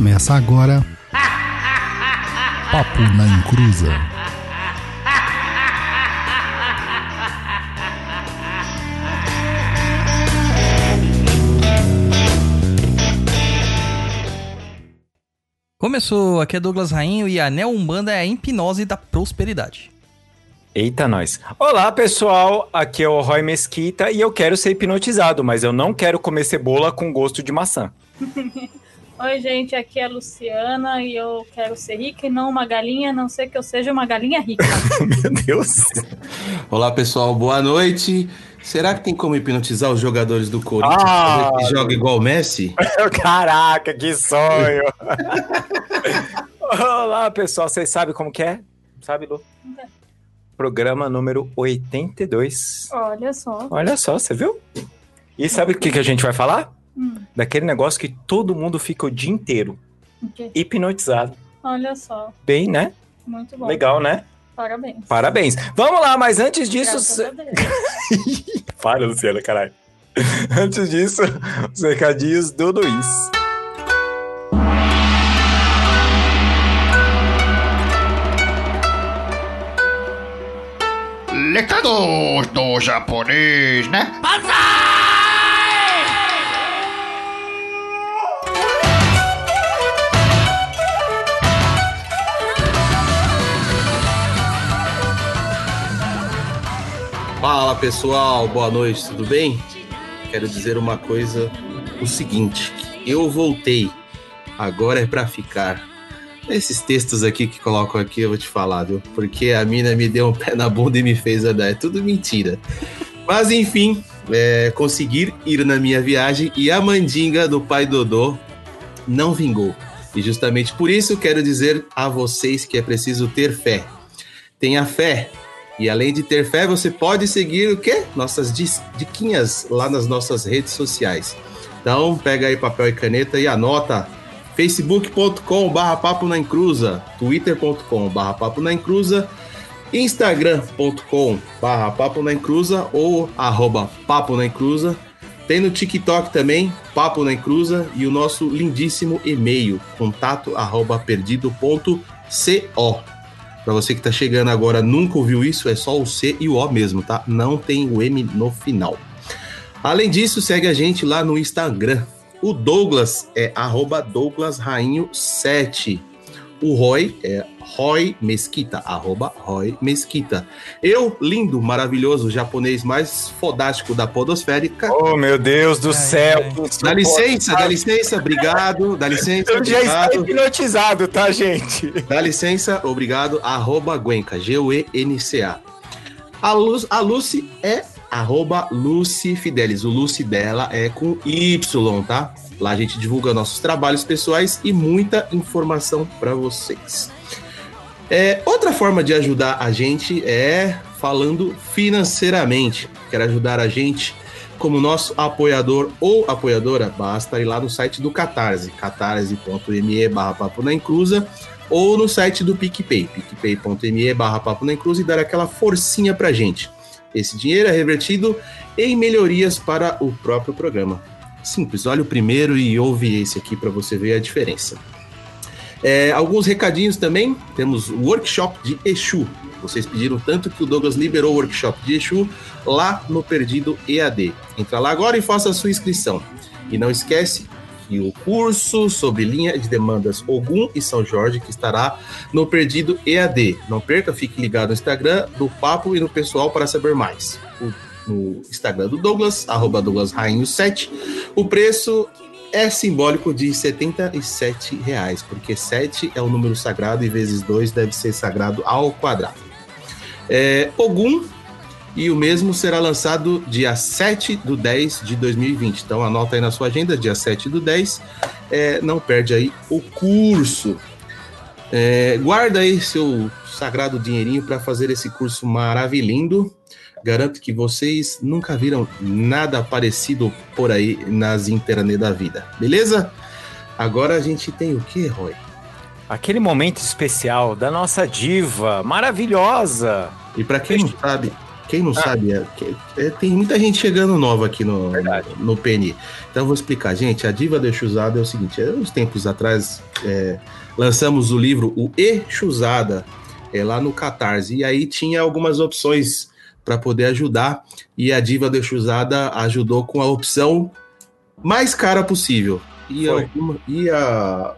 Começa agora. Papo na Encruza. Começou, aqui é Douglas Rainho e a Neo Umbanda é a hipnose da prosperidade. Eita, nós. Olá, pessoal. Aqui é o Roy Mesquita e eu quero ser hipnotizado, mas eu não quero comer cebola com gosto de maçã. Oi, gente, aqui é a Luciana e eu quero ser rica e não uma galinha, a não ser que eu seja uma galinha rica. Meu Deus. Olá, pessoal, boa noite. Será que tem como hipnotizar os jogadores do Corinthians Ah, que joga igual o Messi? Caraca, que sonho. Olá, pessoal. Vocês sabem como que é? Sabe, Lu? Programa número 82. Olha só. Olha só, você viu? E sabe o que, que a gente vai falar? Hum, Daquele negócio que todo mundo fica o dia inteiro o quê? hipnotizado. Olha só. Bem, né? Muito bom. Legal, né? Parabéns. Parabéns. Vamos lá, mas antes disso. Para, Luciana, caralho. Antes disso, os recadinhos do Luiz. Recados do japonês, né? Fala pessoal, boa noite, tudo bem? Quero dizer uma coisa: o seguinte, eu voltei, agora é pra ficar. Esses textos aqui que colocam aqui, eu vou te falar, viu? Porque a mina me deu um pé na bunda e me fez andar. É tudo mentira. Mas enfim, é, conseguir ir na minha viagem e a mandinga do pai Dodô não vingou. E justamente por isso quero dizer a vocês que é preciso ter fé. Tenha fé, e além de ter fé, você pode seguir o quê? Nossas diquinhas lá nas nossas redes sociais. Então, pega aí papel e caneta e anota facebook.com barra papo na encruza, twitter.com barra papo na encruza, instagram.com barra papo na encruza ou arroba papo na encruza. Tem no TikTok também, papo na encruza e o nosso lindíssimo e-mail, contato arroba. Pra você que tá chegando agora, nunca ouviu isso, é só o C e o O mesmo, tá? Não tem o M no final. Além disso, segue a gente lá no Instagram. O Douglas é arroba Douglas Rainho 7. O Roy é Roy Mesquita, arroba Roy Mesquita. Eu, lindo, maravilhoso, japonês mais fodástico da podosférica. Oh, meu Deus do Ai, céu. ai. Dá licença, dá licença, obrigado, dá licença, Eu já está obrigado. hipnotizado, tá, gente? Dá licença, obrigado, arroba Guenca, G-U-E-N-C-A. A, Lu, a Lucy é arroba Lucy Fidelis. O Lucy dela é com Y, tá? Lá a gente divulga nossos trabalhos pessoais e muita informação para vocês. É, outra forma de ajudar a gente é falando financeiramente. Quer ajudar a gente como nosso apoiador ou apoiadora? Basta ir lá no site do Catarse, catarse.me barra papo na encruza ou no site do PicPay, picpay.me barra papo na encruza e dar aquela forcinha pra gente. Esse dinheiro é revertido em melhorias para o próprio programa. Simples, olha o primeiro e ouve esse aqui para você ver a diferença. É, alguns recadinhos também. Temos o workshop de Exu. Vocês pediram tanto que o Douglas liberou o workshop de Exu lá no Perdido EAD. Entra lá agora e faça a sua inscrição. E não esquece que o curso sobre linha de demandas Ogum e São Jorge que estará no Perdido EAD. Não perca, fique ligado no Instagram do Papo e no pessoal para saber mais. O- no Instagram do Douglas, arroba Douglas Rainho 7. O preço é simbólico de 77 reais, porque 7 é o número sagrado e vezes 2 deve ser sagrado ao quadrado. É, Ogum, e o mesmo será lançado dia 7 do 10 de 2020. Então anota aí na sua agenda, dia 7 do 10. É, não perde aí o curso. É, guarda aí seu sagrado dinheirinho para fazer esse curso maravilhoso. Garanto que vocês nunca viram nada parecido por aí nas internet da vida, beleza? Agora a gente tem o que, Roy? Aquele momento especial da nossa diva maravilhosa. E para quem não sabe, quem não sabe, é, é, tem muita gente chegando nova aqui no, Verdade. no PNI. Então eu vou explicar, gente. A Diva da Exusada é o seguinte: é, uns tempos atrás é, lançamos o livro O Exusada é, lá no Catarse. E aí tinha algumas opções para poder ajudar. E a Diva da Exusada ajudou com a opção mais cara possível. E, alguma- e a,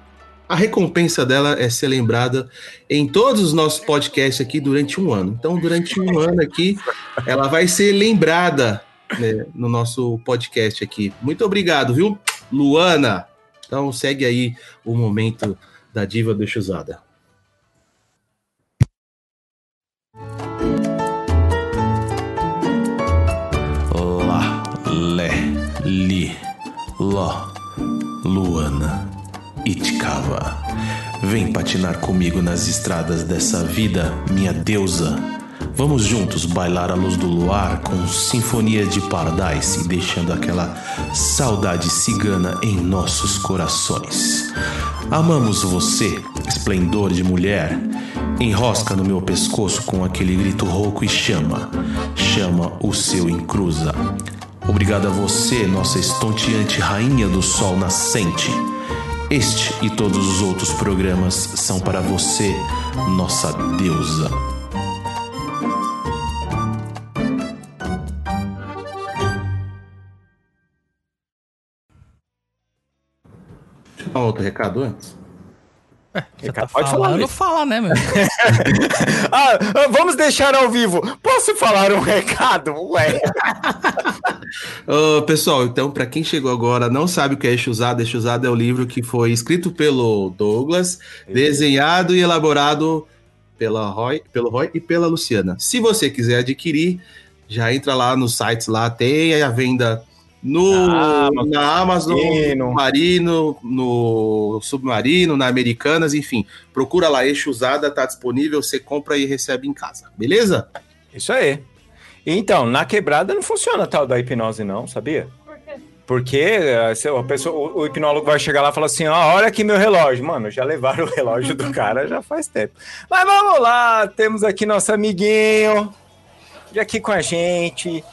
a recompensa dela é ser lembrada em todos os nossos podcasts aqui durante um ano. Então, durante um ano aqui, ela vai ser lembrada né, no nosso podcast aqui. Muito obrigado, viu, Luana? Então, segue aí o momento da diva do Ló, Luana, Itkava. Vem patinar comigo nas estradas dessa vida, minha deusa. Vamos juntos bailar à luz do luar com sinfonia de Paradise, deixando aquela saudade cigana em nossos corações. Amamos você, esplendor de mulher. Enrosca no meu pescoço com aquele grito rouco e chama, chama o seu encruza. Obrigado a você, nossa estonteante rainha do sol nascente. Este e todos os outros programas são para você, nossa deusa. Outro recado antes. Você Ricardo, tá pode falar, falando, Luiz. fala, né, meu? Ah, ah, vamos deixar ao vivo. Posso falar um recado? Ué. Ô, pessoal, então, para quem chegou agora, não sabe o que é Exusada, Exusada é o livro que foi escrito pelo Douglas, desenhado e elaborado pela Roy, pelo Roy e pela Luciana. Se você quiser adquirir, já entra lá nos sites lá, tem a venda no, Na Amazon, na Amazon, Submarino. no Marino, no Submarino, na Americanas, enfim. Procura lá, Exusada, tá disponível, você compra e recebe em casa, beleza? Isso aí. Então, na quebrada não funciona tal da hipnose, não, sabia? Por quê? Porque eh, se a pessoa, o, o hipnólogo vai chegar lá e falar assim: ó, olha aqui meu relógio. Mano, já levaram o relógio do cara já faz tempo. Mas vamos lá, temos aqui nosso amiguinho, de aqui com a gente.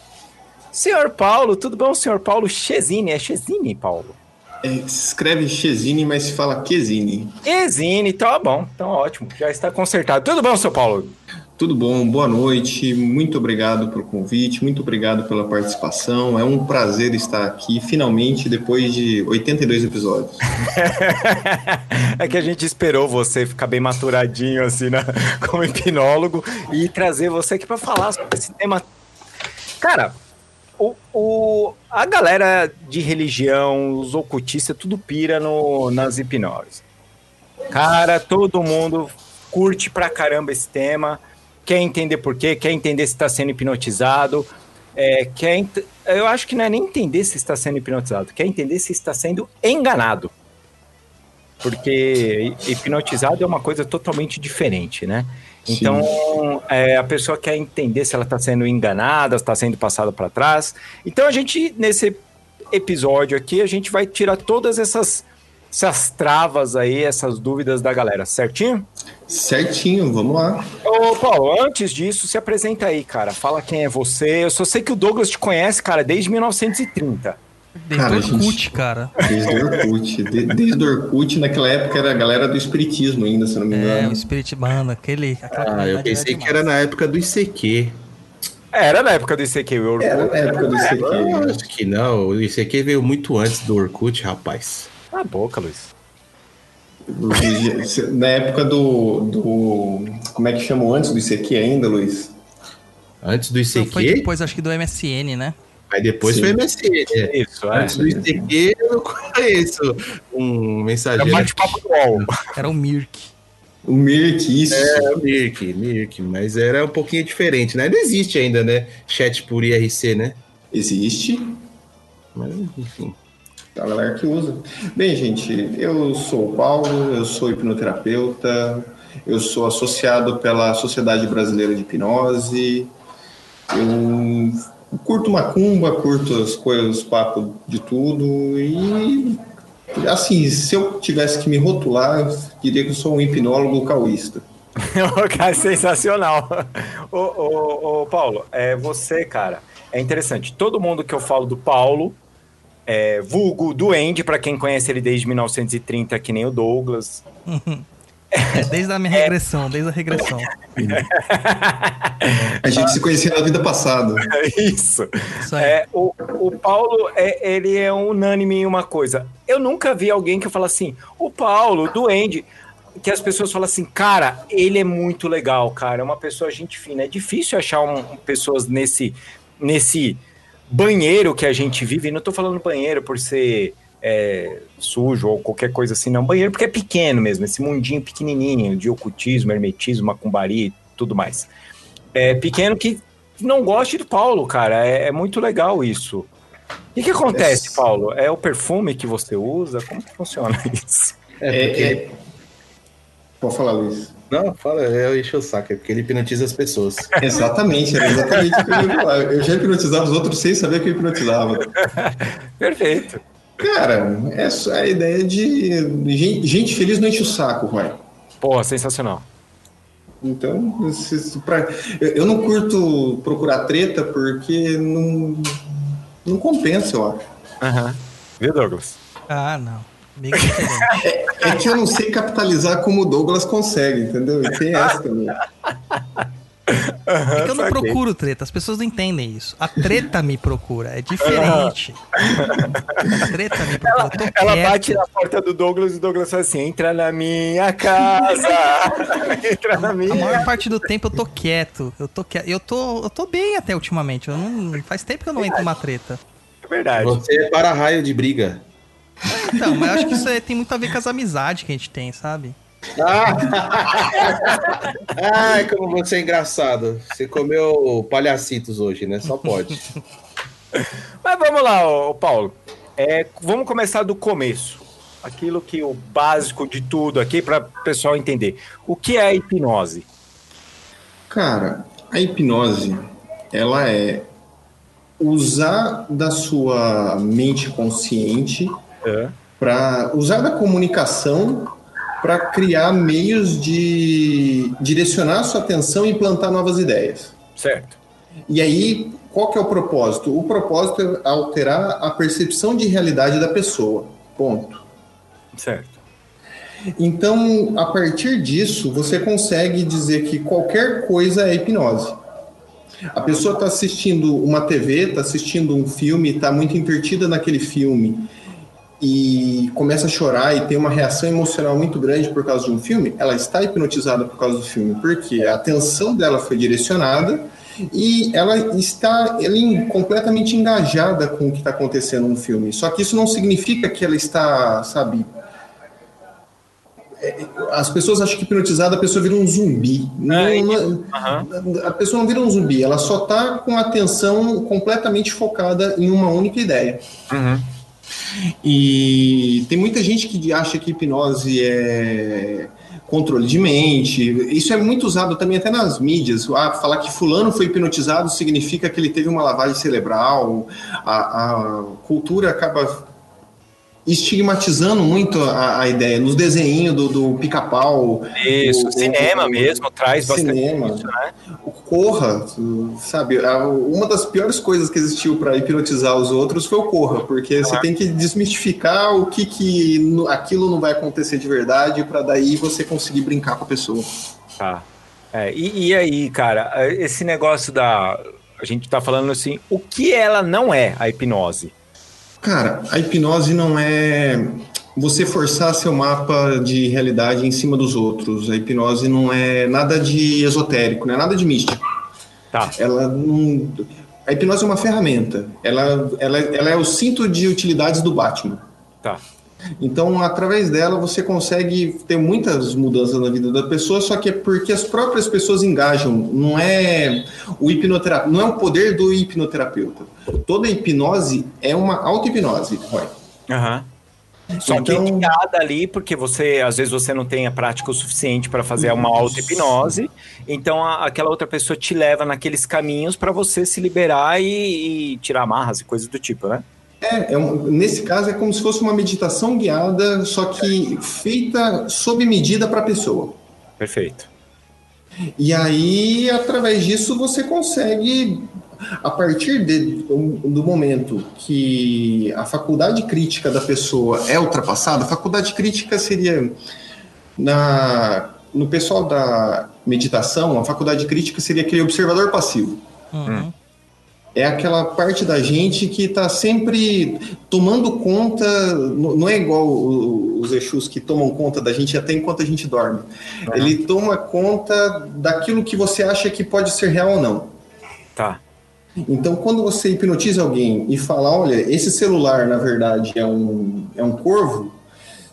Senhor Paulo, tudo bom, senhor Paulo Chesini? É Chesini, Paulo? É, se escreve Chesini, mas se fala Quesini. Chesini, tá bom, então ótimo, já está consertado. Tudo bom, seu Paulo? Tudo bom, boa noite, muito obrigado pelo convite, muito obrigado pela participação. É um prazer estar aqui, finalmente, depois de 82 episódios. é que a gente esperou você ficar bem maturadinho assim, né, como hipnólogo e trazer você aqui para falar sobre esse tema. Cara, o, o- a galera de religião, os ocultistas, tudo pira no, nas hipnoses. Cara, todo mundo curte pra caramba esse tema, quer entender por quê, quer entender se está sendo hipnotizado, é, quer eu acho que não é nem entender se está sendo hipnotizado, quer entender se está sendo enganado. Porque hipnotizado é uma coisa totalmente diferente, né? Então, é, a pessoa quer entender se ela está sendo enganada, se está sendo passada para trás. Então, a gente, nesse episódio aqui, a gente vai tirar todas essas, essas travas aí, essas dúvidas da galera, certinho? Certinho, vamos lá. Ô, Paulo, antes disso, se apresenta aí, cara. Fala quem é você. Eu só sei que o Douglas te conhece, cara, desde 1930. Desde Cara, Orkut, gente- cara. Desde o Orkut. De- desde o Orkut, naquela época era a galera do espiritismo ainda, se eu não me É, engano. o Spirit Mano, aquele. Ah, eu pensei que demais. era na época do ICQ. Era na época do ICQ, o Orkut. Era na época do Eu ICQ. acho que não, o ICQ veio muito antes do Orkut, rapaz. Na boca, Luiz. Na época do, do. Como é que chamam antes do ICQ ainda, Luiz? Antes do Não, ICQ, Foi depois, acho que do MSN, né? Aí depois Sim. foi MSN. né? Isso, é. Antes do ICQ, eu não conheço um Era mensageiro. bate-papo do UOL. Era o Mirk. O Mirk, isso. É, o Mirk, Mirk, mas era um pouquinho diferente, né? Não existe ainda, né? Chat por IRC, né? Existe. Mas, enfim. A galera que usa. Bem, gente, eu sou o Paulo, eu sou hipnoterapeuta, eu sou associado pela Sociedade Brasileira de Hipnose, eu curto macumba, curto as coisas, os papos de tudo, e assim, se eu tivesse que me rotular, eu diria que eu sou um hipnólogo cauísta. cara, sensacional. Ô, ô, ô, Paulo, é, você, cara, é interessante. Todo mundo que eu falo do Paulo, é, vulgo Duende, pra quem conhece ele desde 1930, que nem o Douglas. É desde a minha regressão, desde a regressão. A gente se conhecia na vida passada. Isso. Isso aí. É, o, o Paulo, é, ele é unânime em uma coisa. Eu nunca vi alguém que fala assim, o Paulo, o Duende, que as pessoas falam assim, cara, ele é muito legal, cara, é uma pessoa gente fina. É difícil achar um- pessoas nesse, nesse banheiro que a gente vive. E não tô falando banheiro por ser é, sujo ou qualquer coisa assim, não. Banheiro porque é pequeno mesmo, esse mundinho pequenininho de ocultismo, hermetismo, macumbaria e tudo mais. É pequeno que não goste do Paulo, cara. É, é muito legal isso. O que, que acontece, Esse- Paulo? É o perfume que você usa? Como que funciona isso? É, porque... É, é- Pode falar, Luiz. Não, fala, eu encho o saco, é porque ele hipnotiza as pessoas. Exatamente, era exatamente o que eu ia falar. Eu já hipnotizava os outros sem saber que eu hipnotizava. Perfeito. Cara, essa é a ideia de gente, gente feliz não enche o saco, vai. Porra, sensacional. Então, se- pra- eu eu não curto procurar treta porque não, não compensa, eu acho. Aham. Viu, Douglas? Ah, não. Diferente. É que eu não sei capitalizar como o Douglas consegue, entendeu? E tem essa também. É que eu não procuro treta, as pessoas não entendem isso. A treta me procura, é diferente. A treta me procura. Ela quieto. bate na porta do Douglas e o Douglas fala assim: entra na minha casa! entra na A minha. maior parte do tempo eu tô quieto. Eu tô quieto. Eu tô, eu tô bem até ultimamente. Eu não, faz tempo que eu não entro numa treta. É verdade. Você é para-raio de briga. Então, mas eu acho que isso aí tem muito a ver com as amizades que a gente tem, sabe? Ah! Ai, como você é engraçado. Você comeu palhacitos hoje, né? Só pode. Mas vamos lá, ô, Paulo. É, vamos começar do começo. Aquilo que o básico de tudo aqui para o pessoal entender. O que é a hipnose? Cara, a hipnose, ela é usar da sua mente consciente É. para usar da comunicação para criar meios de direcionar sua atenção e implantar novas ideias. Certo. E aí, qual que é o propósito? O propósito é alterar a percepção de realidade da pessoa. Ponto. Certo. Então, a partir disso, você consegue dizer que qualquer coisa é hipnose. A pessoa está assistindo uma TV, está assistindo um filme, está muito entretida naquele filme e começa a chorar e tem uma reação emocional muito grande por causa de um filme, ela está hipnotizada por causa do filme, porque a atenção dela foi direcionada e ela está ela é completamente engajada com o que está acontecendo no filme. Só que isso não significa que ela está, sabe, as pessoas acham que hipnotizada a pessoa vira um zumbi. Não, É, não- a pessoa não vira um zumbi, ela só está com a atenção completamente focada em uma única ideia. E tem muita gente que acha que hipnose é controle de mente. Isso é muito usado também até nas mídias. Ah, falar que fulano foi hipnotizado significa que ele teve uma lavagem cerebral. A, a cultura acaba estigmatizando muito a, a ideia. Nos desenhinhos do, do pica-pau. Isso, o- cinema o- mesmo traz bastante cinema. isso, né? O Corra, sabe? Uma das piores coisas que existiu para hipnotizar os outros foi o Corra, porque você tem que desmistificar o que, que aquilo não vai acontecer de verdade para daí você conseguir brincar com a pessoa. Tá. É, e, e aí, cara, esse negócio da. A gente tá falando assim, o que ela não é, a hipnose? Cara, a hipnose não é você forçar seu mapa de realidade em cima dos outros. A hipnose não é nada de esotérico, não é nada de místico. Tá. Ela não. A hipnose é uma ferramenta. Ela, ela, ela é o cinto de utilidades do Batman. Tá. Então, através dela, você consegue ter muitas mudanças na vida da pessoa, só que é porque as próprias pessoas engajam. Não é o hipnoterapeuta, não é o poder do hipnoterapeuta. Toda hipnose é uma auto-hipnose, Roy. Aham. Só Então- que guiada ali, porque você, às vezes, você não tem a prática o suficiente para fazer uma auto-hipnose, então a- aquela outra pessoa te leva naqueles caminhos para você se liberar e, e tirar amarras e coisas do tipo, né? É, é um- nesse caso é como se fosse uma meditação guiada, só que feita sob medida para a pessoa. Perfeito. E aí, através disso, você consegue, a partir de- do momento que a faculdade crítica da pessoa é ultrapassada, a faculdade crítica seria na, no pessoal da meditação, a faculdade crítica seria aquele observador passivo. Uhum. É aquela parte da gente que está sempre tomando conta, não é igual os Exus que tomam conta da gente até enquanto a gente dorme. Ele toma conta daquilo que você acha que pode ser real ou não. Tá. Então, quando você hipnotiza alguém e fala, olha, esse celular, na verdade, é um, é um corvo,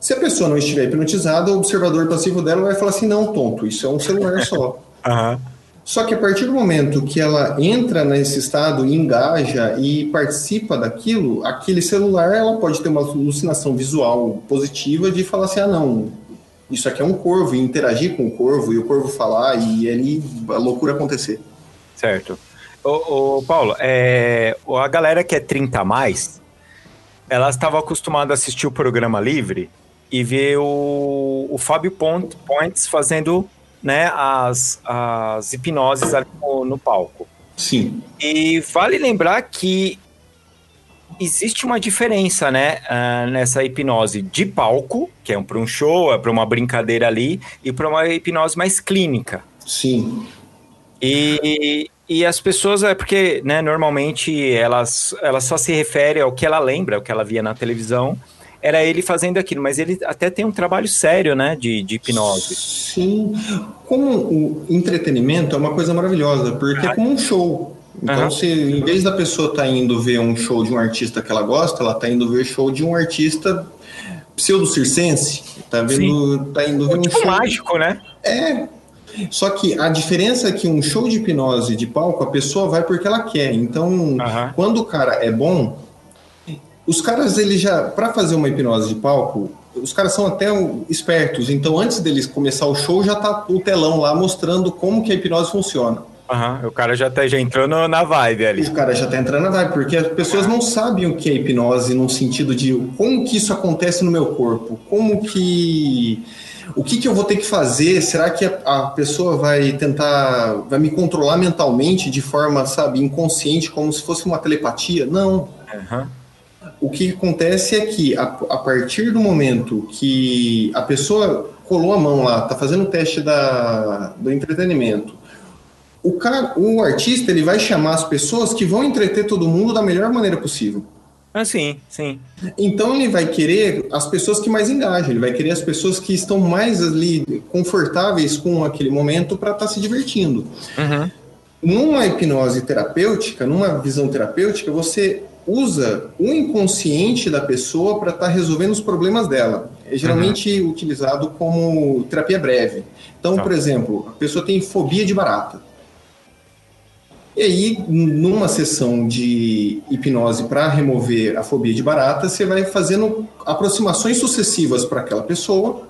se a pessoa não estiver hipnotizada, o observador passivo dela vai falar assim, não, tonto, isso é um celular só. Aham. Só que a partir do momento que ela entra nesse estado e engaja e participa daquilo, aquele celular ela pode ter uma alucinação visual positiva de falar assim, ah não, isso aqui é um corvo, e interagir com o corvo e o corvo falar e ali a loucura acontecer. Certo. Ô, ô, Paulo, é, a galera que é 30 a mais, elas estavam acostumadas a assistir o programa livre e ver o, o Fábio Pont- Points fazendo né, as, as hipnoses ali no, no palco. Sim. E vale lembrar que existe uma diferença, né, ah, nessa hipnose de palco, que é um, para um show, é para uma brincadeira ali, e para uma hipnose mais clínica. Sim. E, e as pessoas, é porque, né, normalmente elas, elas só se referem ao que ela lembra, ao que ela via na televisão, era ele fazendo aquilo, mas ele até tem um trabalho sério, né, de, de hipnose. Sim. Como o entretenimento é uma coisa maravilhosa, porque é como um show. Então, Aham. se em vez da pessoa estar indo ver um show de um artista que ela gosta, ela está indo ver show de um artista pseudo-circense. Tá vendo? Tá indo ver um Tipo show. mágico, né? É. Só que a diferença é que um show de hipnose de palco, a pessoa vai porque ela quer. Então, Aham. quando o cara é bom, os caras, ele já, para fazer uma hipnose de palco, os caras são até espertos. Então, antes deles começar o show, já tá o telão lá mostrando como que a hipnose funciona. Aham, o cara já, tá, já entrou no- na vibe ali. O cara já tá entrando na vibe, porque as pessoas não sabem o que é hipnose no sentido de como que isso acontece no meu corpo, como que o que, que eu vou ter que fazer? Será que a, a pessoa vai tentar, vai me controlar mentalmente de forma, sabe, inconsciente, como se fosse uma telepatia? Não. Aham. O que acontece é que a, a partir do momento que a pessoa colou a mão lá, tá fazendo o teste da, do entretenimento, o, cara, o artista ele vai chamar as pessoas que vão entreter todo mundo da melhor maneira possível. Ah, sim, sim. Então ele vai querer as pessoas que mais engajam, ele vai querer as pessoas que estão mais ali confortáveis com aquele momento para estar se divertindo. Uhum. Numa hipnose terapêutica, numa visão terapêutica, você usa o inconsciente da pessoa para estar resolvendo os problemas dela. É geralmente utilizado como terapia breve. Então, Tá. por exemplo, a pessoa tem fobia de barata. E aí, numa sessão de hipnose para remover a fobia de barata, você vai fazendo aproximações sucessivas para aquela pessoa,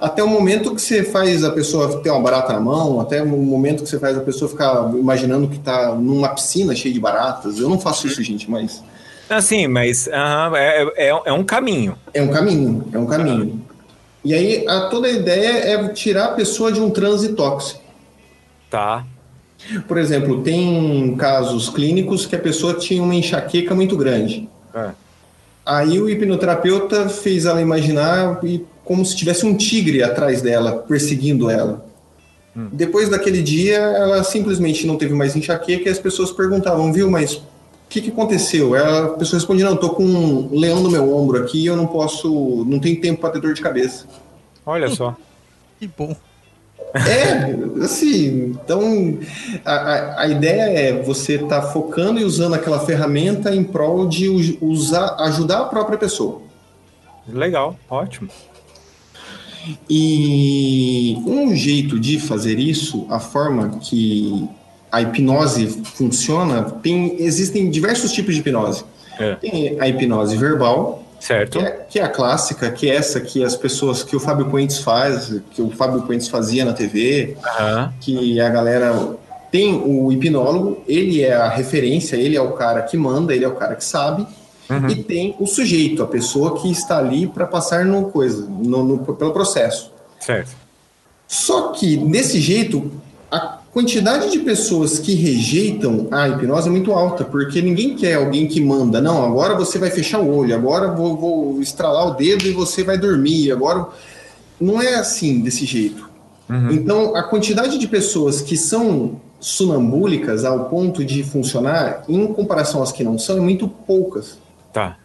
até o momento que você faz a pessoa ter uma barata na mão, até o momento que você faz a pessoa ficar imaginando que está numa piscina cheia de baratas. Eu não faço isso, gente, mas Assim, mas aham, é, é, é um caminho. é um caminho, é um caminho. E aí, a, toda a ideia é tirar a pessoa de um transe tóxico. Tá. Por exemplo, tem casos clínicos que a pessoa tinha uma enxaqueca muito grande. É. Aí o hipnoterapeuta fez ela imaginar e- como se tivesse um tigre atrás dela, perseguindo ela. Depois daquele dia, ela simplesmente não teve mais enxaqueca e as pessoas perguntavam, viu, mas o que, que aconteceu? Ela, a pessoa respondia, não, tô com um leão no meu ombro aqui e eu não posso, não tenho tempo para ter dor de cabeça. Olha só. Que bom. É, assim, então a, a, a ideia é você estar focando e usando aquela ferramenta em prol de usar, ajudar a própria pessoa. Legal, ótimo. E um jeito de fazer isso, a forma que a hipnose funciona, tem, existem diversos tipos de hipnose. É. Tem a hipnose verbal, Certo. que é, que é a clássica, que é essa que as pessoas, que o Fábio Puentes faz, que o Fábio Puentes fazia na TV, Aham. que a galera tem o hipnólogo, ele é a referência, ele é o cara que manda, ele é o cara que sabe, Uhum. e tem o sujeito, a pessoa que está ali para passar no coisa, no, no- pelo processo. Certo. Só que desse jeito, a quantidade de pessoas que rejeitam a hipnose é muito alta, porque ninguém quer alguém que manda, não, agora você vai fechar o olho, agora vou, vou estralar o dedo e você vai dormir, agora. Não é assim, desse jeito. Então, a quantidade de pessoas que são sonambúlicas ao ponto de funcionar, em comparação às que não são, é muito poucas. Tá.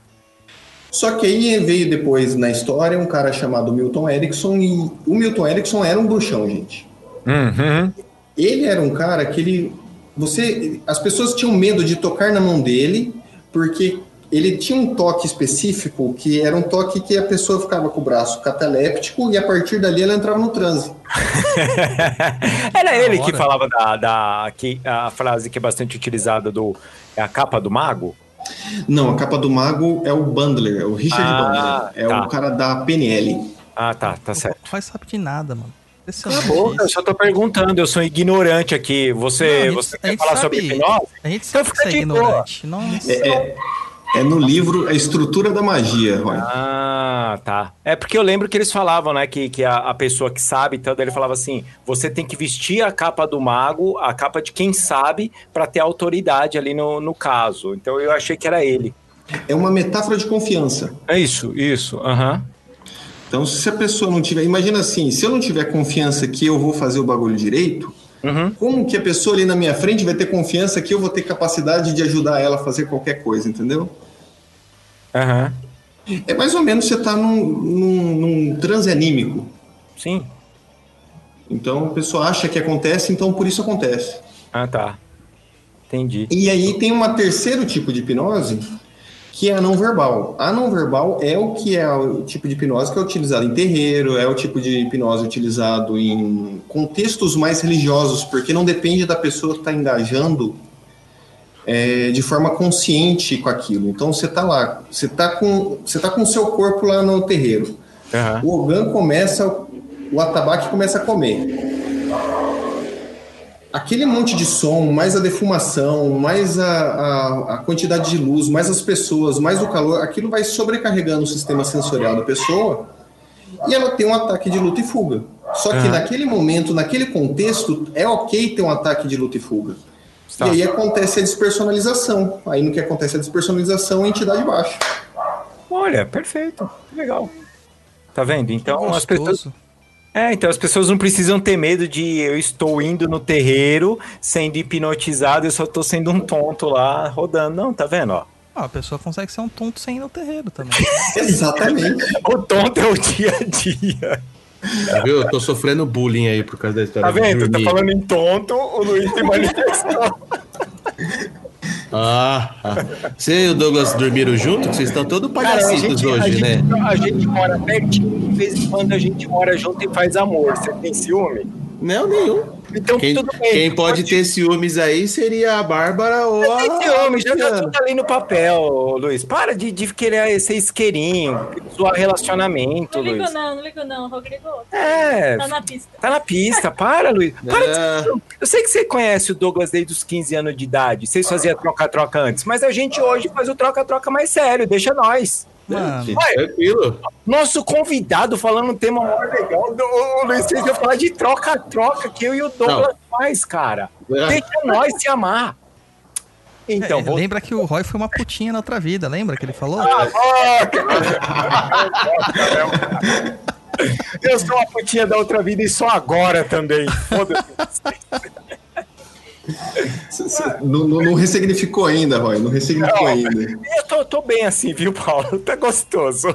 Só que aí veio depois na história um cara chamado Milton Erickson, e o Milton Erickson era um bruxão, gente. Uhum. Ele era um cara que ele. Você. As pessoas tinham medo de tocar na mão dele, porque ele tinha um toque específico que era um toque que a pessoa ficava com o braço cataléptico e a partir dali ela entrava no transe. Era ele que falava da, da que, a frase que é bastante utilizada do é a capa do mago? Não, a capa do mago é o Bundler, é o Richard Ah, Bundler. É tá. o cara da PNL. Ah, tá, tá certo. Não faz sabe de nada, mano. Cala a boca, eu só tô perguntando, eu sou ignorante aqui. Você, Não, gente- você quer falar sabe- sobre hipnose? A gente sabe que fica você é boa. ignorante. Nossa. É, é- é no livro A Estrutura da Magia, Roy. Ah, tá. É porque eu lembro que eles falavam, né, que, que a, a pessoa que sabe, então ele falava assim: você tem que vestir a capa do mago, a capa de quem sabe, pra ter autoridade ali no, no caso. Então eu achei que era ele. É uma metáfora de confiança. É isso, isso. Aham. Então, se a pessoa não tiver. Imagina assim, se eu não tiver confiança que eu vou fazer o bagulho direito, Uhum. como que a pessoa ali na minha frente vai ter confiança que eu vou ter capacidade de ajudar ela a fazer qualquer coisa, entendeu? Aham. É mais ou menos você tá num, num, num transe anímico. Sim. Então a pessoa acha que acontece, então por isso acontece. Ah, tá. Entendi. E aí tem um terceiro tipo de hipnose, que é a não verbal. A não verbal é o que é o tipo de hipnose que é utilizado em terreiro, é o tipo de hipnose utilizado em contextos mais religiosos, porque não depende da pessoa estar engajando é, de forma consciente com aquilo. Então você tá lá, você tá com você tá com o seu corpo lá no terreiro. Aham. O Ogan começa, o atabaque começa a comer. Aquele monte de som, mais a defumação, mais a, a, a quantidade de luz, mais as pessoas, mais o calor, aquilo vai sobrecarregando o sistema sensorial da pessoa e ela tem um ataque de luta e fuga. Só que naquele momento, naquele contexto, é ok ter um ataque de luta e fuga. Tá. E aí acontece a despersonalização. Aí no que acontece a despersonalização, a entidade baixa. Olha, perfeito. Que legal. Tá vendo? Então as pessoas. É, então as pessoas não precisam ter medo de eu estou indo no terreiro, sendo hipnotizado, eu só tô sendo um tonto lá rodando. Não, tá vendo? Ó. Ah, a pessoa consegue ser um tonto sem ir no terreiro também. Exatamente. O tonto é o dia a dia. Tá viu? Eu tô sofrendo bullying aí por causa da história Tá vendo? Tá falando em tonto, o Luiz se manifestou. Ah. Você e o Douglas dormiram junto? Vocês estão todos Cara, palhacitos gente, a, hoje, né? gente, a gente mora pertinho, de vez em quando a gente mora junto e faz amor. Você tem ciúme? Não, nenhum. Então Quem, tudo bem. quem pode ter ciúmes aí seria a Bárbara ou a. Tem ciúme, já tá tudo ali no papel, Luiz. Para de, de querer ser isqueirinho, zoar relacionamento, Não ligo Luiz. não, não ligo não, Rodrigo. É, Tá na pista. tá na pista, para, Luiz. Para de É. Eu sei que você conhece o Douglas desde os 15 anos de idade, vocês faziam troca-troca antes, mas a gente hoje faz o troca-troca mais sério, deixa nós. Mano, Gente, Tranquilo. Nosso convidado falando um tema maior legal, do- o Luiz fez eu falar de troca-troca que eu e o Douglas faz, cara. É. Deixa nós se amar. Então, é, vou... lembra que o Roy foi uma putinha na outra vida, lembra que ele falou? Eu sou uma putinha da outra vida e só agora também. Foda-se. Não, não- não ressignificou ainda, Roy. Não ressignificou ainda. Eu tô, tô bem assim, viu, Paulo? Tá gostoso.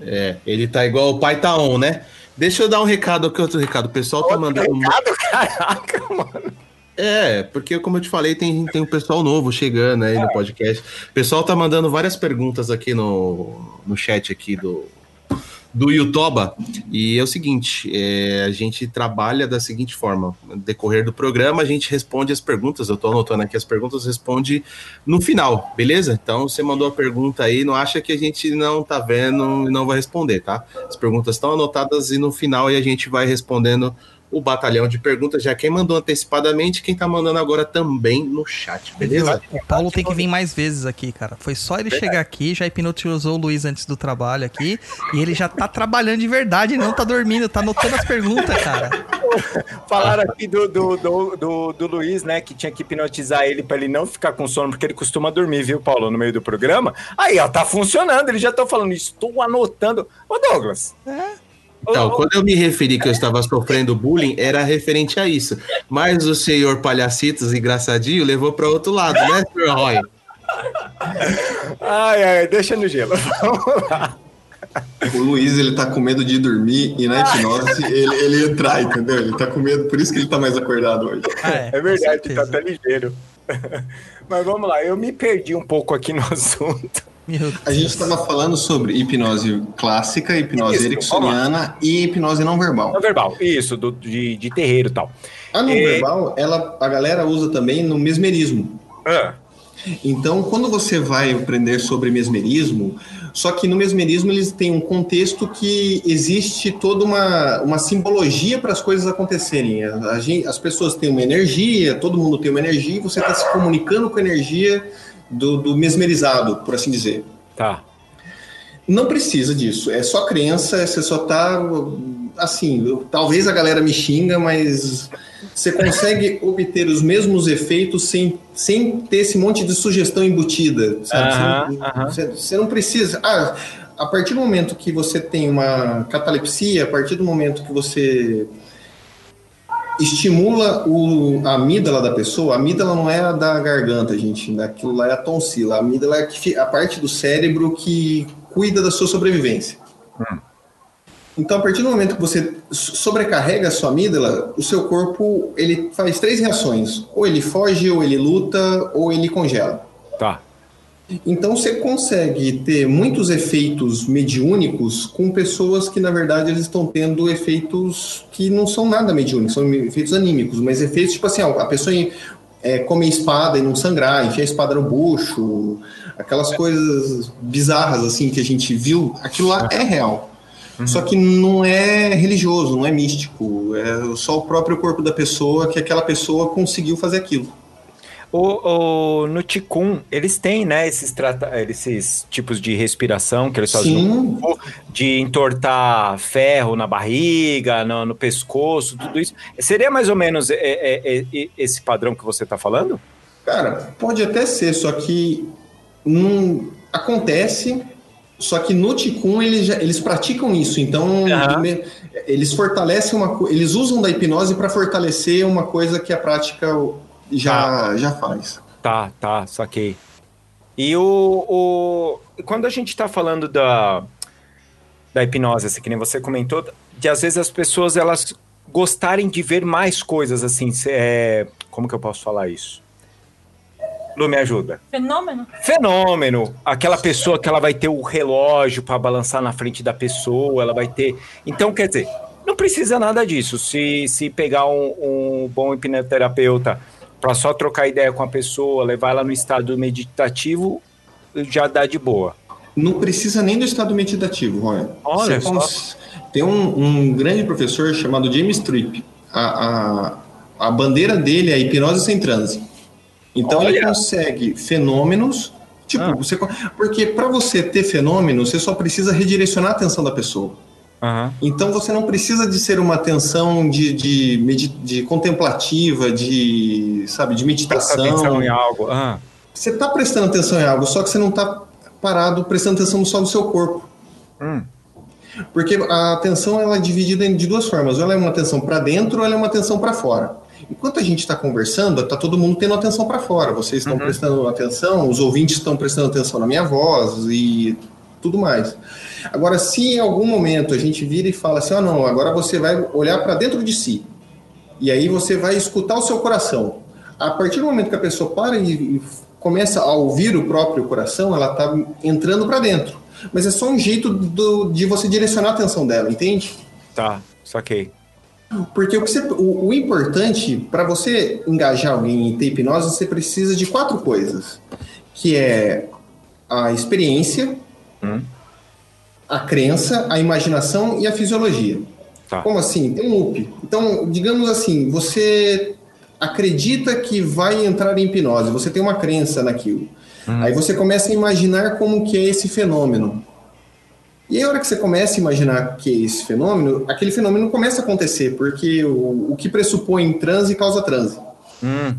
É, ele tá igual o pai tá on, né? Deixa eu dar um recado, que outro recado. O pessoal tá mandando. Recado, caraca, mano. É, porque como eu te falei, tem, tem um pessoal novo chegando aí no podcast. O pessoal tá mandando várias perguntas aqui no, no chat aqui do, do Yutoba. E é o seguinte, é, a gente trabalha da seguinte forma. No decorrer do programa, a gente responde as perguntas. Eu tô anotando aqui as perguntas, responde no final, beleza? Então, você mandou a pergunta aí, não acha que a gente não tá vendo e não vai responder, tá? As perguntas estão anotadas e no final aí a gente vai respondendo o batalhão de perguntas, já quem mandou antecipadamente, quem tá mandando agora também no chat, beleza? O Paulo tem que vir mais vezes aqui, cara. Foi só ele chegar aqui, já hipnotizou o Luiz antes do trabalho aqui, e ele já tá trabalhando de verdade, ele não tá dormindo, tá anotando as perguntas, cara. Falaram aqui do, do, do, do, do Luiz, né? Que tinha que hipnotizar ele pra ele não ficar com sono, porque ele costuma dormir, viu, Paulo, no meio do programa. Aí, ó, tá funcionando. Eles já estão falando, estou anotando. Ô, Douglas. Então, quando eu me referi que eu estava sofrendo bullying, era referente a isso. Mas o senhor Palhacitos engraçadinho levou para outro lado, né, senhor Roy? Ai, ai, deixa no gelo. Vamos lá. O Luiz, ele tá com medo de dormir e na hipnose ele, ele entrar, entendeu? Ele tá com medo, por isso que ele tá mais acordado hoje. É, É verdade, tá até ligeiro. Mas vamos lá, eu me perdi um pouco aqui no assunto. A gente estava falando sobre hipnose clássica, hipnose Isso, ericksoniana e hipnose não verbal. Não verbal, isso, do, de, de terreiro e tal. A não É. verbal, ela, a galera usa também no mesmerismo. Ah, Então, quando você vai aprender sobre mesmerismo, só que no mesmerismo eles têm um contexto que existe toda uma, uma simbologia para as coisas acontecerem. A, a gente- as pessoas têm uma energia, todo mundo tem uma energia, e você está se comunicando com a energia do, do mesmerizado, por assim dizer. tá. Não precisa disso, é só crença, você só tá assim, eu- talvez a galera me xinga, mas você consegue obter os mesmos efeitos sem, sem ter esse monte de sugestão embutida, sabe? Você não- você não precisa. Ah, a partir do momento que você tem uma catalepsia, a partir do momento que você estimula o, a amígdala da pessoa, a amígdala não é a da garganta, gente, aquilo lá é a tonsila, a amígdala é a parte do cérebro que cuida da sua sobrevivência. Então, a partir do momento que você so- sobrecarrega a sua amígdala, o seu corpo ele faz três reações: ou ele foge, ou ele luta, ou ele congela. Tá. Então você consegue ter muitos efeitos mediúnicos com pessoas que, na verdade, eles estão tendo efeitos que não são nada mediúnicos, são efeitos anímicos, mas efeitos tipo assim, a pessoa é, come espada e não sangrar, enfia a espada no bucho, aquelas coisas bizarras assim que a gente viu, aquilo lá é real. Só que não é religioso, não é místico, é só o próprio corpo da pessoa que aquela pessoa conseguiu fazer aquilo. O, o- no Ticum, eles têm, né, esses, trata esses tipos de respiração que eles fazem no Sim, corpo, de entortar ferro na barriga, no, no pescoço, tudo isso. Seria mais ou menos é, é, é, esse padrão que você está falando? Cara, pode até ser, só que não acontece. Só que no Ticum eles, já- eles praticam isso, então me- eles fortalecem uma eles usam da hipnose para fortalecer uma coisa que a prática já, já faz. Tá, tá, saquei. E o, o quando a gente tá falando da, da hipnose, assim, que nem você comentou, de às vezes as pessoas elas gostarem de ver mais coisas, assim, cê- é, como que eu posso falar isso? Lu, me ajuda. Fenômeno? Fenômeno, aquela pessoa que ela vai ter o relógio para balançar na frente da pessoa, ela vai ter. Então, quer dizer, não precisa nada disso. Se, se pegar um, um bom hipnoterapeuta para só trocar ideia com a pessoa, levar ela no estado meditativo, já dá de boa. Não precisa nem do estado meditativo, Roy. Olha cons- Tem um, um grande professor chamado James Tripp. A, a, a bandeira dele é hipnose sem transe. Então ele Olha. consegue fenômenos. Tipo, Ah. você, porque para você ter fenômeno, você só precisa redirecionar a atenção da pessoa. Aham. Então você não precisa de ser uma atenção de, de, medi- de contemplativa, de sabe, de meditação. atenção em algo. Ah, Você está prestando atenção em algo, só que você não está parado prestando atenção só no seu corpo. Hum. Porque a atenção ela é dividida de duas formas. Ou ela é uma atenção para dentro ou ela é uma atenção para fora. Enquanto a gente está conversando, está todo mundo tendo atenção para fora. Vocês estão prestando atenção, os ouvintes estão prestando atenção na minha voz e tudo mais. Agora, se em algum momento a gente vira e fala assim, ah, não, agora você vai olhar para dentro de si. E aí você vai escutar o seu coração. A partir do momento que a pessoa para e, começa a ouvir o próprio coração, ela está entrando para dentro. Mas é só um jeito do- de você direcionar a atenção dela, entende? tá, saquei. Porque o, que você- o- o importante, para você engajar alguém em ter hipnose, você precisa de quatro coisas. Que é a experiência, Hum. a crença, a imaginação e a fisiologia. Tá. Como assim? Tem um loop. Então, digamos assim, você acredita que vai entrar em hipnose, você tem uma crença naquilo. Aí você começa a imaginar como que é esse fenômeno. E aí, a hora que você começa a imaginar que é esse fenômeno, aquele fenômeno começa a acontecer, porque o, o que pressupõe transe causa transe. Hum,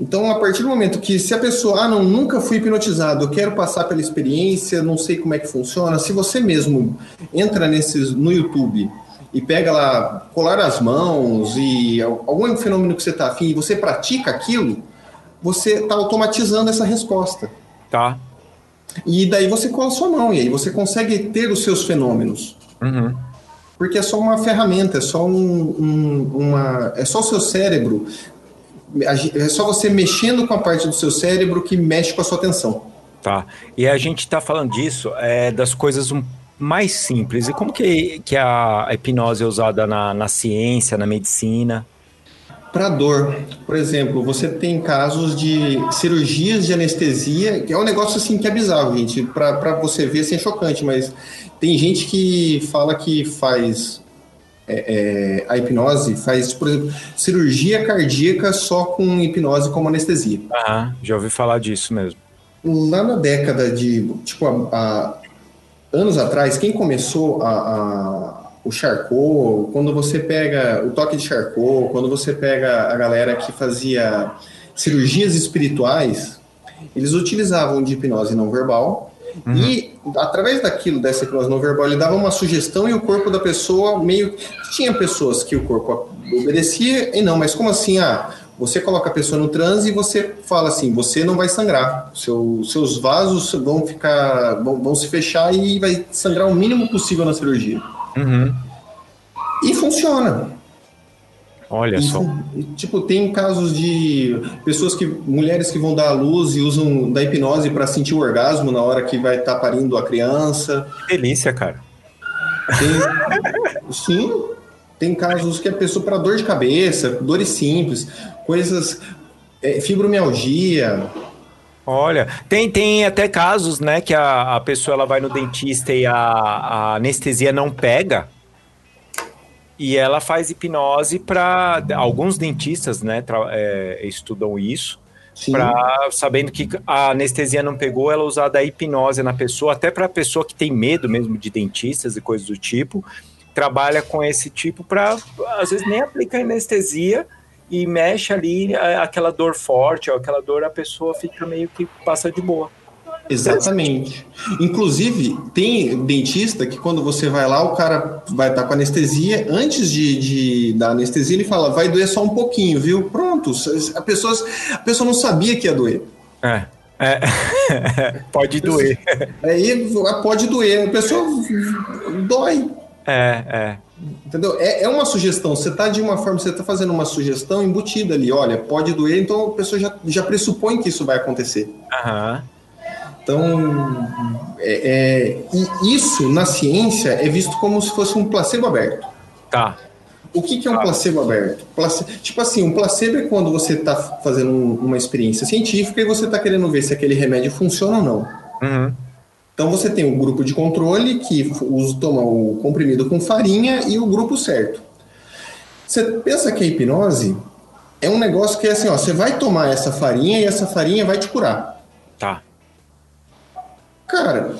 Então, a partir do momento que se a pessoa, ah, não, nunca fui hipnotizado, eu quero passar pela experiência, não sei como é que funciona, se você mesmo entra nesses no YouTube e pega lá, colar as mãos e al- algum fenômeno que você está afim e você pratica aquilo, você está automatizando essa resposta. tá. E daí você cola a sua mão, e aí você consegue ter os seus fenômenos. Uhum. Porque é só uma ferramenta, é só um, um- uma. É só o seu cérebro. É só você mexendo com a parte do seu cérebro que mexe com a sua atenção. Tá. E a gente tá falando disso, é, das coisas um- mais simples. E como que, que a hipnose é usada na, na ciência, na medicina? Para dor, por exemplo, você tem casos de cirurgias de anestesia, que é um negócio assim que é bizarro, gente. Para você ver, assim, é chocante, mas tem gente que fala que faz é, é, a hipnose, faz, por exemplo, cirurgia cardíaca só com hipnose como anestesia. Ah, já ouvi falar disso mesmo. Lá na década de, tipo, a- a- anos atrás, quem começou a, a- o Charcot, quando você pega o toque de Charcot, quando você pega a galera que fazia cirurgias espirituais, eles utilizavam de hipnose não verbal e através daquilo, dessa hipnose não verbal, ele dava uma sugestão e o corpo da pessoa meio tinha pessoas que o corpo obedecia e não, mas como assim? Ah, você coloca a pessoa no transe e você fala assim, você não vai sangrar, Seu- seus vasos vão ficar, vão, vão se fechar e vai sangrar o mínimo possível na cirurgia. Uhum. E funciona. Olha E, só. tipo, tem casos de pessoas que, mulheres que vão dar à luz e usam da hipnose para sentir o orgasmo na hora que vai estar parindo a criança. Que delícia, cara. Tem, sim, tem casos que a pessoa para dor de cabeça, dores simples, coisas, é, fibromialgia. Olha, tem, tem até casos, né, que a, a pessoa ela vai no dentista e a, a anestesia não pega. E ela faz hipnose para alguns dentistas, né, é, estudam isso, pra, sabendo que a anestesia não pegou, ela usar da hipnose na pessoa, até para pessoa que tem medo mesmo de dentistas e coisas do tipo, trabalha com esse tipo para às vezes nem aplica anestesia e mexe ali a- aquela dor forte, ou aquela dor a pessoa fica meio que passa de boa. Exatamente. Inclusive, tem dentista que quando você vai lá, o cara vai estar com anestesia. Antes de, de da anestesia, ele fala, vai doer só um pouquinho, viu? Pronto. A pessoa, a pessoa não sabia que ia doer. É. é. Pode doer. Aí pode doer. A pessoa dói. É, é. Entendeu? É, é uma sugestão. Você está de uma forma, você está fazendo uma sugestão embutida ali. Olha, pode doer, então a pessoa já, já pressupõe que isso vai acontecer. Aham. Então, é, é, e isso na ciência é visto como se fosse um placebo aberto. Tá. O que, que é um placebo aberto? Place- Tipo assim, um placebo é quando você está fazendo um- uma experiência científica e você está querendo ver se aquele remédio funciona ou não. Uhum. Então você tem o grupo de controle que usa, toma o comprimido com farinha e o grupo certo. Você pensa que a hipnose é um negócio que é assim, ó, você vai tomar essa farinha e essa farinha vai te curar. Tá. Cara,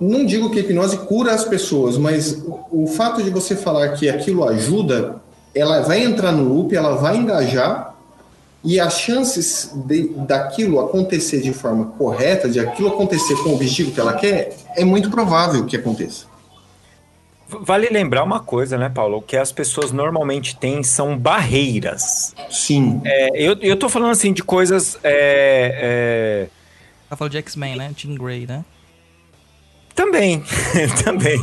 não digo que a hipnose cura as pessoas, mas o, o fato de você falar que aquilo ajuda, ela vai entrar no loop, ela vai engajar e as chances de, daquilo acontecer de forma correta, de aquilo acontecer com o objetivo que ela quer, é muito provável que aconteça. Vale lembrar uma coisa, né, Paulo? O que as pessoas normalmente têm são barreiras. Sim. É, eu, eu tô falando assim de coisas. É, é, Tá falando de X-Men, né? Jean Grey, né? Também, também.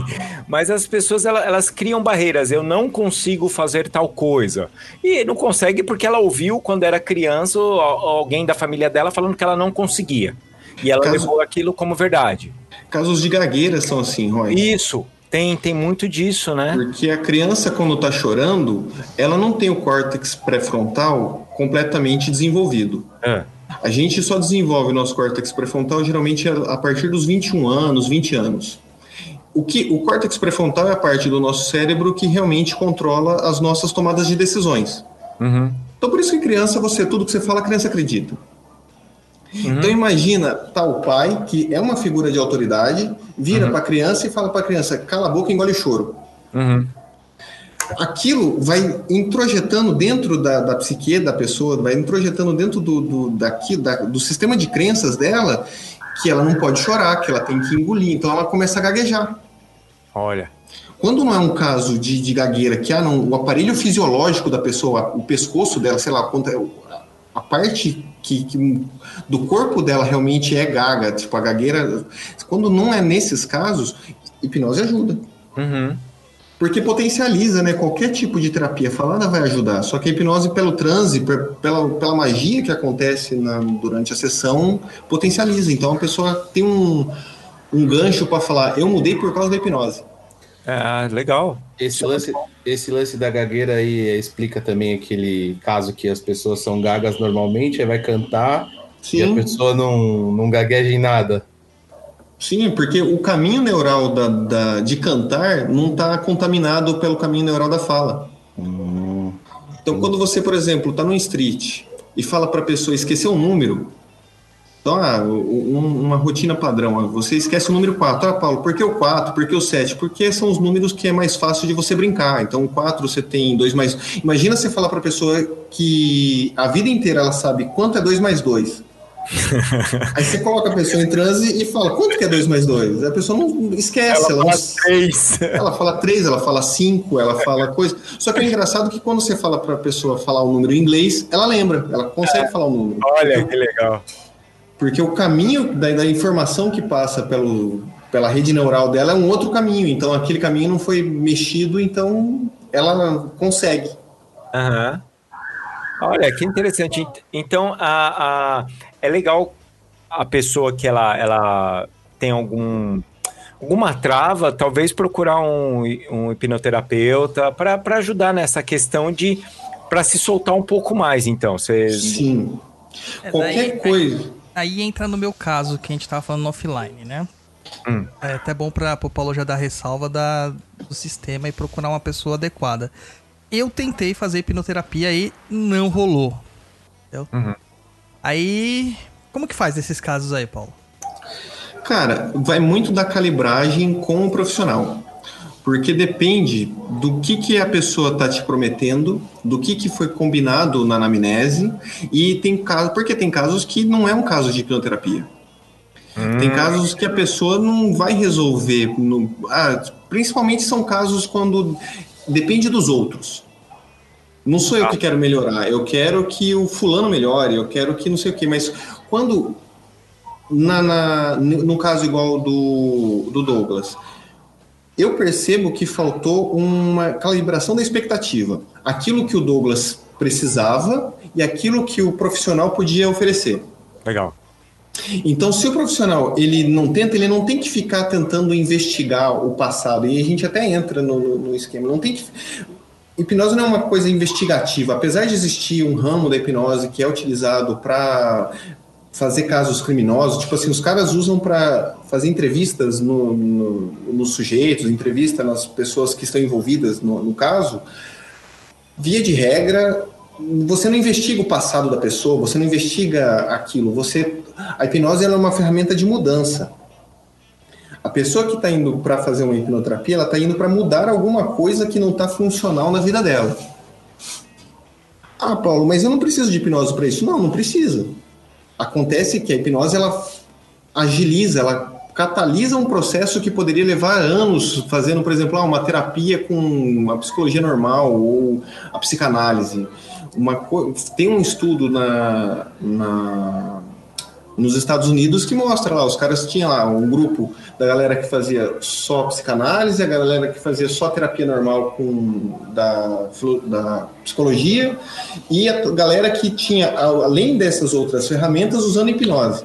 Mas as pessoas ela- elas criam barreiras. Eu não consigo fazer tal coisa. E não consegue porque ela ouviu quando era criança alguém da família dela falando que ela não conseguia. E ela Caso- levou aquilo como verdade. Casos de gagueira são assim, Roy. Isso, tem, tem muito disso, né? Porque a criança, quando está chorando, ela não tem o córtex pré-frontal completamente desenvolvido. É. A gente só desenvolve o nosso córtex pré-frontal geralmente a partir dos 21 anos, 20 anos. O, que, o córtex pré-frontal é a parte do nosso cérebro que realmente controla as nossas tomadas de decisões. Uhum. Então, por isso que criança, você tudo que você fala, a criança acredita. Então imagina tal pai, que é uma figura de autoridade, vira para a criança e fala para a criança, cala a boca e engole o choro. Uhum. Aquilo vai introjetando dentro da, da psique da pessoa, vai introjetando dentro do, do, daqui, da- do sistema de crenças dela que ela não pode chorar, que ela tem que engolir. Então ela começa a gaguejar. Olha. Quando não é um caso de, de gagueira, que ah, não, o aparelho fisiológico da pessoa, o pescoço dela, sei lá, a parte que, que- do corpo dela realmente é gaga, tipo a gagueira. Quando não é nesses casos, hipnose ajuda. Uhum. Porque potencializa, né? Qualquer tipo de terapia falada vai ajudar. Só que a hipnose, pelo transe, pela, pela magia que acontece na- durante a sessão, potencializa. Então a pessoa tem um, um gancho para falar: eu mudei por causa da hipnose. É, legal. Esse lance, esse lance da gagueira aí é, explica também aquele caso que as pessoas são gagas normalmente, aí vai cantar e a Sim, pessoa não, não gagueja em nada. Sim, porque o caminho neural da, da- de cantar não está contaminado pelo caminho neural da fala. Então, quando você, por exemplo, está no street e fala para a pessoa esquecer um número, então, ah, um- uma rotina padrão, ah, você esquece o número 4. Ah, Paulo, por que o 4? Por que o 7? Porque são os números que é mais fácil de você brincar. Então, o 4 você tem 2 mais. Imagina você falar para a pessoa que a vida inteira ela sabe quanto é 2 mais 2. Aí você coloca a pessoa em transe e fala, quanto que é 2 mais 2? A pessoa não esquece, ela, não, três. ela fala três, ela fala cinco, ela fala coisa. Só que é engraçado que quando você fala para a pessoa falar o número em inglês, ela lembra, ela consegue falar o número. Olha que legal. Porque o caminho da, da informação que passa pelo, pela rede neural dela é um outro caminho. Então aquele caminho não foi mexido, então ela consegue. Aham. Olha, que interessante. Ent- Então, a, a- é legal a pessoa que ela, ela tem algum, alguma trava, talvez procurar um, um hipnoterapeuta para ajudar nessa questão de para se soltar um pouco mais. Então, você Sim. É, Qualquer daí- coisa. Aí entra no meu caso, que a gente tava falando no offline, né? Hum. É até bom para o Paulo já dar ressalva da, do sistema e procurar uma pessoa adequada. Eu tentei fazer hipnoterapia e não rolou. Entendeu? Uhum. Aí, como que faz nesses casos aí, Paulo? Cara, vai muito da calibragem com o profissional. Porque depende do que, que a pessoa está te prometendo, do que, que foi combinado na anamnese, e tem casos, porque tem casos que não é um caso de hipnoterapia. Tem casos que a pessoa não vai resolver. no- ah, principalmente são casos quando depende dos outros. Não sou eu que quero melhorar, eu quero que o fulano melhore, eu quero que não sei o quê, mas quando na, na- no caso igual do, do Douglas, eu percebo que faltou uma calibração da expectativa. Aquilo que o Douglas precisava e aquilo que o profissional podia oferecer. legal. Então, se o profissional ele não tenta, ele não tem que ficar tentando investigar o passado. E a gente até entra no, no- no esquema. Não tem que. Hipnose não é uma coisa investigativa. Apesar de existir um ramo da hipnose que é utilizado para fazer casos criminosos, tipo assim, os caras usam para fazer entrevistas no, no- nos sujeitos, entrevista nas pessoas que estão envolvidas no, no caso. Via de regra, você não investiga o passado da pessoa, você não investiga aquilo. Você, a hipnose é uma ferramenta de mudança. A pessoa que está indo para fazer uma hipnoterapia, ela está indo para mudar alguma coisa que não está funcional na vida dela. Ah, Paulo, mas eu não preciso de hipnose para isso. Não, não precisa. Acontece que a hipnose ela agiliza, ela catalisa um processo que poderia levar anos fazendo, por exemplo, ah, uma terapia com a psicologia normal ou a psicanálise. Uma tem um estudo na, na- nos Estados Unidos que mostra lá, os caras tinham lá um grupo da galera que fazia só psicanálise, a galera que fazia só terapia normal com da, da psicologia e a galera que tinha, além dessas outras ferramentas, usando hipnose.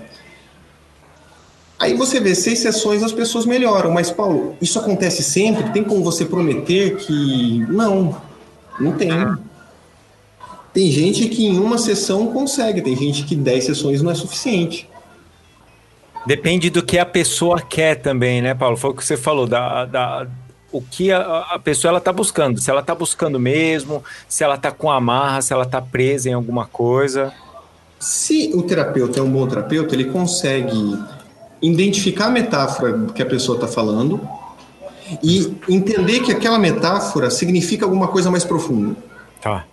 Aí você vê seis sessões as pessoas melhoram, mas Paulo, isso acontece sempre? Tem como você prometer que não? Não tem. Tem gente que em uma sessão consegue, tem gente que dez sessões não é suficiente. Depende do que a pessoa quer também, né, Paulo? Foi o que você falou, da, da, o que a, a pessoa ela tá buscando. Se ela tá buscando mesmo, se ela tá com amarra, se ela tá presa em alguma coisa. Se o terapeuta é um bom terapeuta, ele consegue identificar a metáfora que a pessoa está falando e entender que aquela metáfora significa alguma coisa mais profunda. Tá.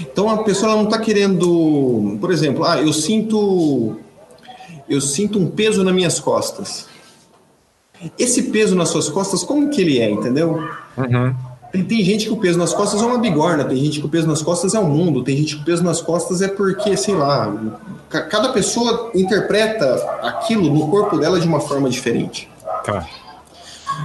Então a pessoa não está querendo, por exemplo, ah, eu sinto eu sinto um peso nas minhas costas. Esse peso nas suas costas, como que ele é, entendeu? Uhum. Tem, tem gente que o peso nas costas é uma bigorna, tem gente que o peso nas costas é o mundo, tem gente que o peso nas costas é porque, sei lá, ca- cada pessoa interpreta aquilo no corpo dela de uma forma diferente. Tá.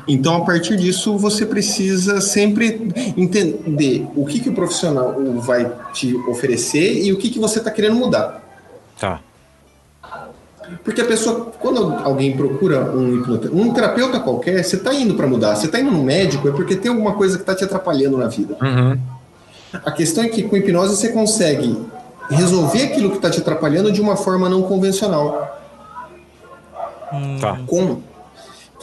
Então, a partir disso, você precisa sempre entender o que, que o profissional vai te oferecer e o que, que você está querendo mudar. Tá. Porque a pessoa, quando alguém procura um um terapeuta qualquer, você está indo para mudar. Você está indo no médico é porque tem alguma coisa que está te atrapalhando na vida. Uhum. A questão é que com hipnose você consegue resolver aquilo que está te atrapalhando de uma forma não convencional. Tá. Como?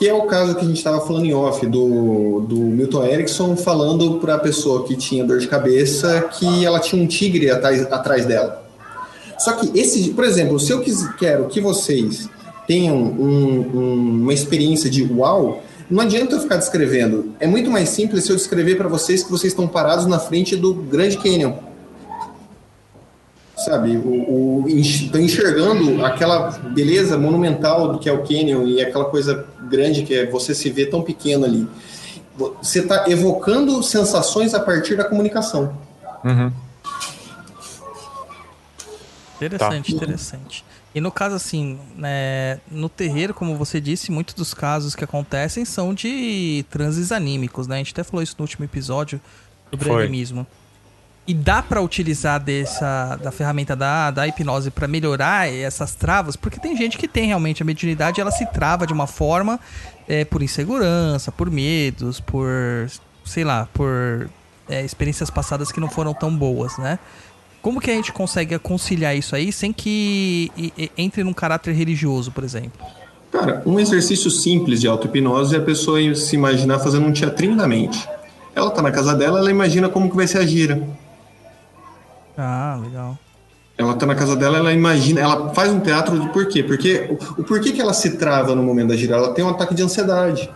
Que é o caso que a gente estava falando em off do, do Milton Erickson falando para a pessoa que tinha dor de cabeça que ela tinha um tigre atrás, atrás dela. Só que esse, por exemplo, se eu quis, quero que vocês tenham um- um- uma experiência de uau, não adianta eu ficar descrevendo. É muito mais simples se eu descrever para vocês que vocês estão parados na frente do Grand Canyon. Sabe, o, o, enxergando aquela beleza monumental do que é o Canyon e aquela coisa grande que é você se vê tão pequeno ali. Você está evocando sensações a partir da comunicação. Uhum. Interessante, interessante. E no caso, assim, né, no terreiro, como você disse, muitos dos casos que acontecem são de transes anímicos, né? A gente até falou isso no último episódio sobre Foi. animismo. E dá pra utilizar dessa da ferramenta da, da hipnose pra melhorar essas travas, porque tem gente que tem realmente a mediunidade, ela se trava de uma forma é, por insegurança, por medos, por sei lá, por é, experiências passadas que não foram tão boas, né? Como que a gente consegue conciliar isso aí sem que entre num caráter religioso, por exemplo? Cara, um exercício simples de auto-hipnose é a pessoa se imaginar fazendo um teatrinho da mente. Ela tá na casa dela, ela imagina como que vai ser a gira. Ah, legal. Ela tá na casa dela, ela imagina, ela faz um teatro de por quê? Porque o, o porquê que ela se trava no momento da gira? Ela tem um ataque de ansiedade.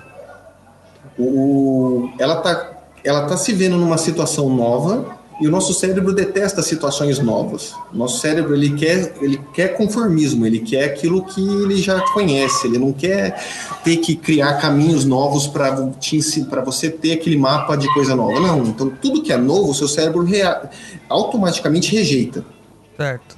O- ela, tá, ela tá se vendo numa situação nova e o nosso cérebro detesta situações novas. O nosso cérebro ele quer, ele quer conformismo, ele quer aquilo que ele já conhece, ele não quer ter que criar caminhos novos para você ter aquele mapa de coisa nova. Não, então tudo que é novo, o seu cérebro rea- automaticamente rejeita. Certo.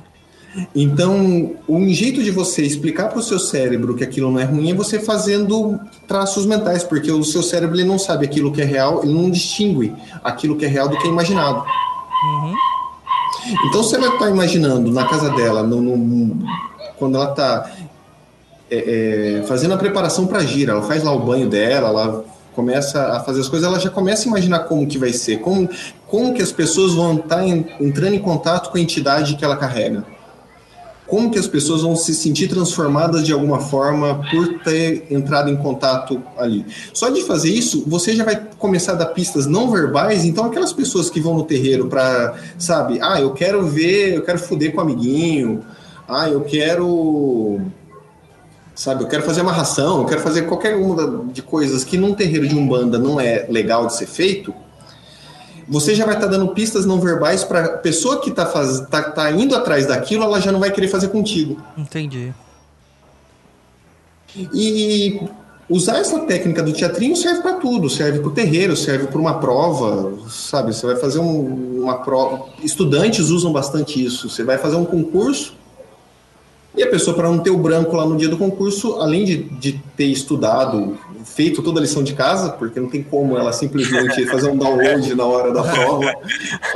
Então, um jeito de você explicar para o seu cérebro que aquilo não é ruim é você fazendo traços mentais, porque o seu cérebro ele não sabe aquilo que é real, ele não distingue aquilo que é real do que é imaginado. Então, se ela está imaginando na casa dela, no- no- quando ela está fazendo a preparação para a gira, ela faz lá o banho dela, ela começa a fazer as coisas, ela já começa a imaginar como que vai ser, como, como que as pessoas vão estar entrando em contato com a entidade que ela carrega como que as pessoas vão se sentir transformadas de alguma forma por ter entrado em contato ali. Só de fazer isso, você já vai começar a dar pistas não verbais, então aquelas pessoas que vão no terreiro para, sabe, ah, eu quero ver, eu quero fuder com o amiguinho, ah, eu quero sabe, eu quero fazer amarração, eu quero fazer qualquer uma de coisas que num terreiro de umbanda não é legal de ser feito, você já vai estar dando pistas não verbais para a pessoa que está faz... tá, tá indo atrás daquilo, ela já não vai querer fazer contigo. Entendi. E usar essa técnica do teatrinho serve para tudo, serve para o terreiro, serve para uma prova, sabe? Você vai fazer um- uma prova. Estudantes usam bastante isso. Você vai fazer um concurso e a pessoa, para não ter o branco lá no dia do concurso, além de, de ter estudado, feito toda a lição de casa, porque não tem como ela simplesmente fazer um download na hora da prova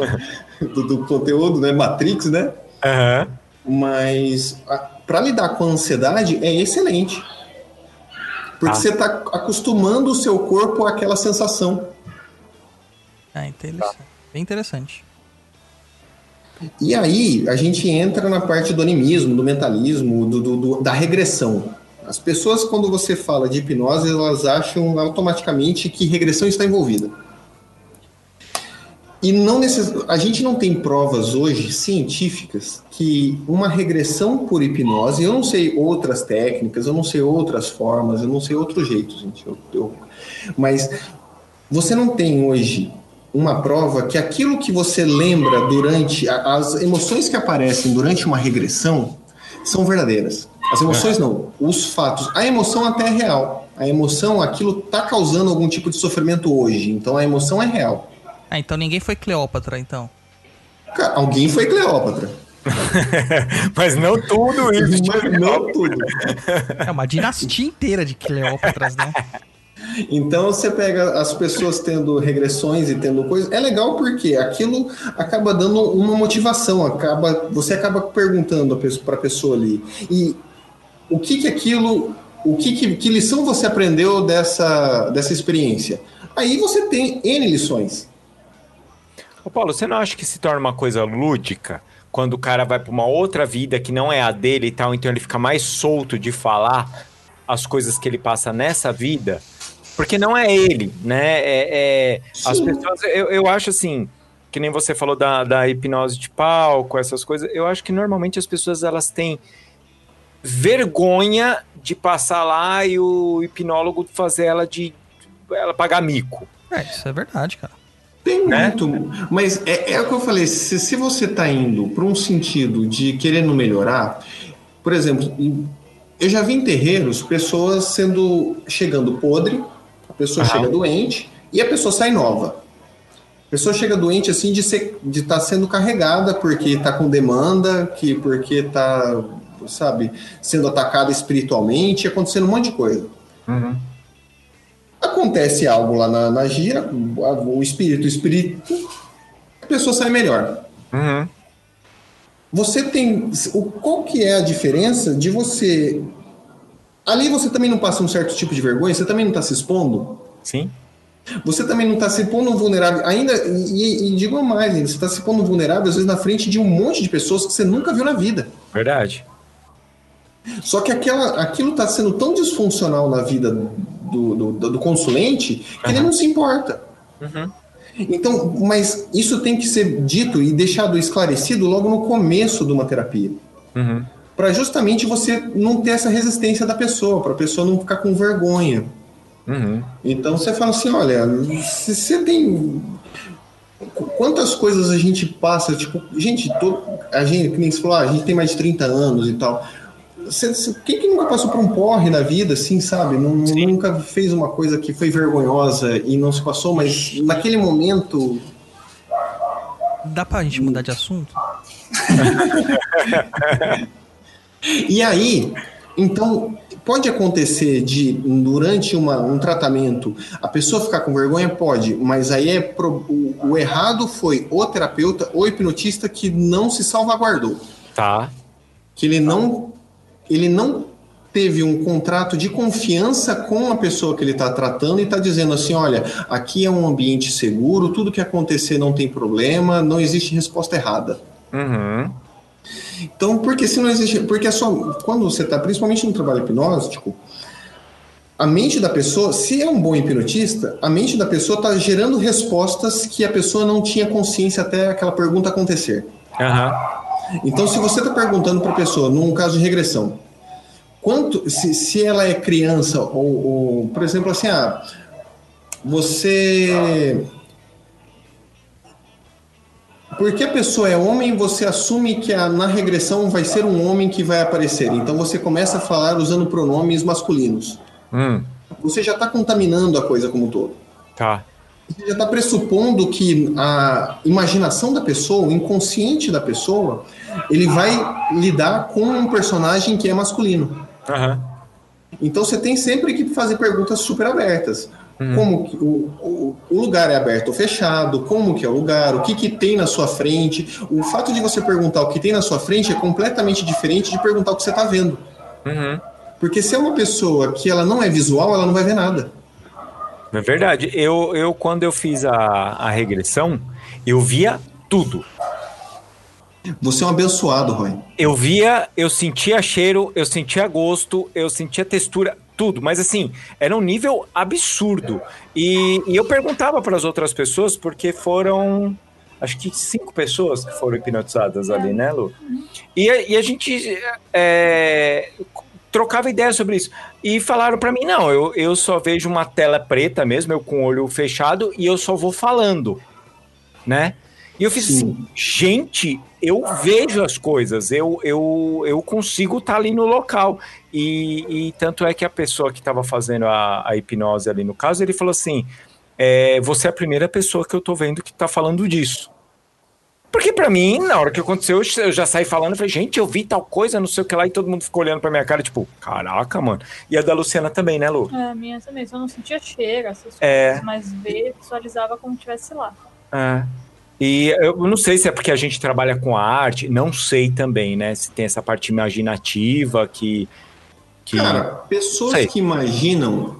do, do conteúdo, né? Matrix, né? Aham. Mas para lidar com a ansiedade é excelente. Porque Ah. você está acostumando o seu corpo àquela sensação. Ah, interessante. Bem interessante. E aí a gente entra na parte do animismo, do mentalismo, do, do- do- da regressão. As pessoas, quando você fala de hipnose, elas acham automaticamente que regressão está envolvida. E não necess... a gente não tem provas hoje científicas que uma regressão por hipnose, eu não sei outras técnicas, eu não sei outras formas, eu não sei outros jeitos, gente. Eu, eu... Mas você não tem hoje uma prova que aquilo que você lembra durante as emoções que aparecem durante uma regressão são verdadeiras. As emoções não, os fatos. A emoção até é real. A emoção, aquilo está causando algum tipo de sofrimento hoje. Então a emoção é real. Ah, então ninguém foi Cleópatra, então. Cara, alguém foi Cleópatra. Mas não tudo isso. Mas não tudo. É uma dinastia inteira de Cleópatras, né? Então você pega as pessoas tendo regressões e tendo coisas. É legal porque aquilo acaba dando uma motivação, acaba, você acaba perguntando para a pessoa ali. E o que que aquilo. O que, que, que lição você aprendeu dessa, dessa experiência? Aí você tem N lições. Ô Paulo, você não acha que se torna uma coisa lúdica quando o cara vai para uma outra vida que não é a dele e tal, então ele fica mais solto de falar as coisas que ele passa nessa vida? Porque não é ele, né? É, é- as pessoas, eu, eu acho assim, que nem você falou da, da hipnose de palco, essas coisas, eu acho que normalmente as pessoas elas têm vergonha de passar lá e o hipnólogo fazer ela de ela pagar mico. É, isso é verdade, cara. Tem Né? muito, mas é, é o que eu falei. Se, se você está indo para um sentido de querendo melhorar, por exemplo, em- eu já vi em terreiros pessoas sendo chegando podre, a pessoa Aham. chega doente e a pessoa sai nova. A pessoa chega doente assim de ser, de estar sendo carregada porque está com demanda, que porque está, sabe, sendo atacada espiritualmente, acontecendo um monte de coisa. Acontece algo lá na, na gira, o espírito, o espírito, a pessoa sai melhor. Uhum. Você tem. O, qual que é a diferença de você. Ali você também não passa um certo tipo de vergonha, você também não está se expondo. Sim. Você também não está se pondo vulnerável. Ainda, e, e digo mais, você está se pondo vulnerável, às vezes, na frente de um monte de pessoas que você nunca viu na vida. Verdade. Só que aquela, aquilo está sendo tão disfuncional na vida do, do, do consulente que ele não se importa. Então, mas isso tem que ser dito e deixado esclarecido logo no começo de uma terapia. Uhum. Para justamente você não ter essa resistência da pessoa, para a pessoa não ficar com vergonha. Uhum. Então você fala assim, olha, se você tem qu- quantas coisas a gente passa, tipo, gente, to- a gente, que nem você falou, ah, a gente tem mais de 30 anos e tal. Quem que nunca passou por um porre na vida, assim, sabe? Não- Nunca fez uma coisa que foi vergonhosa e não se passou, mas naquele momento Dá pra gente mudar de assunto? E aí, então, pode acontecer de, durante uma- um tratamento, a pessoa ficar com vergonha? Pode, mas aí é pro- o, o errado foi o terapeuta ou hipnotista que não se salvaguardou. Tá. Que ele não, ele não teve um contrato de confiança com a pessoa que ele está tratando e está dizendo assim: olha, aqui é um ambiente seguro, tudo que acontecer não tem problema, não existe resposta errada. Uhum. Então, porque se não existe. Porque é só. Quando você está, principalmente no trabalho hipnóstico, a mente da pessoa, se é um bom hipnotista, a mente da pessoa está gerando respostas que a pessoa não tinha consciência até aquela pergunta acontecer. Aham. Então, se você está perguntando para a pessoa, num caso de regressão, quanto, se, se ela é criança, ou, ou, por exemplo, assim, ah, você. Porque a pessoa é homem, você assume que a- na regressão vai ser um homem que vai aparecer. Então você começa a falar usando pronomes masculinos. Hum. Você já está contaminando a coisa como um todo. Tá. Você já está pressupondo que a imaginação da pessoa, o inconsciente da pessoa, ele vai lidar com um personagem que é masculino. Aham. Então você tem sempre que fazer perguntas super abertas. Como que o, o, o lugar é aberto ou fechado? Como que é o lugar? O que, que tem na sua frente? O fato de você perguntar o que tem na sua frente é completamente diferente de perguntar o que você está vendo. Uhum. Porque se é uma pessoa que ela não é visual, ela não vai ver nada. É verdade. Eu, eu quando eu fiz a, a regressão, eu via tudo. Você é um abençoado, Roy. Eu via, eu sentia cheiro, eu sentia gosto, eu sentia textura, tudo. Mas assim, era um nível absurdo. E, e eu perguntava para as outras pessoas porque foram acho que cinco pessoas que foram hipnotizadas ali, né, Lu? E, a- e a gente é, trocava ideias sobre isso. E falaram pra mim, não, eu, eu só vejo uma tela preta mesmo, eu com o olho fechado, e eu só vou falando, né? E eu fiz assim, gente, eu vejo as coisas, eu, eu, eu consigo estar ali no local. E, e tanto é que a pessoa que estava fazendo a, a hipnose ali no caso, ele falou assim: é, você é a primeira pessoa que eu tô vendo que tá falando disso. Porque pra mim, na hora que aconteceu, eu eu já saí falando, falei, gente, eu vi tal coisa, não sei o que lá, e todo mundo ficou olhando pra minha cara, tipo, caraca, mano. E a da Luciana também, né, Lu? É, a minha também, só não sentia cheiro, essas É. coisas, mas ver, visualizava como tivesse lá. É. E eu não sei se é porque a gente trabalha com a arte, não sei também, né? Se tem essa parte imaginativa que. que... Cara, pessoas Sei. que imaginam,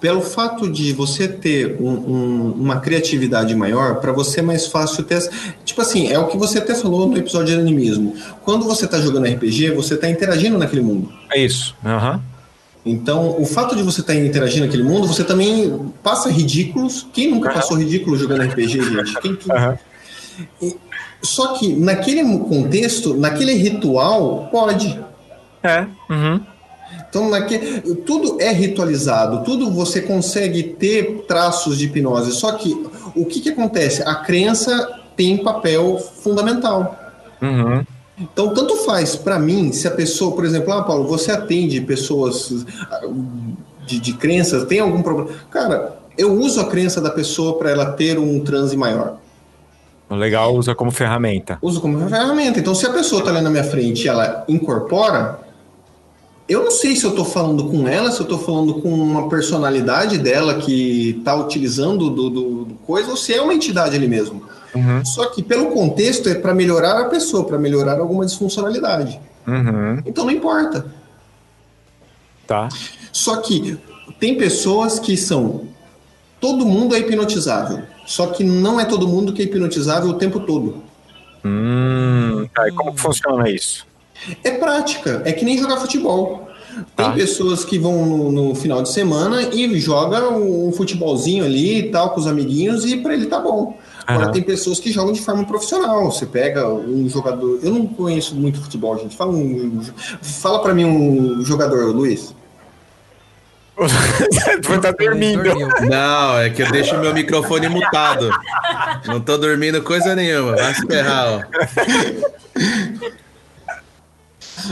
pelo fato de você ter um- um- uma criatividade maior, para você é mais fácil ter. Tipo assim, é o que você até falou no episódio de animismo. Quando você tá jogando RPG, você tá interagindo naquele mundo. É isso. Aham. Então, o fato de você estar interagindo naquele mundo, você também passa ridículos. Quem nunca passou ridículo jogando RPG, gente? Quem que- Aham. E- Só que naquele contexto, naquele ritual, pode. É. Uhum. Então, naque... tudo é ritualizado, tudo você consegue ter traços de hipnose. Só que o que, que acontece? A crença tem papel fundamental. Uhum. Então, tanto faz para mim se a pessoa, por exemplo, ah, Paulo, você atende pessoas ah, de, de crenças, tem algum problema? Cara, eu uso a crença da pessoa para ela ter um transe maior. Legal usa como ferramenta. Uso como ferramenta. Então, se a pessoa está ali na minha frente e ela incorpora, eu não sei se eu estou falando com ela, se eu estou falando com uma personalidade dela que está utilizando do, do- do coisa, ou se é uma entidade ali mesmo. Uhum. Só que pelo contexto é para melhorar a pessoa, para melhorar alguma disfuncionalidade. Uhum. Então não importa. Tá. Só que tem pessoas que são. Todo mundo é hipnotizável. Só que não é todo mundo que é hipnotizável o tempo todo. Hum, tá. E como que funciona isso? É prática, é que nem jogar futebol. Tem Tá. pessoas que vão no, no final de semana e joga um futebolzinho ali e tal com os amiguinhos e para ele tá bom. Agora Aham. tem pessoas que jogam de forma profissional. Você pega um jogador, eu não conheço muito futebol, gente. Fala um, fala para mim um jogador, Luiz. Você tá dormindo. Não, é que eu deixo meu microfone mutado. Não tô dormindo coisa nenhuma. Vai se ferrar, ó.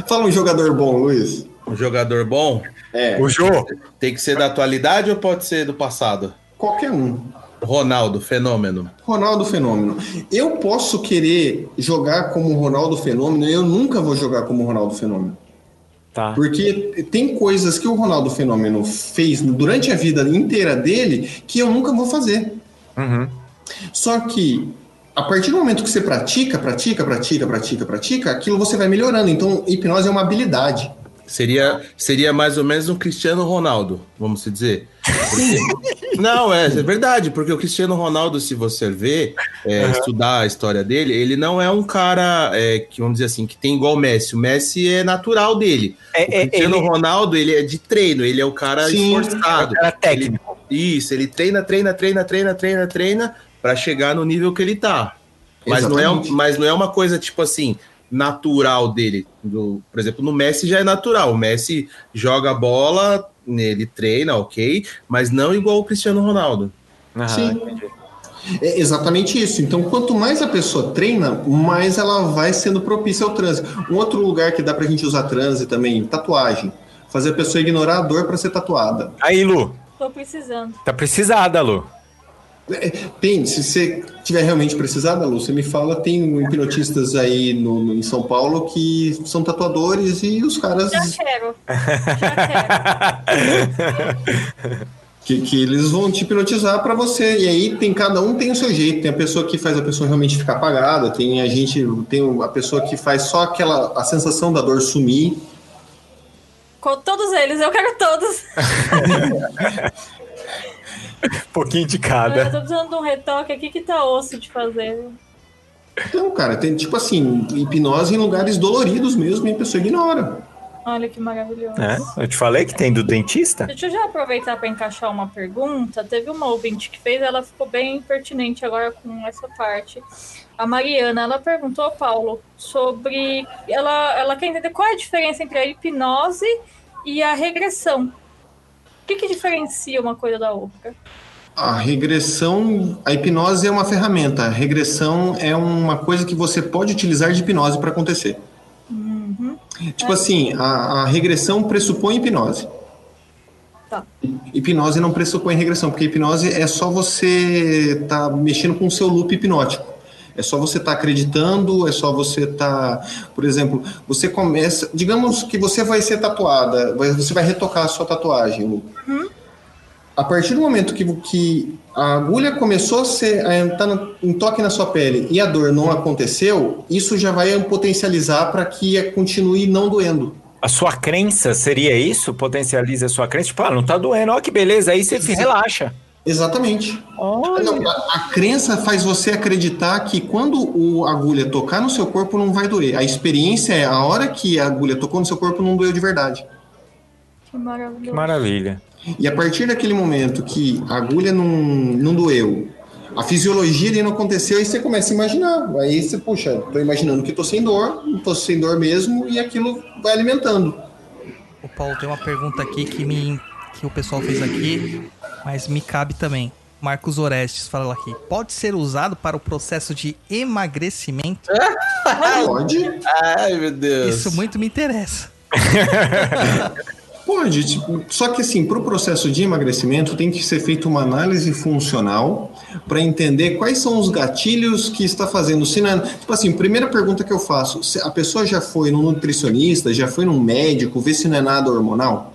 Fala um jogador bom, Luiz. Um jogador bom É, O Jô. tem que ser da atualidade ou pode ser do passado? qualquer um. Ronaldo, fenômeno. Ronaldo Fenômeno. Eu posso querer jogar como Ronaldo Fenômeno, eu nunca vou jogar como Ronaldo Fenômeno. Tá. Porque tem coisas que o Ronaldo Fenômeno fez durante a vida inteira dele que eu nunca vou fazer. Uhum. Só que a partir do momento que você pratica, pratica, pratica, pratica, pratica, aquilo você vai melhorando. Então, hipnose é uma habilidade. Seria, seria mais ou menos um Cristiano Ronaldo, vamos se dizer. Porque- Não, é, é verdade, porque o Cristiano Ronaldo, se você ver, é, estudar a história dele, ele não é um cara é, que, vamos dizer assim, que tem igual o Messi. O Messi é natural dele. É, o é, Cristiano ele- Ronaldo, ele é de treino, ele é o cara Sim. esforçado. Era técnico. Isso, ele treina, treina, treina, treina, treina, treina para chegar no nível que ele tá. Mas não, é, mas não é uma coisa tipo assim natural dele. Do, por exemplo, no Messi já é natural. O Messi joga bola, ele treina, ok, mas não igual o Cristiano Ronaldo. Aham, Sim. entendi. É exatamente isso. Então, quanto mais a pessoa treina, mais ela vai sendo propícia ao transe. Um outro lugar que dá pra gente usar transe também, tatuagem. Fazer a pessoa ignorar a dor para ser tatuada. Aí, Lu. Tô precisando. Tá precisada, Lu. É, Tem, se você tiver realmente precisada, Lu, você me fala, tem hipnotistas aí no, no- em São Paulo que são tatuadores e os caras Já quero. Já quero. que, que eles vão te hipnotizar para você. E aí tem cada um tem o seu jeito. Tem a pessoa que faz a pessoa realmente ficar apagada, tem a gente, tem a pessoa que faz só aquela a sensação da dor sumir. Com todos eles, eu quero todos. Um pouquinho de Eu cada. tô precisando de um retoque aqui que tá osso de fazer. Então, cara, tem tipo assim, hipnose em lugares doloridos mesmo e a pessoa ignora. Olha que maravilhoso. É, eu te falei que tem do dentista? Deixa eu já aproveitar para encaixar uma pergunta. Teve uma ouvinte que fez, ela ficou bem pertinente agora com essa parte. A Mariana, ela perguntou ao Paulo sobre. Ela, ela quer entender qual é a diferença entre a hipnose e a regressão. O que, que diferencia uma coisa da outra? A regressão, a hipnose é uma ferramenta. A regressão é uma coisa que você pode utilizar de hipnose para acontecer. Tipo assim, a, a regressão pressupõe hipnose. Tá. Hipnose não pressupõe regressão, porque hipnose é só você tá mexendo com o seu loop hipnótico. É só você estar acreditando, é só você estar, por exemplo, você começa, digamos que você vai ser tatuada, você vai retocar a sua tatuagem, Lu. A partir do momento que, que a agulha começou a, ser, a entrar no- em toque na sua pele e a dor não aconteceu, isso já vai potencializar para que continue não doendo. A sua crença seria isso? Potencializa a sua crença? Tipo, ah, não tá doendo, ó que beleza, aí você relaxa. Exatamente. Não, a, a crença faz você acreditar que quando o a agulha tocar no seu corpo não vai doer. A experiência é a hora que a agulha tocou no seu corpo não doeu de verdade. Que maravilhoso. Que maravilha. E a partir daquele momento que a agulha não, não doeu, a fisiologia ali não aconteceu, aí você começa a imaginar. Aí você, puxa, tô imaginando que tô sem dor, não tô sem dor mesmo, e aquilo vai alimentando. O Paulo tem uma pergunta aqui que me que o pessoal fez aqui, mas me cabe também. Marcos Orestes fala aqui. Pode ser usado para o processo de emagrecimento? Pode, Ai, meu Deus. Isso muito me interessa. pode. Tipo, só que assim, para o processo de emagrecimento tem que ser feita uma análise funcional para entender quais são os gatilhos que está fazendo. Se não é- tipo assim, primeira pergunta que eu faço: se a pessoa já foi num nutricionista, já foi num médico, ver se não é nada hormonal?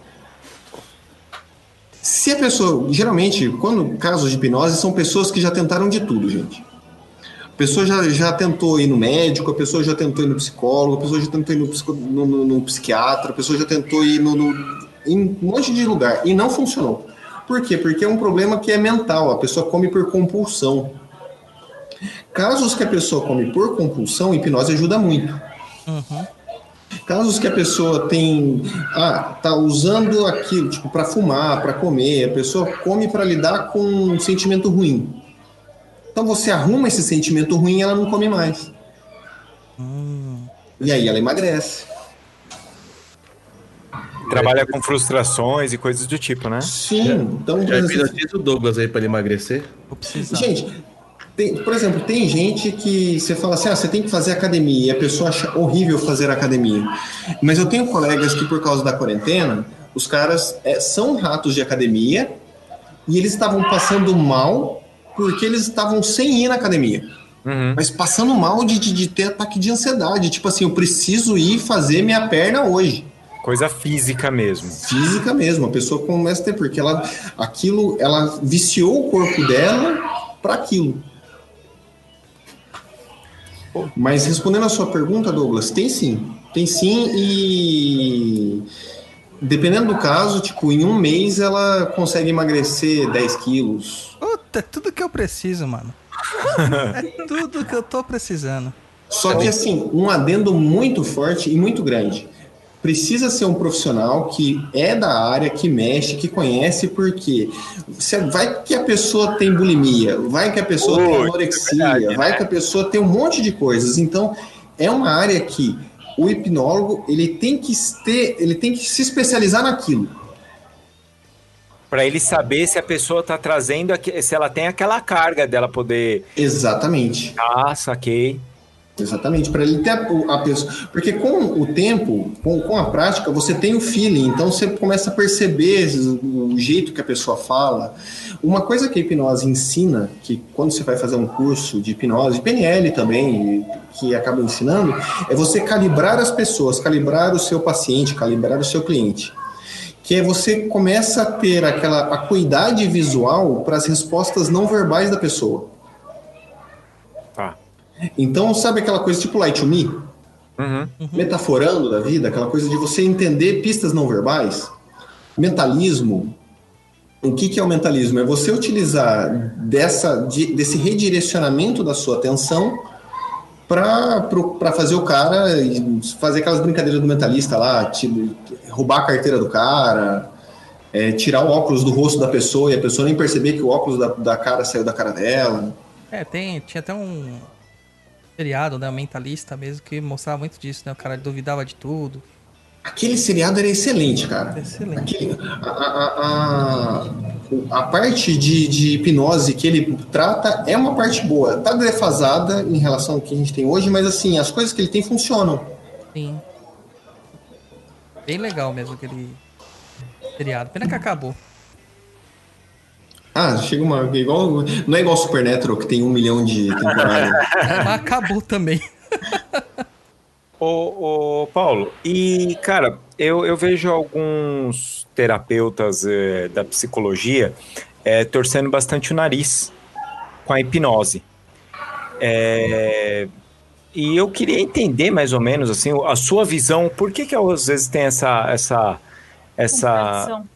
Se a pessoa, geralmente, quando casos de hipnose, são pessoas que já tentaram de tudo, gente. A pessoa já, já tentou ir no médico, a pessoa já tentou ir no psicólogo, a pessoa já tentou ir no, psico- no- no- no psiquiatra, a pessoa já tentou ir no, em um monte de lugar e não funcionou. Por quê? Porque é um problema que é mental, a pessoa come por compulsão. Casos que a pessoa come por compulsão, hipnose ajuda muito. Casos que a pessoa tem, ah, tá usando aquilo, tipo, para fumar, para comer, a pessoa come para lidar com um sentimento ruim. Então você arruma esse sentimento ruim e ela não come mais. E aí ela emagrece. Trabalha com frustrações e coisas do tipo, né? Sim, então Já exemplo, hipnotiza o Douglas aí pra ele emagrecer? Vou precisar. Gente, tem- por exemplo, tem gente que você fala assim, ah, você tem que fazer academia, e a pessoa acha horrível fazer academia. Mas eu tenho colegas que, por causa da quarentena, os caras é, são ratos de academia e eles estavam passando mal porque eles estavam sem ir na academia. Uhum. Mas passando mal de, de, de ter ataque de ansiedade. Tipo assim, eu preciso ir fazer minha perna hoje. Coisa física mesmo. Física mesmo. A pessoa começa a ter, porque ela, aquilo, ela viciou o corpo dela para aquilo. Mas respondendo a sua pergunta, Douglas, tem sim. Tem sim e dependendo do caso, tipo, em um mês ela consegue emagrecer 10 quilos. Puta, é tudo que eu preciso, mano. É tudo que eu tô precisando. Só que assim, um adendo muito forte e muito grande. Precisa ser um profissional que é da área, que mexe, que conhece, porque você vai que a pessoa tem bulimia, vai que a pessoa tem Ui, anorexia, é verdade, vai né? que a pessoa tem um monte de coisas. Então, é uma área que o hipnólogo ele tem que ter, ele tem que se especializar naquilo. Pra ele saber se a pessoa tá trazendo, se ela tem aquela carga dela poder. Exatamente. Ah, saquei. Exatamente, para ele ter a, a pessoa. Porque com o tempo, com, com a prática, você tem o feeling, então você começa a perceber o jeito que a pessoa fala. Uma coisa que a hipnose ensina, que quando você vai fazer um curso de hipnose, PNL também, que acaba ensinando, é você calibrar as pessoas, calibrar o seu paciente, calibrar o seu cliente. Que é você começa a ter aquela acuidade visual para as respostas não verbais da pessoa. Então, sabe aquela coisa tipo Light to Me? Uhum. Metaforando da vida, aquela coisa de você entender pistas não verbais? Mentalismo. O que, que é o mentalismo? É você utilizar dessa, de- desse redirecionamento da sua atenção para fazer o cara fazer aquelas brincadeiras do mentalista lá, tipo, roubar a carteira do cara, é, tirar o óculos do rosto da pessoa e a pessoa nem perceber que o óculos da, da cara saiu da cara dela. É, tem, tinha até um seriado, né, um mentalista mesmo, que mostrava muito disso, né, o cara duvidava de tudo. Aquele seriado era excelente, cara. Excelente. Aquele- a, a- a- a parte de, de hipnose que ele trata é uma parte boa. Tá defasada em relação ao que a gente tem hoje, mas assim, as coisas que ele tem funcionam. Sim. Bem legal mesmo aquele seriado. Pena que acabou. Ah, chega uma. Igual, não é igual Supernatural, que tem um milhão de temporadas. Acabou também. Ô, ô, Paulo, e cara, eu, eu vejo alguns terapeutas eh, da psicologia eh, torcendo bastante o nariz com a hipnose. É, e eu queria entender mais ou menos assim a sua visão. Por que que às vezes tem essa essa essa Contradição.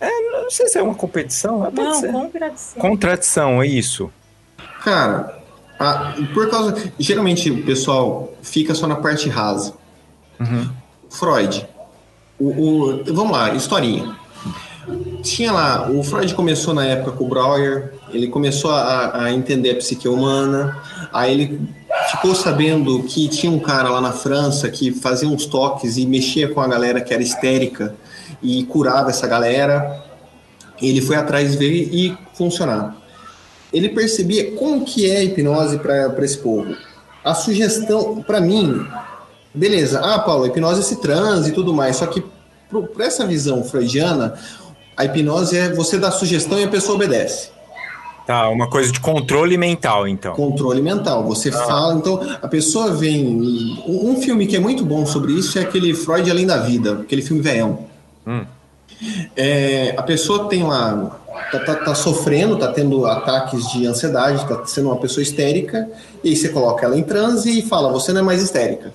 Não sei se é uma competição, pode Não, ser. contradição. contradição, é isso. Cara, a- por causa. Geralmente o pessoal fica só na parte rasa. Freud. O, o- vamos lá, historinha. Tinha lá, o Freud começou na época com o Breuer, ele começou a, a entender a psique humana, aí ele ficou sabendo que tinha um cara lá na França que fazia uns toques e mexia com a galera que era histérica e curava essa galera. Ele foi atrás dele e funcionava ele percebia como que é a hipnose para esse povo. A sugestão, para mim, beleza, ah, Paulo, a hipnose é esse transe e tudo mais, só que para essa visão freudiana, a hipnose é você dar sugestão e a pessoa obedece. Tá, uma coisa de controle mental, então. Controle mental. Você fala, então a pessoa vem. Um filme que é muito bom sobre isso é aquele Freud Além da Vida, aquele filme velhão. Hum. É, a pessoa tem lá, tá, tá- tá sofrendo, tá tendo ataques de ansiedade, tá sendo uma pessoa histérica, e aí você coloca ela em transe e fala, você não é mais histérica.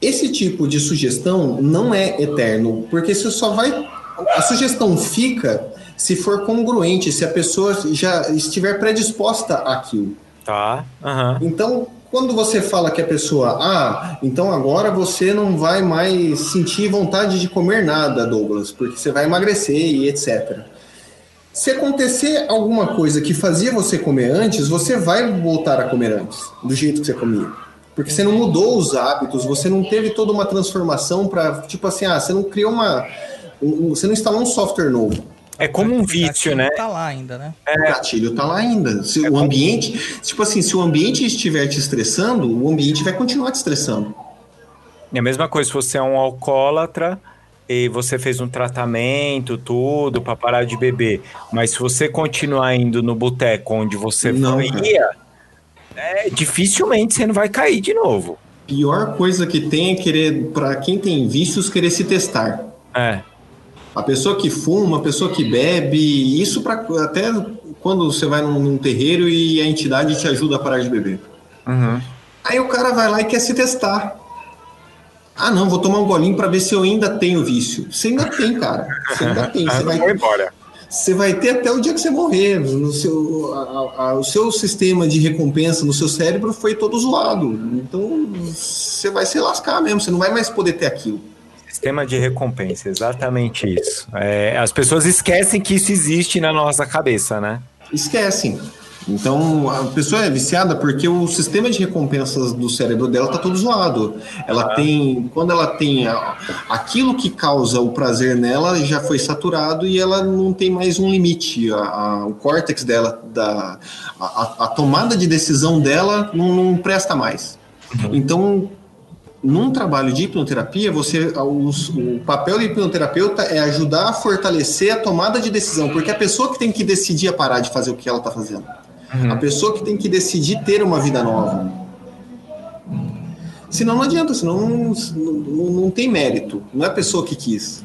Esse tipo de sugestão não é eterno, porque você só vai. A sugestão fica se for congruente, se a pessoa já estiver predisposta àquilo. Tá. Aham. Então, quando você fala que a pessoa, ah, então agora você não vai mais sentir vontade de comer nada, Douglas, porque você vai emagrecer e etc. Se acontecer alguma coisa que fazia você comer antes, você vai voltar a comer antes, do jeito que você comia. Porque você não mudou os hábitos, você não teve toda uma transformação para, tipo assim, ah, você não criou uma. um- você não instalou um software novo. É como um vício, né? Tá lá ainda, né? O gatilho tá lá ainda. Se o ambiente, tipo assim, se o ambiente estiver te estressando, o ambiente vai continuar te estressando. É a mesma coisa se você é um alcoólatra e você fez um tratamento, tudo, pra parar de beber. Mas se você continuar indo no boteco onde você Não, ia, é, dificilmente você não vai cair de novo. Pior coisa que tem é querer, para quem tem vícios, querer se testar. É. A pessoa que fuma, a pessoa que bebe, isso para até quando você vai num, num terreiro e a entidade te ajuda a parar de beber. Uhum. Aí o cara vai lá e quer se testar. Ah, não, vou tomar um golinho para ver se eu ainda tenho vício. Você ainda tem, cara. Você ainda tem. Você vai, Vai embora. você vai ter até o dia que você morrer. No seu, a- a- o seu sistema de recompensa no seu cérebro foi todo zoado. Então você vai se lascar mesmo. Você não vai mais poder ter aquilo. Sistema de recompensa, exatamente isso. É, as pessoas esquecem que isso existe na nossa cabeça, né? Esquecem. Então a pessoa é viciada porque o sistema de recompensas do cérebro dela tá todo zoado. Ela tem, quando ela tem a- aquilo que causa o prazer nela já foi saturado e ela não tem mais um limite. A- a- o córtex dela, da, a, tomada de decisão dela não, não presta mais. Então num trabalho de hipnoterapia, você, o, o papel do hipnoterapeuta é ajudar a fortalecer a tomada de decisão, porque a pessoa que tem que decidir a parar de fazer o que ela está fazendo, a pessoa que tem que decidir ter uma vida nova. Senão não adianta, senão não, não, não tem mérito, não é a pessoa que quis.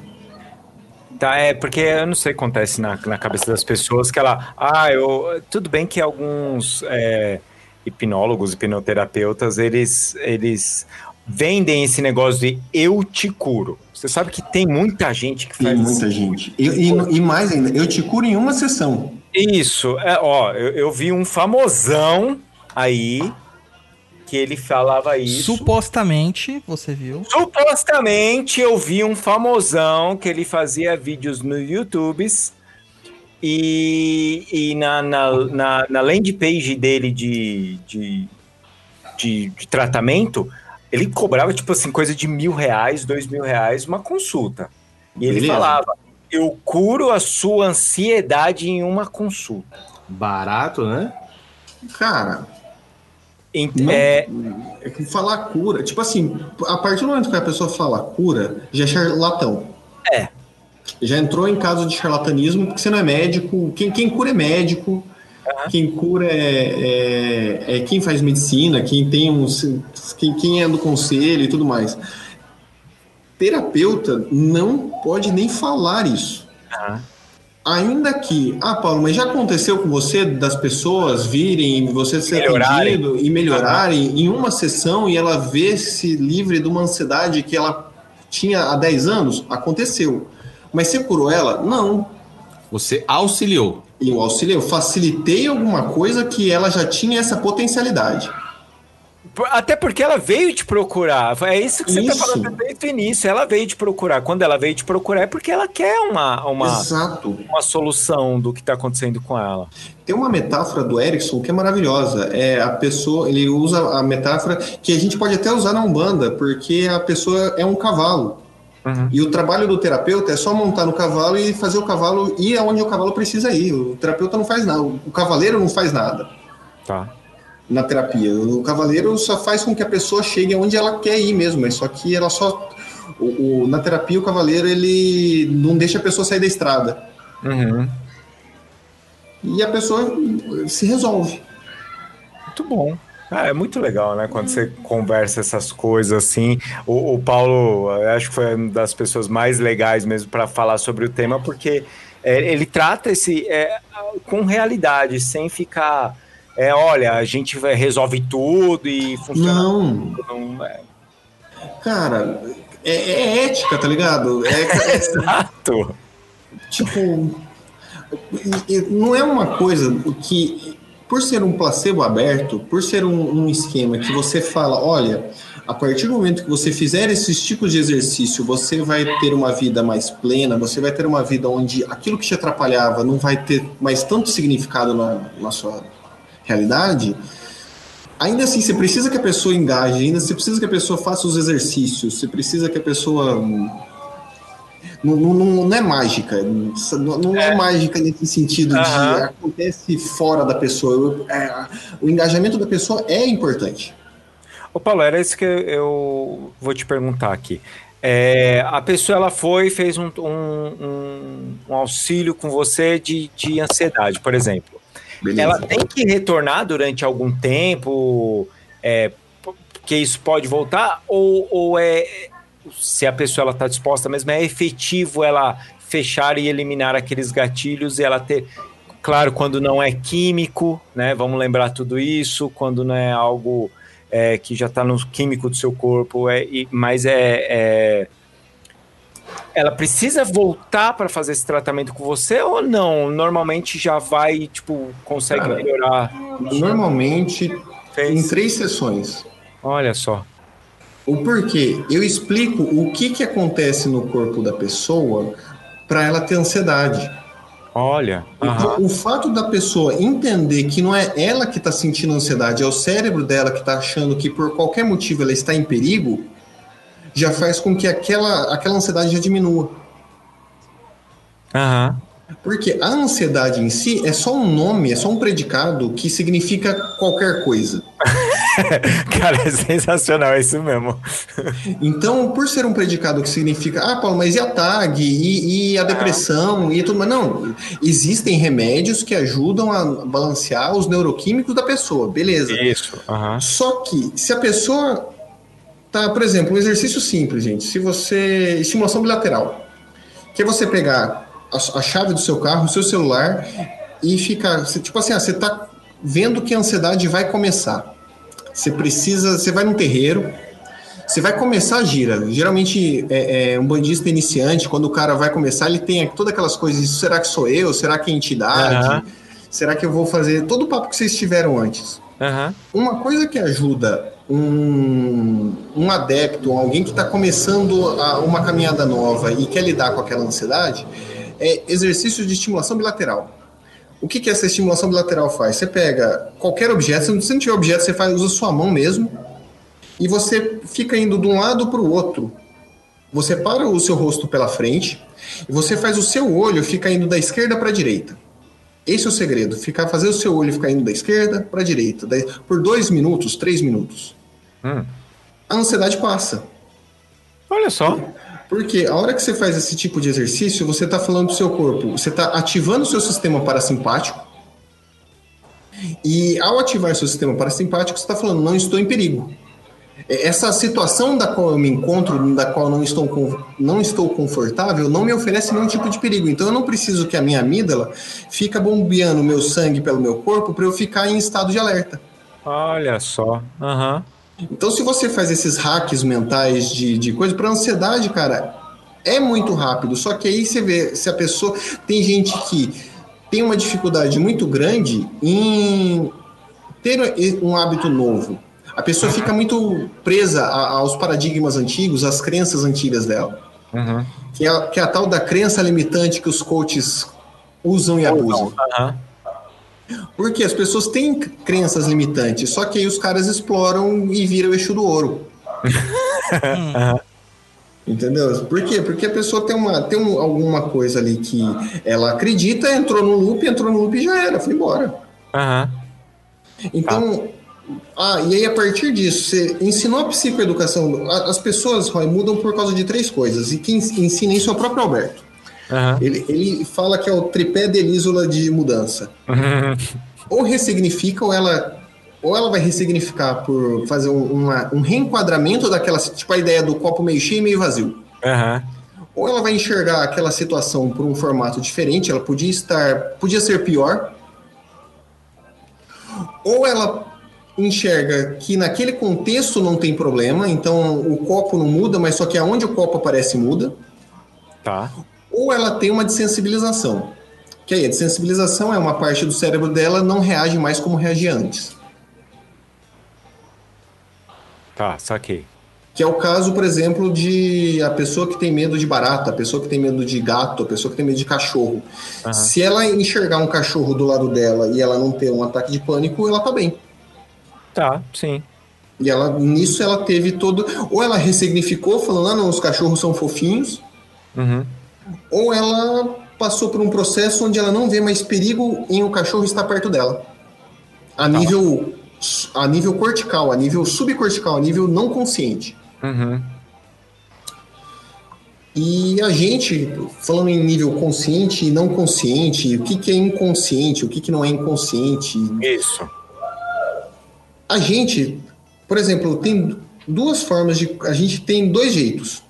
Tá, é porque eu não sei o que acontece na, na cabeça das pessoas que ela. Ah, eu. Tudo bem que alguns é, hipnólogos, hipnoterapeutas, eles, eles vendem esse negócio de eu te curo. Você sabe que tem muita gente que Tem faz muita gente. E, e- e mais ainda, eu te curo em uma sessão. Isso, é, ó, eu, eu vi um famosão aí que ele falava isso. Supostamente, você viu. Supostamente eu vi um famosão que ele fazia vídeos no YouTube e, e na, na, na, na landing page dele de, de, de, de tratamento, ele cobrava tipo assim, coisa de mil reais, dois mil reais, uma consulta. E ele Beleza. falava: Eu curo a sua ansiedade em uma consulta. Barato, né? Cara, Ent- não, é, é que falar cura, tipo assim, a partir do momento que a pessoa fala cura, já é charlatão. É. Já entrou em caso de charlatanismo, porque você não é médico. Quem, quem cura é médico. Quem cura é, é, é quem faz medicina, quem tem um. Quem, quem é do conselho e tudo mais. Terapeuta não pode nem falar isso. Aham. Ainda que, ah, Paulo, mas já aconteceu com você das pessoas virem, você ser Melhorarem. atendido e melhorarem em uma sessão e ela ver-se livre de uma ansiedade que ela tinha há 10 anos? Aconteceu. Mas você curou ela? Não. Você auxiliou. Eu auxiliei, eu facilitei alguma coisa que ela já tinha essa potencialidade. Até porque ela veio te procurar. É isso que você está falando desde o início. Ela veio te procurar. Quando ela veio te procurar é porque ela quer uma, uma, Exato. uma solução do que está acontecendo com ela. Tem uma metáfora do Erickson que é maravilhosa. É a pessoa, ele usa a metáfora que a gente pode até usar na Umbanda, porque a pessoa é um cavalo. Uhum. E o trabalho do terapeuta é só montar no cavalo e fazer o cavalo ir aonde o cavalo precisa ir. O terapeuta não faz nada, o cavaleiro não faz nada Tá. na terapia. O cavaleiro só faz com que a pessoa chegue aonde ela quer ir mesmo. É só que ela só. o- o- na terapia, o cavaleiro ele não deixa a pessoa sair da estrada. Uhum. E a pessoa se resolve. Muito bom. Ah, é muito legal, né? Quando você conversa essas coisas assim. O, o Paulo, acho que foi uma das pessoas mais legais mesmo para falar sobre o tema, porque é, ele trata esse é, com realidade, sem ficar. É, olha, a gente resolve tudo e funciona. Não, tudo, Não, é. cara, é, é ética, tá ligado? É, Exato. tipo, não é uma coisa que, por ser um placebo aberto, por ser um, um esquema que você fala, olha, a partir do momento que você fizer esses tipos de exercício, você vai ter uma vida mais plena, você vai ter uma vida onde aquilo que te atrapalhava não vai ter mais tanto significado na, na sua realidade. Ainda assim, você precisa que a pessoa engaje, ainda você precisa que a pessoa faça os exercícios, você precisa que a pessoa não, não, não- é mágica. Não, não é. mágica nesse sentido Aham. de acontece fora da pessoa. Eu- é, o engajamento da pessoa é importante. Ô Paulo, era isso que eu vou te perguntar aqui. É, a pessoa ela foi e fez um, um- um- um auxílio com você de, de ansiedade, por exemplo. Beleza. Ela tem que retornar durante algum tempo, é, porque isso pode voltar, ou, ou é se a pessoa está disposta mesmo, é efetivo ela fechar e eliminar aqueles gatilhos e ela ter. Claro, quando não é químico, né? Vamos lembrar tudo isso, quando não é algo é, que já está no químico do seu corpo, é, e- mas é, é- Ela precisa voltar para fazer esse tratamento com você ou não? Normalmente já vai, tipo, consegue Cara, melhorar. Normalmente, em Fez. três sessões. Olha só. O porquê? Eu explico o que, que acontece no corpo da pessoa para ela ter ansiedade. Olha. Então, o fato da pessoa entender que não é ela que está sentindo ansiedade, é o cérebro dela que está achando que por qualquer motivo ela está em perigo, já faz com que aquela, aquela ansiedade já diminua. Aham. Porque a ansiedade em si é só um nome, é só um predicado que significa qualquer coisa. Cara, é sensacional, é isso mesmo. Então, por ser um predicado que significa, ah, Paulo, mas e a TAG? E, e a depressão? E tudo mais? Não, existem remédios que ajudam a balancear os neuroquímicos da pessoa, beleza. Isso. Aham. Só que se a pessoa tá, por exemplo, um exercício simples, gente. Se você estimulação bilateral, que é você pegar a, a chave do seu carro, o seu celular e ficar, tipo assim, ah, você tá vendo que a ansiedade vai começar. Você precisa, você vai num terreiro, você vai começar a gira. Geralmente, é, é, um bandista iniciante, quando o cara vai começar, ele tem todas aquelas coisas. Será que sou eu? Será que é entidade? Aham. Será que eu vou fazer todo o papo que vocês tiveram antes? Aham. Uma coisa que ajuda um, um adepto, alguém que está começando a- uma caminhada nova e quer lidar com aquela ansiedade, é exercício de estimulação bilateral. O que, que essa estimulação bilateral faz? Você pega qualquer objeto, se não- se não tiver objeto, você faz, usa sua mão mesmo, e você fica indo de um lado para o outro. Você para o seu rosto pela frente, e você faz o seu olho ficar indo da esquerda para a direita. Esse é o segredo, ficar fazer o seu olho ficar indo da esquerda para a direita, por dois minutos, três minutos. Hum. A ansiedade passa. Olha só. Porque a hora que você faz esse tipo de exercício, você está falando do seu corpo, você está ativando o seu sistema parasimpático. E ao ativar seu sistema parasimpático, você está falando, não estou em perigo. É, Essa situação da qual eu me encontro, da qual não estou, não estou confortável, não me oferece nenhum tipo de perigo. Então eu não preciso que a minha amígdala fica bombeando meu sangue pelo meu corpo para eu ficar em estado de alerta. Olha só. Aham. Então, se você faz esses hacks mentais de, de coisa, para ansiedade, cara, é muito rápido. Só que aí você vê, se a pessoa. Tem gente que tem uma dificuldade muito grande em ter um hábito novo. A pessoa fica muito presa a- aos paradigmas antigos, às crenças antigas dela. Uhum. Que é, a- que é a tal da crença limitante que os coaches usam e abusam. Aham. Porque as pessoas têm crenças limitantes, só que aí os caras exploram e viram o eixo do ouro. Entendeu? Por quê? Porque a pessoa tem, uma, tem um- alguma coisa ali que ela acredita, entrou no loop, entrou no loop e já era, foi embora. Aham. Então, ah, e aí a partir disso, você ensinou a psicoeducação. As pessoas, Roy, mudam por causa de três coisas. E quem ensina isso é o próprio Alberto. Aham. Ele, ele fala que é o tripé de Elísola de mudança. ou ressignifica, ou ela, ou ela vai ressignificar por fazer um, uma- um reenquadramento daquela, tipo a ideia do copo meio cheio e meio vazio. Aham. Ou ela vai enxergar aquela situação por um formato diferente, ela podia estar, podia ser pior. Ou ela enxerga que naquele contexto não tem problema, então o copo não muda, mas só que aonde o copo aparece muda. Tá. Ou ela tem uma desensibilização. Que aí, a desensibilização é uma parte do cérebro dela não reage mais como reagia antes. Tá, saquei. Que é o caso, por exemplo, de a pessoa que tem medo de barata, a pessoa que tem medo de gato, a pessoa que tem medo de cachorro. Se ela enxergar um cachorro do lado dela e ela não ter um ataque de pânico, ela tá bem. Tá, sim. E ela, nisso ela teve todo. Ou ela ressignificou, falando, ah, não, os cachorros são fofinhos. Uhum. Ou ela passou por um processo onde ela não vê mais perigo em o cachorro estar perto dela. A nível. A nível cortical, a nível subcortical, a nível não consciente. Uhum. E a gente, falando em nível consciente e não consciente, o que, que é inconsciente, o que, que não é inconsciente, Isso. a gente, por exemplo, tem duas formas de. A gente tem dois jeitos.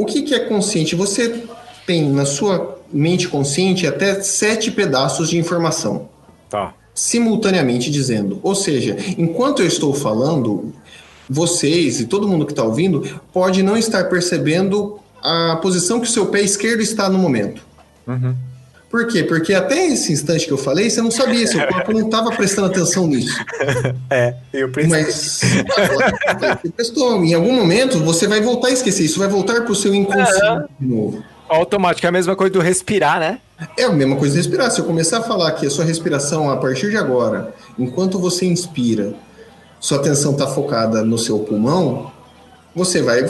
O que, que é consciente? Você tem na sua mente consciente até sete pedaços de informação, Tá. simultaneamente dizendo. Ou seja, enquanto eu estou falando, vocês e todo mundo que está ouvindo pode não estar percebendo a posição que o seu pé esquerdo está no momento. Uhum. Por quê? Porque até esse instante que eu falei, você não sabia, seu corpo não estava prestando atenção nisso. É, eu pensei. Mas agora, você prestou. Em algum momento você vai voltar a esquecer isso, vai voltar para o seu inconsciente de novo. Automático, é a mesma coisa do respirar, né? É a mesma coisa de respirar. Se eu começar a falar que a sua respiração, a partir de agora, enquanto você inspira, sua atenção está focada no seu pulmão, você vai.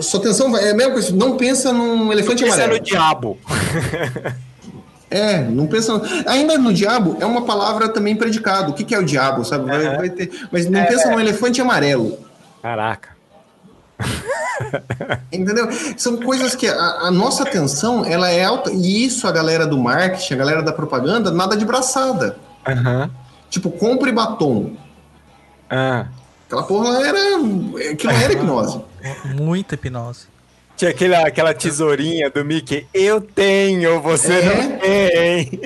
Sua atenção vai. É a mesma coisa. Não pensa num elefante Pensa amarelo. no diabo. É, não pensa. Ainda no diabo é uma palavra também predicado. O que, que é o diabo, sabe? Vai, Aham. vai ter... Mas não pensa num elefante amarelo. Caraca. Entendeu? São coisas que a, a nossa atenção ela é alta. E isso a galera do marketing, a galera da propaganda, nada de braçada. Aham. Tipo, compre batom. Ah. Aquela porra lá era. Aquilo lá era hipnose. Muita hipnose. Tinha aquela, aquela tesourinha do Mickey. Eu tenho, você É? não tem.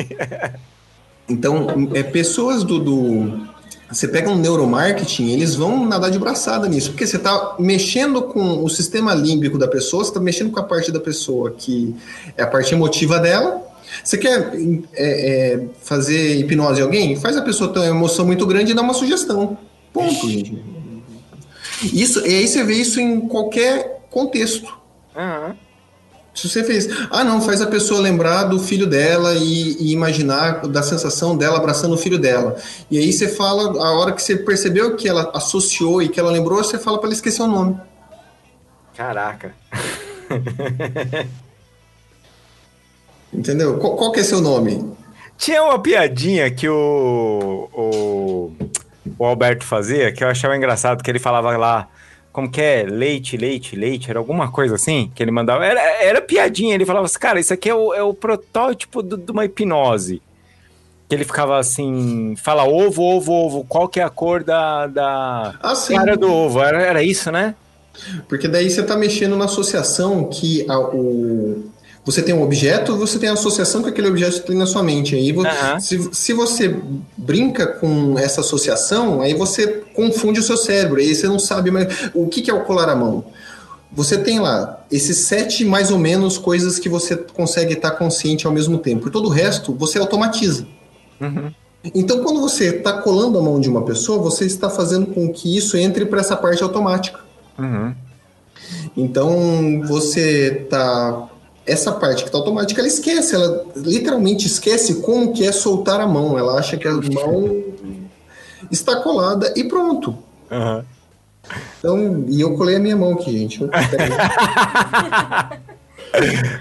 Então, é, pessoas do, do- Você pega um neuromarketing, eles vão nadar de braçada nisso, porque você está mexendo com o sistema límbico da pessoa, você está mexendo com a parte da pessoa que é a parte emotiva dela, Você quer é, é, fazer hipnose em alguém? Faz a pessoa ter uma emoção muito grande e dá uma sugestão. Ponto, gente. Isso, e aí você vê isso em qualquer contexto. Aham. Se você fez, ah não, faz a pessoa lembrar do filho dela e, e imaginar da sensação dela abraçando o filho dela. E aí você fala, a hora que você percebeu que ela associou e que ela lembrou, você fala para ela esquecer o nome. Caraca. Entendeu? Qual, qual que é seu nome? Tinha uma piadinha que o, o, o Alberto fazia que eu achava engraçado, que ele falava lá, como que é? Leite, leite, leite, era alguma coisa assim que ele mandava. Era, era piadinha, ele falava assim, cara, isso aqui é o, é o protótipo do- de uma hipnose. Que ele ficava assim, fala ovo, ovo, ovo, qual que é a cor da, da Ah, sim. cara do ovo? Era, era isso, né? Porque daí você está mexendo na associação que a- o, você tem um objeto, você tem a associação que aquele objeto tem na sua mente. Aí Aham. se, se você brinca com essa associação, aí você confunde o seu cérebro. Aí você não sabe mais o que, que é o colar à mão. Você tem lá esses sete, mais ou menos, coisas que você consegue estar consciente ao mesmo tempo. E todo o resto você automatiza. Então, quando você está colando a mão de uma pessoa, você está fazendo com que isso entre para essa parte automática. Uhum. Então você tá. Essa parte que tá automática, ela esquece, ela literalmente esquece como que é soltar a mão. Ela acha que a mão está colada e pronto. Aham. Então, e eu colei a minha mão aqui, gente.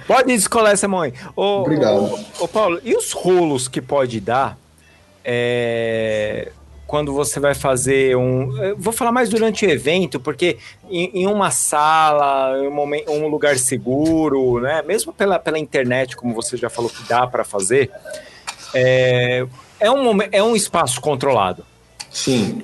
Pode descolar essa mãe. Ô, Obrigado. Ô, ô, Paulo, e os rolos que pode dar é, quando você vai fazer um. eu Vou falar mais durante o evento, porque em, em uma sala, em um, momen- um lugar seguro, né? Mesmo pela, pela internet, como você já falou que dá para fazer, é, é, um, é um espaço controlado. Sim.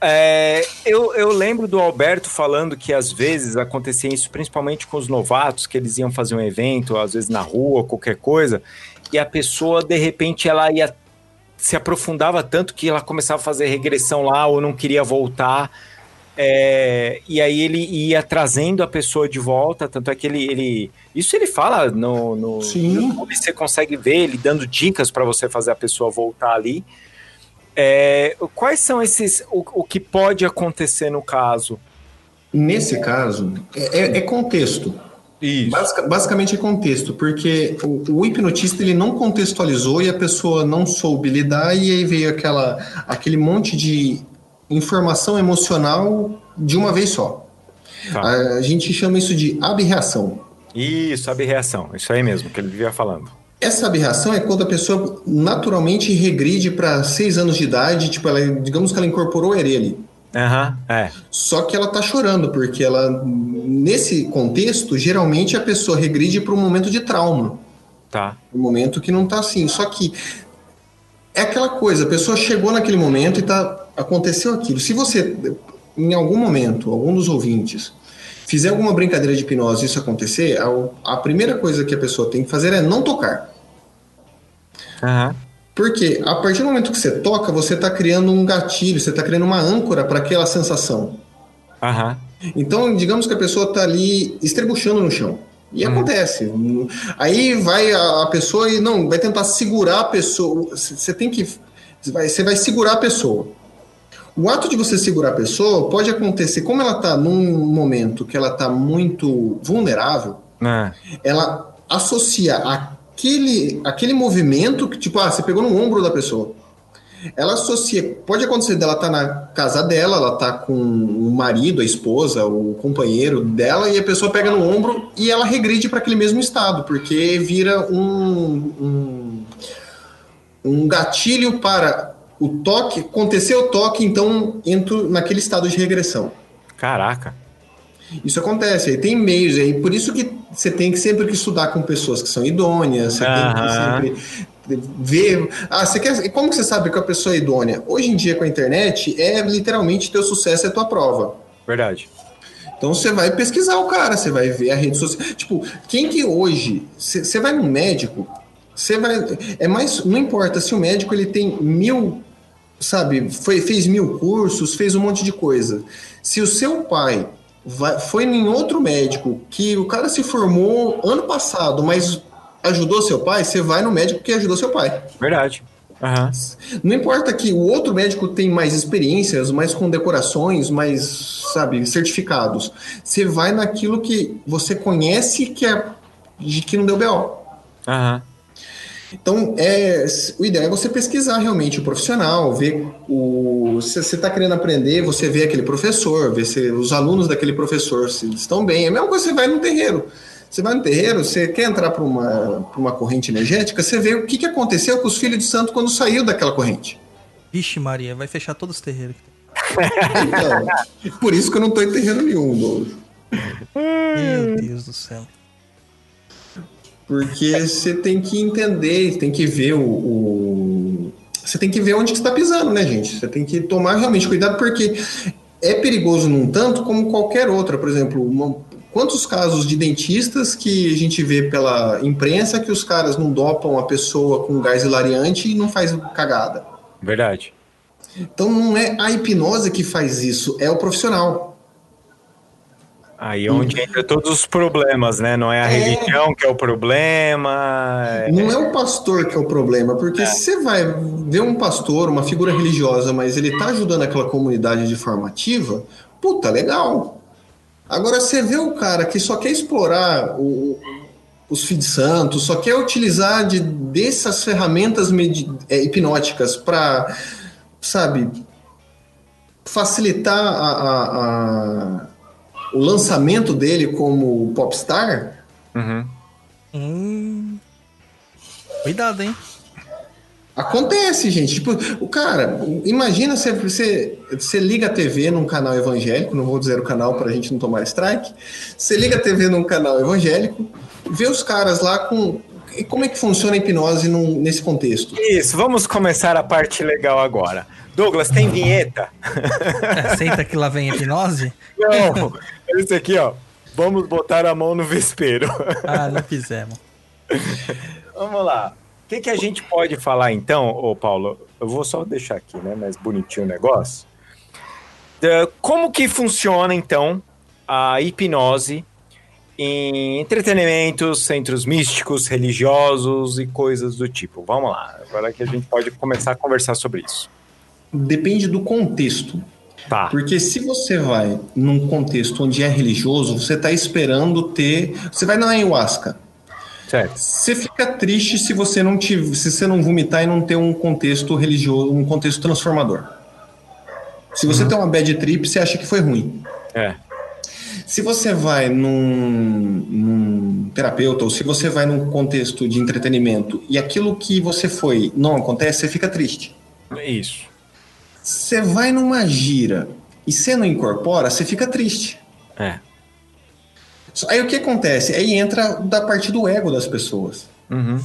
É, eu, eu lembro do Alberto falando que às vezes acontecia isso, principalmente com os novatos, que eles iam fazer um evento, às vezes na rua, qualquer coisa, e a pessoa, de repente, ela ia se aprofundava tanto que ela começava a fazer regressão lá ou não queria voltar. é, e aí ele ia trazendo a pessoa de volta, tanto é que ele. ele isso ele fala no, no, YouTube, você consegue ver ele dando dicas para você fazer a pessoa voltar ali. É, quais são esses. O, o que pode acontecer no caso? Nesse caso, é, é- é contexto. Isso. Basica- basicamente é contexto, porque o, o hipnotista ele não contextualizou e a pessoa não soube lidar, e aí veio aquela, aquele monte de informação emocional de uma vez só. Tá. A, gente chama isso de aberração. Isso, abreação. Isso aí mesmo, que ele vivia falando. Essa aberração é quando a pessoa naturalmente regride para seis anos de idade, tipo, ela, digamos que ela incorporou o Aham, é. Só que ela tá chorando, porque ela, nesse contexto, geralmente a pessoa regride para um momento de trauma. Tá. um momento que não tá assim. Só que é aquela coisa, a pessoa chegou naquele momento e tá, aconteceu aquilo. Se você, em algum momento, algum dos ouvintes, fizer alguma brincadeira de hipnose e isso acontecer, a, a primeira coisa que a pessoa tem que fazer é não tocar. Aham. Porque a partir do momento que você toca, você está criando um gatilho, você está criando uma âncora para aquela sensação. Aham. Então, digamos que a pessoa está ali estrebuchando no chão. E acontece. Aí vai a, a pessoa e não, vai tentar segurar a pessoa. Você tem que. Você vai, segurar a pessoa. O ato de você segurar a pessoa pode acontecer, como ela está num momento que ela está muito vulnerável, É. ela associa aquele, aquele movimento que, tipo, ah, você pegou no ombro da pessoa. Ela associa. Pode acontecer dela estar na casa dela, ela tá com o marido, a esposa, o companheiro dela, e a pessoa pega no ombro e ela regride para aquele mesmo estado, porque vira um, um, um gatilho para o toque. Aconteceu o toque, então entro naquele estado de regressão. Caraca. Isso acontece, aí tem meios, aí por isso que você tem que sempre que estudar com pessoas que são idôneas, você tem que sempre ver. Ah, você quer. Como que você sabe que a pessoa é idônea? Hoje em dia com a internet é literalmente teu sucesso é tua prova. Verdade. Então você vai pesquisar o cara, você vai ver a rede social. Tipo, quem que hoje. Você vai num médico, você vai. É mais. Não importa se o médico ele tem mil. Sabe, foi, fez mil cursos, fez um monte de coisa. Se o seu pai vai- foi em outro médico que o cara se formou ano passado, mas ajudou seu pai, você vai no médico que ajudou seu pai. Verdade. Aham. Não importa que o outro médico tem mais experiências, mais condecorações, mais, sabe, certificados. Você vai naquilo que você conhece que é de que não deu BO. Aham. Então, é, o ideal é você pesquisar realmente o profissional, ver o. Se você está querendo aprender, você vê aquele professor, ver se os alunos daquele professor se eles estão bem. É a mesma coisa que você vai no terreiro. Você vai no terreiro, você quer entrar para uma, pra uma corrente energética, você vê o que, que aconteceu com os filhos de santo quando saiu daquela corrente. Vixe, Maria, vai fechar todos os terreiros. Então, por isso que eu não estou em terreiro nenhum, Douglas. Meu Deus do céu. Porque você tem que entender, tem que ver o. o- você tem que ver onde que você está pisando, né, gente? Você tem que tomar realmente cuidado, porque é perigoso num tanto como qualquer outra. Por exemplo, uma- quantos casos de dentistas que a gente vê pela imprensa que os caras não dopam a pessoa com gás hilariante e não faz cagada. Verdade. Então não é a hipnose que faz isso, é o profissional. Aí é onde entra todos os problemas, né? Não é a religião que é o problema. é- Não é o pastor que é o problema, porque se você vai ver um pastor, uma figura religiosa, mas ele tá ajudando aquela comunidade de forma ativa, puta, legal. Agora você vê o cara que só quer explorar o- os filhos santos, só quer utilizar de, dessas ferramentas é, hipnóticas para, sabe, facilitar a- a- a- o lançamento dele como popstar, Uhum. Hum. Cuidado, hein? Acontece, gente. Tipo, o cara, imagina você, você, você liga a TV num canal evangélico, não vou dizer o canal para a gente não tomar strike. Você liga a TV num canal evangélico, vê os caras lá com. E Como é que funciona a hipnose num- nesse contexto? Isso, vamos começar a parte legal agora. Douglas, tem vinheta? É, senta que lá vem a hipnose. Não, esse aqui, ó. Vamos botar a mão no vespeiro. Ah, não fizemos. Vamos lá. O que, que a gente pode falar então, ô Paulo? Eu vou só deixar aqui, né? Mais bonitinho o negócio. Da- como que funciona então a hipnose em entretenimentos, centros místicos, religiosos e coisas do tipo? Vamos lá. Agora que a gente pode começar a conversar sobre isso. Depende do contexto. Tá. Porque se você vai num contexto onde é religioso, você está esperando ter. Você vai na ayahuasca. Certo. Você fica triste se você não tiver, se você não vomitar e não ter um contexto religioso, um contexto transformador. Se você tem uma bad trip, você acha que foi ruim. É. Se você vai num, num terapeuta ou se você vai num contexto de entretenimento e aquilo que você foi não acontece, você fica triste. Isso. Você vai numa gira e você não incorpora, você fica triste. É. Aí o que acontece? Aí entra da parte do ego das pessoas. Uhum.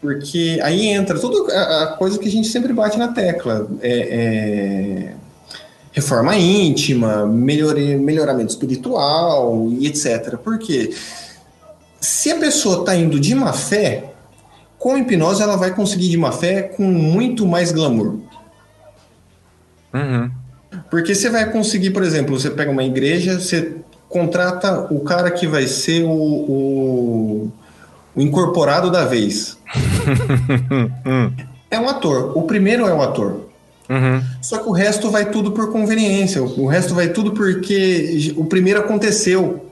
Porque aí entra tudo a, a coisa que a gente sempre bate na tecla. É, é reforma íntima, melhor, melhoramento espiritual e etc. Porque se a pessoa está indo de má fé, com hipnose ela vai conseguir de má fé com muito mais glamour. Uhum. Porque você vai conseguir, por exemplo, você pega uma igreja, você contrata o cara que vai ser o, o, o incorporado da vez. é um ator. O primeiro é um ator. Uhum. Só que o resto vai tudo por conveniência. O resto vai tudo porque o primeiro aconteceu.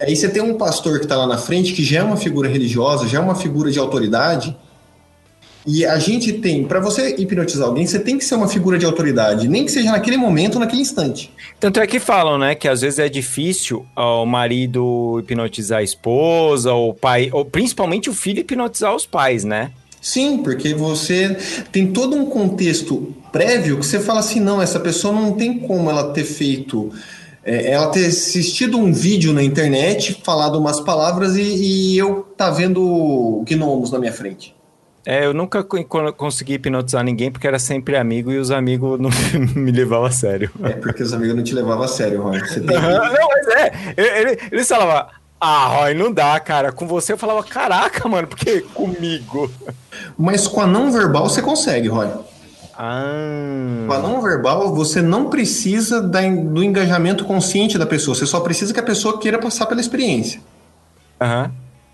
Aí você tem um pastor que está lá na frente, que já é uma figura religiosa, já é uma figura de autoridade. E a gente tem, para você hipnotizar alguém, você tem que ser uma figura de autoridade, nem que seja naquele momento, naquele instante. Tanto é que falam, né, que às vezes é difícil ó, o marido hipnotizar a esposa, ou o pai, ou principalmente o filho hipnotizar os pais, né? Sim, porque você tem todo um contexto prévio que você fala assim, não, essa pessoa não tem como ela ter feito, é, ela ter assistido um vídeo na internet, falado umas palavras e, e eu tá vendo gnomos na minha frente. É, eu nunca co- co- consegui hipnotizar ninguém porque era sempre amigo e os amigos não me levavam a sério. É porque os amigos não te levavam a sério. Você tem não, mas é. Ele, eles falavam, ah, Roy, não dá, cara. Com você eu falava, caraca, mano, porque comigo. Mas com a não verbal você consegue, Roy. Ah. Com a não verbal, você não precisa da- do engajamento consciente da pessoa. Você só precisa que a pessoa queira passar pela experiência. Aham.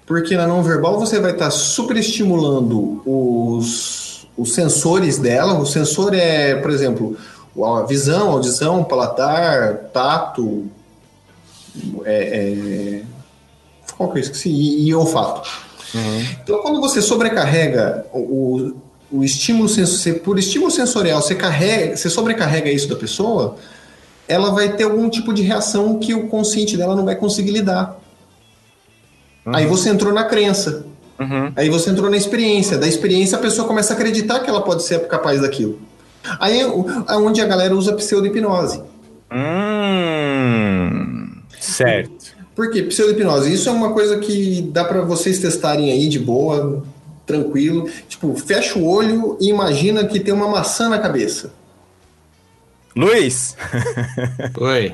Porque na não verbal você vai estar superestimulando os, os sensores dela. O sensor é, por exemplo, a visão, audição, paladar, tato, é, é, qual que eu esqueci? E, e olfato. Então, quando você sobrecarrega o, o estímulo sensorial, por estímulo sensorial, você, carrega, você sobrecarrega isso da pessoa, ela vai ter algum tipo de reação que o consciente dela não vai conseguir lidar. Aí você entrou na crença. Uhum. Aí você entrou na experiência. Da experiência a pessoa começa a acreditar que ela pode ser capaz daquilo. Aí é é onde a galera usa pseudo-hipnose. Hum, certo. Por quê? Pseudo-hipnose. Isso é uma coisa que dá pra vocês testarem aí de boa, tranquilo. Tipo, fecha o olho e imagina que tem uma maçã na cabeça. Luiz, Oi.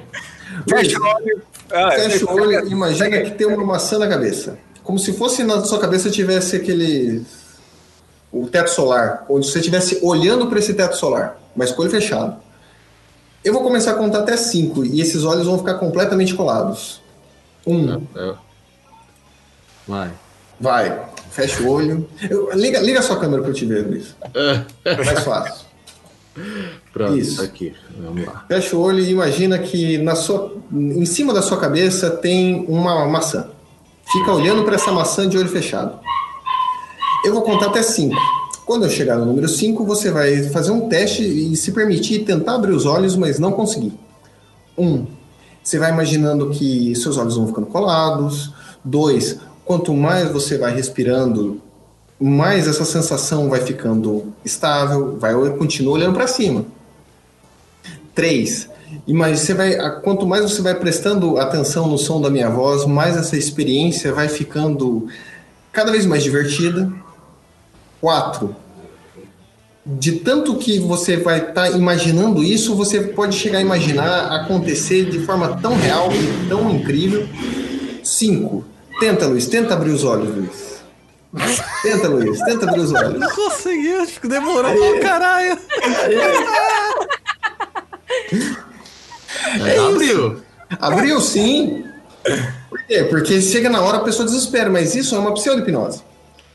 fecha o olho. Ah, Fecha o olho e imagina que tem uma maçã na cabeça. Como se fosse na sua cabeça tivesse aquele. O teto solar. Onde você estivesse olhando para esse teto solar, mas com o olho fechado. Eu vou começar a contar até cinco e esses olhos vão ficar completamente colados. Um, Eu- Vai. vai, fecha o olho. Eu- liga, liga a sua câmera para eu te ver, Luiz. Mais fácil. Pronto, Isso. aqui. Vamos lá. Fecha o olho e imagina que na sua, em cima da sua cabeça tem uma maçã. Fica olhando para essa maçã de olho fechado. Eu vou contar até cinco. Quando eu chegar no número 5, você vai fazer um teste e se permitir tentar abrir os olhos, mas não conseguir. Um, você vai imaginando que seus olhos vão ficando colados. Dois, quanto mais você vai respirando, mais essa sensação vai ficando estável, vai continua olhando para cima. Três, mas você vai, quanto mais você vai prestando atenção no som da minha voz, mais essa experiência vai ficando cada vez mais divertida. Quatro, de tanto que você vai estar imaginando isso, você pode chegar a imaginar acontecer de forma tão real e tão incrível. Cinco, tenta, Luiz, tenta abrir os olhos, Luiz. Tenta, Luiz, tenta abrir os olhos. Não conseguiu, acho que demorou pra caralho. Mas abriu. Abriu sim. Por quê? Porque chega na hora a pessoa desespera, mas isso é uma pseudo-hipnose.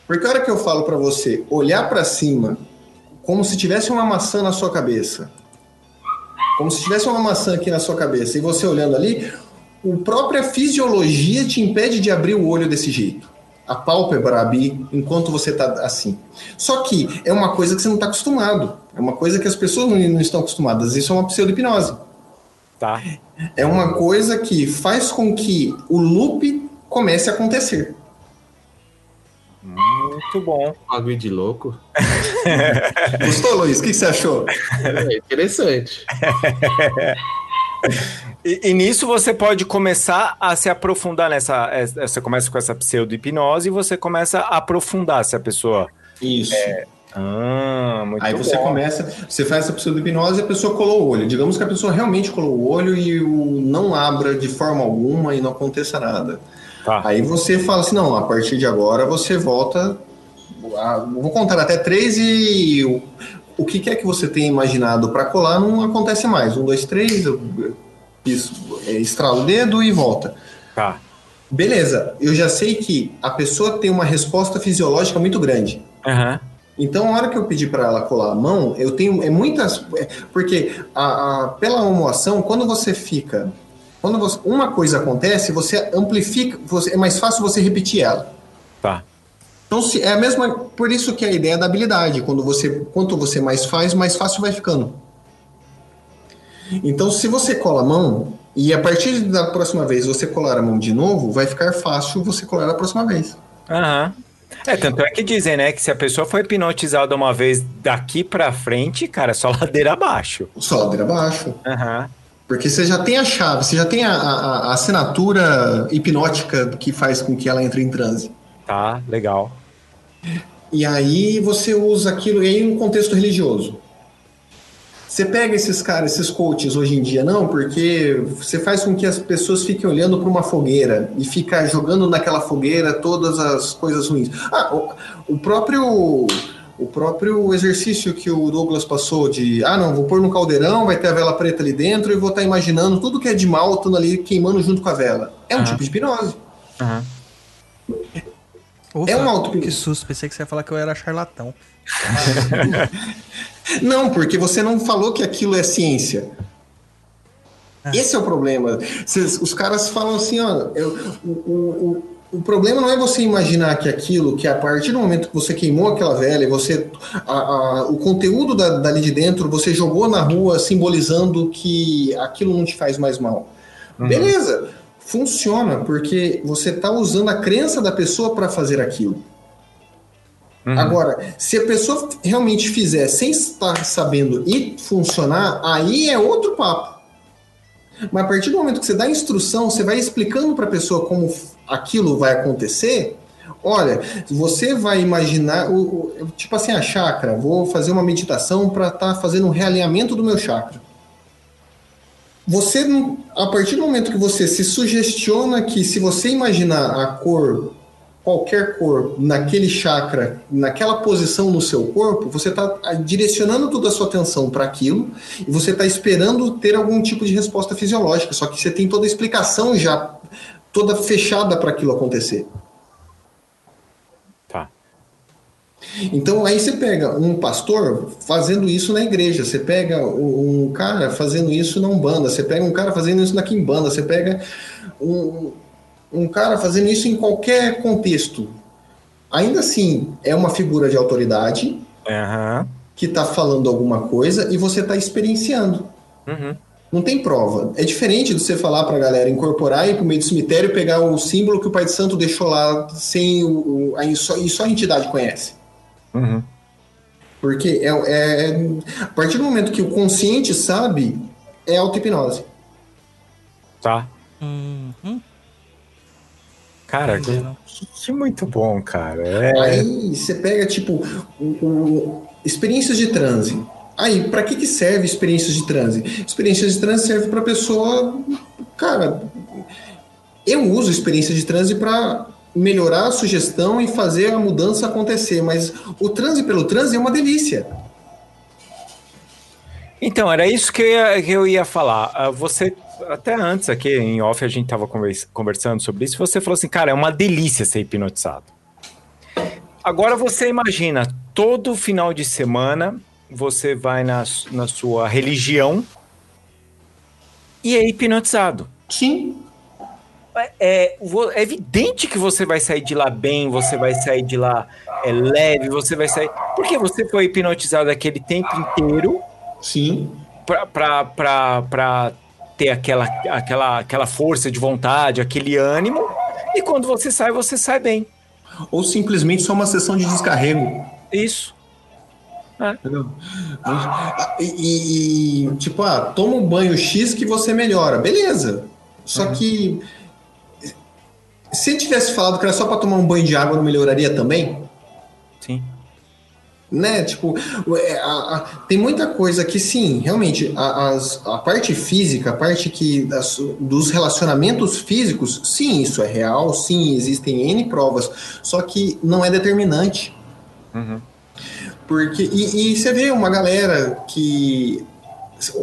Porque a hora que eu falo pra você olhar pra cima, como se tivesse uma maçã na sua cabeça, como se tivesse uma maçã aqui na sua cabeça, e você olhando ali, a própria fisiologia te impede de abrir o olho desse jeito. A pálpebra abrir enquanto você tá assim. Só que é uma coisa que você não está acostumado. É uma coisa que as pessoas não, não estão acostumadas. Isso é uma pseudo-hipnose. Tá. É uma coisa que faz com que o loop comece a acontecer. Muito bom. Bagulho de louco. Gostou, Luiz? O que, que você achou? É interessante. E, e nisso você pode começar a se aprofundar nessa. é, Você começa com essa pseudo-hipnose e você começa a aprofundar se a pessoa. Isso. Ah, muito Aí você bom. começa, você faz essa pseudo-hipnose e a pessoa colou o olho. Digamos que a pessoa realmente colou o olho e o não abra de forma alguma e não aconteça nada. Tá. Aí você fala assim, não, a partir de agora você volta. Vou contar até três e o, o que quer que você tenha imaginado para colar não acontece mais. Um, dois, três, eu, isso, é, estrala o dedo e volta. Tá. Beleza, eu já sei que a pessoa tem uma resposta fisiológica muito grande. Aham. Então, a hora que eu pedi para ela colar a mão, eu tenho é muitas é, porque a, a- pela homoação, quando você fica, quando você- uma coisa acontece, você amplifica, você, é mais fácil você repetir ela. Tá. Então, se, é a mesma, por isso que a ideia da habilidade, quando você, quanto você mais faz, mais fácil vai ficando. Então, se você cola a mão e a partir da próxima vez você colar a mão de novo, vai ficar fácil você colar a próxima vez. Aham. É, tanto é que dizem, né, que se a pessoa foi hipnotizada uma vez daqui pra frente, cara, só ladeira abaixo. Só ladeira abaixo. Aham. Porque você já tem a chave, você já tem a, a, a assinatura hipnótica que faz com que ela entre em transe. Tá, legal. E aí você usa aquilo em um contexto religioso. Você pega esses caras, esses coaches hoje em dia, não, porque você faz com que as pessoas fiquem olhando para uma fogueira e fica jogando naquela fogueira todas as coisas ruins. Ah, o, o próprio o próprio exercício que o Douglas passou de, ah, não, vou pôr no caldeirão, vai ter a vela preta ali dentro e vou estar imaginando tudo que é de mal estando ali queimando junto com a vela. É um Aham. tipo de hipnose. Aham. Ufa, É uma auto- Que susto, pensei que você ia falar que eu era charlatão. Não, porque você não falou que aquilo é ciência. Ah. Esse é o problema. Cês- os caras falam assim, ó, eu- o, o, o, o problema não é você imaginar que aquilo, que a partir do momento que você queimou aquela velha, e você, a- a- o conteúdo da, dali de dentro, você jogou na rua simbolizando que aquilo não te faz mais mal. Beleza, funciona, porque você está usando a crença da pessoa para fazer aquilo. Agora, se a pessoa realmente fizer sem estar sabendo e funcionar, aí é outro papo. Mas a partir do momento que você dá instrução, você vai explicando para a pessoa como aquilo vai acontecer. Olha, você vai imaginar, o, o- tipo assim, a chakra. Vou fazer uma meditação para estar fazendo um realinhamento do meu chakra. Você, a partir do momento que você se sugestiona que se você imaginar a cor qualquer cor naquele chakra, naquela posição no seu corpo, você está direcionando toda a sua atenção para aquilo e você está esperando ter algum tipo de resposta fisiológica. Só que você tem toda a explicação já toda fechada para aquilo acontecer. Tá. Então aí você pega um pastor fazendo isso na igreja, você pega um cara fazendo isso na Umbanda, você pega um cara fazendo isso na Quimbanda, você pega um, um cara fazendo isso em qualquer contexto. Ainda assim, é uma figura de autoridade Aham. que está falando alguma coisa e você está experienciando. Uhum. Não tem prova. É diferente de você falar para a galera incorporar e ir para o meio do cemitério e pegar o símbolo que o Pai de Santo deixou lá sem o, aí só, e só a entidade conhece. Uhum. Porque é, é- a partir do momento que o consciente sabe, é auto-hipnose. Tá. Uhum. Cara, que, Entendendo. que muito bom, cara. É. Aí você pega, tipo, o, o- experiências de transe. Aí, para que, que serve experiências de transe? Experiências de transe serve para pessoa. Cara, eu uso experiência de transe para melhorar a sugestão e fazer a mudança acontecer, mas o transe pelo transe é uma delícia. Então, era isso que eu ia, que eu ia falar. Ah, Você, até antes aqui em off, a gente estava conversando sobre isso. Você falou assim, cara, é uma delícia ser hipnotizado. Agora você imagina, todo final de semana você vai na, na sua religião e é hipnotizado. Sim. É, é, é evidente que você vai sair de lá bem, você vai sair de lá é, leve, você vai sair. Porque você foi hipnotizado aquele tempo inteiro Sim. pra, pra, pra, pra ter aquela, aquela, aquela força de vontade, aquele ânimo, e quando você sai, você sai bem. Ou simplesmente só uma sessão de descarrego. Isso. Entendeu? E, e- e, tipo, ah, toma um banho X que você melhora. Beleza. Só que se ele tivesse falado que era só para tomar um banho de água, não melhoraria também? Sim. Né? Tipo, é, a- a- tem muita coisa que sim, realmente, a, a parte física, a parte que das- dos relacionamentos físicos, sim, isso é real, sim, existem N provas, só que não é determinante. Porque, e, e você vê uma galera que.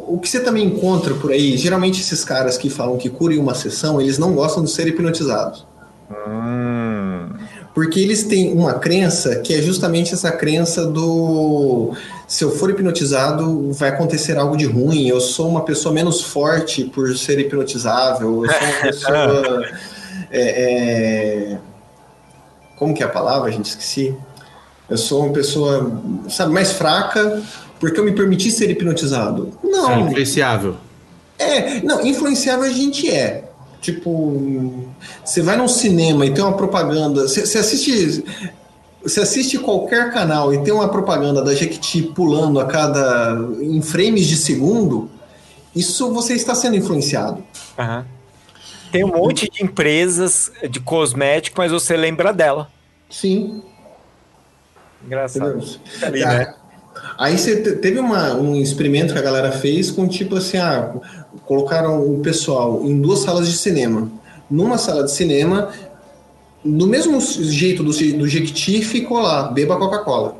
O que você também encontra por aí, geralmente esses caras que falam que curem uma sessão, eles não gostam de ser hipnotizados. Hum. Porque eles têm uma crença que é justamente essa crença do se eu for hipnotizado, vai acontecer algo de ruim, eu sou uma pessoa menos forte por ser hipnotizável, eu sou uma pessoa. é, é, como que é a palavra? A gente esqueci. Eu sou uma pessoa, sabe, mais fraca porque eu me permiti ser hipnotizado. Não, Influenciável. é, não, influenciável a gente é. Tipo, você vai num cinema e tem uma propaganda. Você você assiste. Você assiste qualquer canal e tem uma propaganda da Jequiti pulando a cada. em frames de segundo. Isso você está sendo influenciado. Aham. Tem um monte de empresas de cosmético, mas você lembra dela. Sim. Engraçado. Ali, né? Aí você te- teve uma- um experimento que a galera fez com tipo assim, ah, colocaram o pessoal em duas salas de cinema. Numa sala de cinema, do mesmo jeito do, do Jequiti, ficou lá, beba Coca-Cola.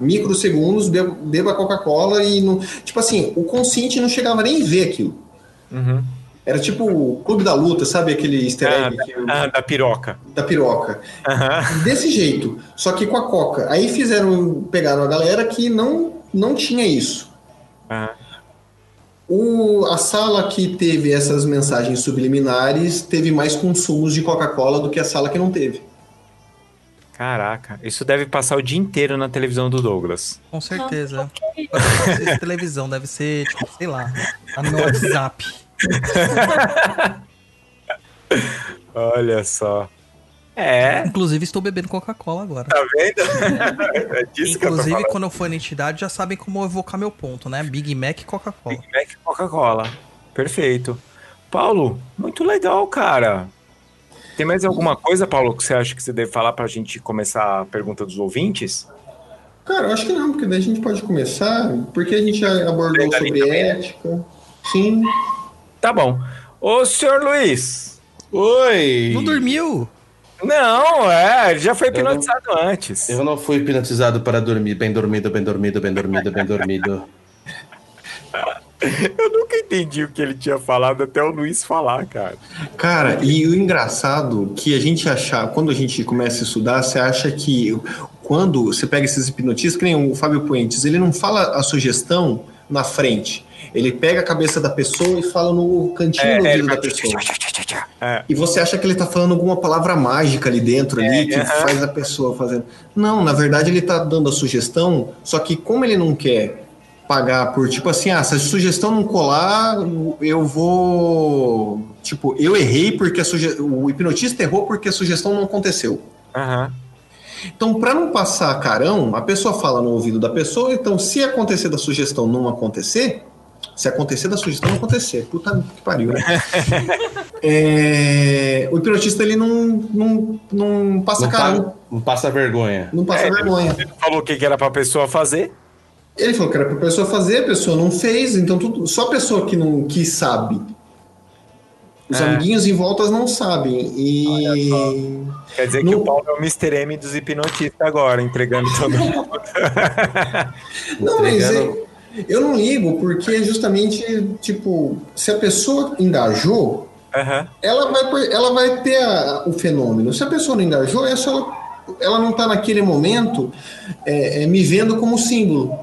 Microsegundos, beba, beba Coca-Cola e não. Tipo assim, o consciente não chegava nem a ver aquilo. Uhum. Era tipo o Clube da Luta, sabe aquele easter Ah, egg o- Ah, da piroca. da piroca. Aham. Desse jeito, só que com a Coca. Aí fizeram, pegaram a galera que não, não tinha isso. aham. O, a sala que teve essas mensagens subliminares teve mais consumos de Coca-Cola do que a sala que não teve. Caraca, isso deve passar o dia inteiro na televisão do Douglas. Com certeza. Não deve ser televisão, deve ser, tipo, sei lá, tá no meu WhatsApp. Olha só. É, Inclusive, estou bebendo Coca-Cola agora. tá vendo? é disso que eu Inclusive, quando eu for na entidade, já sabem como evocar meu ponto, né? Big Mac e Coca-Cola. Big Mac e Coca-Cola. Perfeito. Paulo, muito legal, cara. Tem mais alguma coisa, Paulo, que você acha que você deve falar pra gente começar a pergunta dos ouvintes? Cara, eu acho que não, porque daí a gente pode começar, porque a gente já abordou sobre também, ética. Sim. Tá bom. Ô, senhor Luiz. Oi! Não dormiu? Não, é, ele já foi Eu não- hipnotizado antes. Eu não fui hipnotizado para dormir. Bem dormido, bem dormido, bem dormido, bem dormido. Eu nunca entendi o que ele tinha falado até o Luiz falar, cara. Cara, e o engraçado que a gente achar, quando a gente começa a estudar, você acha que quando você pega esses hipnotistas, que nem o Fábio Puentes, ele não fala a sugestão na frente. Ele pega a cabeça da pessoa e fala no cantinho do É, ouvido ele da pessoa. É. E você acha que ele tá falando alguma palavra mágica ali dentro ali que aham. faz a pessoa fazendo. Não, na verdade ele tá dando a sugestão, só que como ele não quer pagar por tipo assim, ah, se a sugestão não colar, eu vou, tipo, eu errei porque a suge... o hipnotista errou porque a sugestão não aconteceu. Aham. Então, para não passar carão, a pessoa fala no ouvido da pessoa, então se acontecer da sugestão não acontecer, se acontecer da sugestão não acontecer, puta que pariu, né? É, o hipnotista ele não, não, não passa Não, carão, pa- não passa vergonha. não passa É, vergonha. Ele falou o que que era pra pessoa fazer. Ele falou que era pra pessoa fazer, a pessoa não fez, então tudo, só a pessoa que não que sabe. Os É. amiguinhos em voltas não sabem. E Quer dizer que No- o Paulo é o Mr. M dos hipnotistas agora, entregando todo mundo. Não, mas Entregando- é- eu não ligo, porque é justamente, tipo, se a pessoa engajou, Aham. ela vai, ela vai ter a- o fenômeno. Se a pessoa não engajou, é só ela, não está naquele momento é, é, me vendo como símbolo.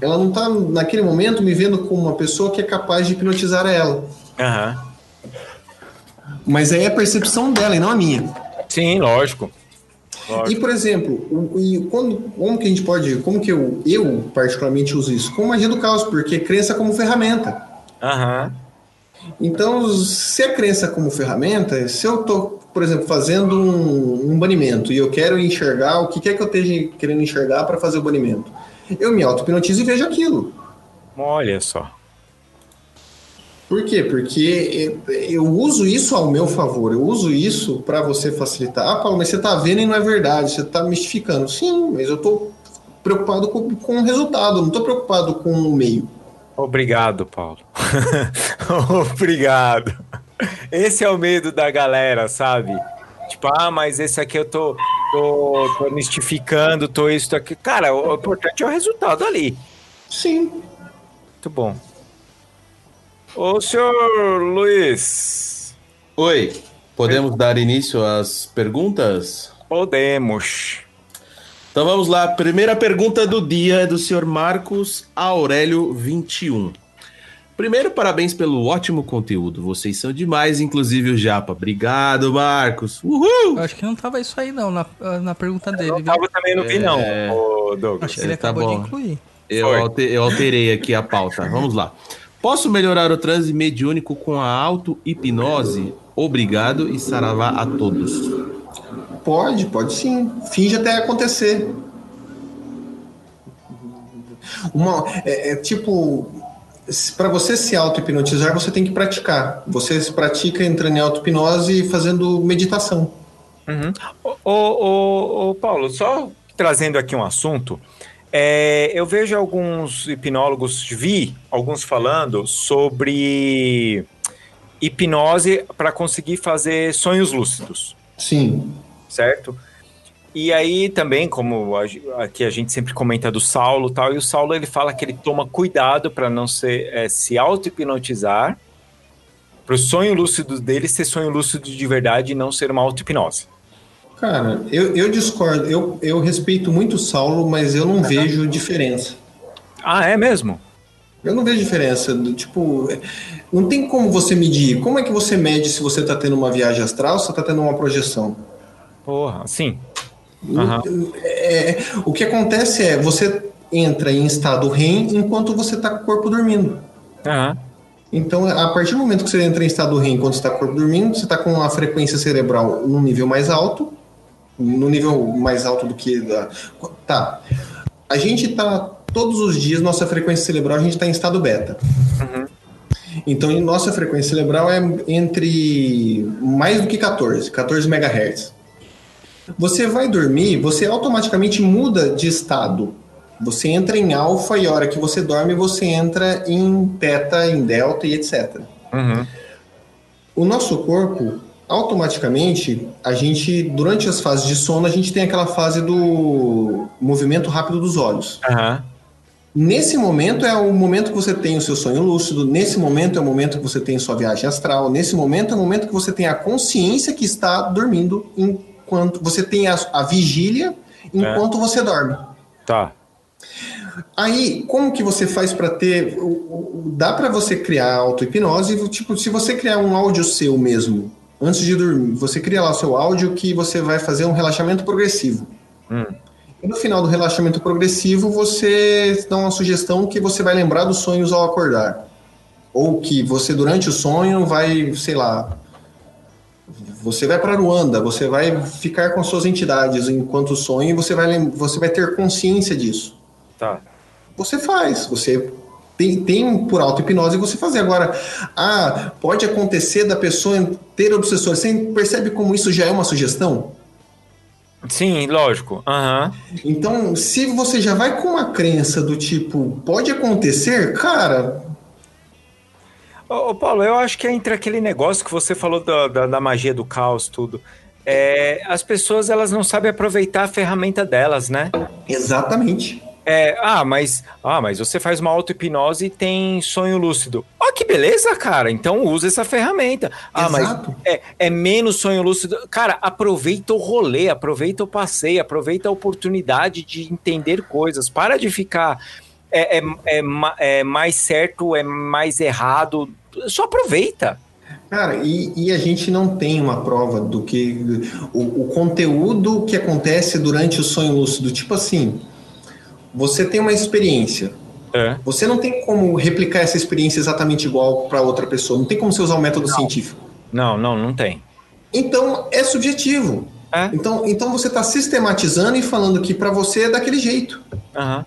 Ela não está naquele momento me vendo como uma pessoa que é capaz de hipnotizar ela. Aham. Mas aí é a percepção dela e não a minha. Sim, lógico. E, por exemplo, o- e quando, como que a gente pode, como que eu, eu particularmente uso isso? Com magia do caos, porque crença como ferramenta. Aham. Então, se a crença como ferramenta, se eu estou, por exemplo, fazendo um, um banimento e eu quero enxergar o que quer que eu esteja querendo enxergar para fazer o banimento, eu me auto-hipnotizo e vejo aquilo. Olha só. Por quê? Porque eu eu uso isso ao meu favor, eu uso isso para você facilitar. Ah, Paulo, mas você está vendo e não é verdade, você está mistificando. Sim, mas eu estou preocupado com, com o resultado, não estou preocupado com o meio. Obrigado, Paulo. Obrigado. Esse é o medo da galera, sabe? Tipo, ah, mas esse aqui eu tô, tô, tô mistificando, tô isso, tô aqui. Cara, o importante é o resultado ali. Sim. Muito bom. Ô, senhor Luiz, Oi, podemos dar início às perguntas? podemos. Então vamos lá. Primeira pergunta do dia é do senhor Marcos Aurélio 21. Primeiro, parabéns pelo ótimo conteúdo. Vocês são demais, inclusive o Japa. Obrigado, Marcos. Uhul! Eu acho que não tava isso aí, não, na, na pergunta dele, Não tava também não, É. ô, Douglas. Acho que ele tá acabou de bom. incluir. Eu, alter- eu alterei aqui a pauta. Vamos lá. Posso melhorar o transe mediúnico com a auto-hipnose? Obrigado e saravá a todos. Pode, pode sim. Finge até acontecer. Uma, é, é tipo, para você se auto-hipnotizar, você tem que praticar. Você se pratica entrando em auto-hipnose e fazendo meditação. Uhum. Ô, ô, ô, ô, Paulo, só trazendo aqui um assunto, é, eu vejo alguns hipnólogos, vi alguns falando sobre hipnose para conseguir fazer sonhos lúcidos, Sim. certo? E aí também, como aqui a gente sempre comenta do Saulo e tal, e o Saulo ele fala que ele toma cuidado para não ser, é, se auto-hipnotizar Pro sonho lúcido dele ser sonho lúcido de verdade e não ser uma auto-hipnose. Cara, eu, eu discordo. Eu, eu respeito muito o Saulo, mas eu não vejo diferença. Ah, é mesmo? Eu não vejo diferença. Do, tipo, é, não tem como você medir. Como é que você mede se você está tendo uma viagem astral ou se está tendo uma projeção? Porra, sim. É, o que acontece é você entra em estado REM enquanto você está com o corpo dormindo. Aham. Então, a partir do momento que você entra em estado REM enquanto você está com o corpo dormindo, você está com a frequência cerebral num nível mais alto, no nível mais alto do que da. Tá. A gente está todos os dias, nossa frequência cerebral, a gente está em estado beta. Então, em nossa frequência cerebral é entre mais do que 14, 14 MHz. Você vai dormir, você automaticamente muda de estado. Você entra em alfa e a hora que você dorme, você entra em teta, em delta e etc. Uhum. O nosso corpo, automaticamente, a gente, durante as fases de sono, a gente tem aquela fase do movimento rápido dos olhos. Aham. Nesse momento é o momento que você tem o seu sonho lúcido, nesse momento é o momento que você tem sua viagem astral, nesse momento é o momento que você tem a consciência que está dormindo enquanto você tem a, a vigília enquanto você dorme. Tá. Aí, como que você faz para ter. Dá para você criar auto-hipnose? Tipo, se você criar um áudio seu mesmo, antes de dormir, você cria lá o seu áudio que você vai fazer um relaxamento progressivo. Hum. E no final do relaxamento progressivo, você dá uma sugestão que você vai lembrar dos sonhos ao acordar. Ou que você, durante o sonho, vai, sei lá. Você vai para Ruanda, você vai ficar com suas entidades enquanto sonha e você vai, você vai ter consciência disso Tá. você faz. Você tem, tem por auto-hipnose você fazer. Agora, ah, pode acontecer da pessoa ter obsessor. Você percebe como isso já é uma sugestão? Sim, lógico. Aham. Então, se você já vai com uma crença do tipo, pode acontecer, cara, Ô, ô, Paulo, eu acho que é entre aquele negócio que você falou da, da, da magia do caos, tudo. É, as pessoas elas não sabem aproveitar a ferramenta delas, né? exatamente. É, ah, mas, ah, mas você faz uma auto-hipnose e tem sonho lúcido. Ó, que beleza, cara. Então usa essa ferramenta. Ah, Exato. mas é, é menos sonho lúcido. Cara, aproveita o rolê, aproveita o passeio, aproveita a oportunidade de entender coisas. Para de ficar é, é, é, é mais certo, é mais errado. Só aproveita. Cara, e, e a gente não tem uma prova do que. O, o conteúdo que acontece durante o sonho lúcido. Tipo assim, você tem uma experiência. É. Você não tem como replicar essa experiência exatamente igual para outra pessoa. Não tem como você usar o método científico. Não, não, não tem. Então, é subjetivo. É? Então, então você está sistematizando e falando que para você é daquele jeito. Aham.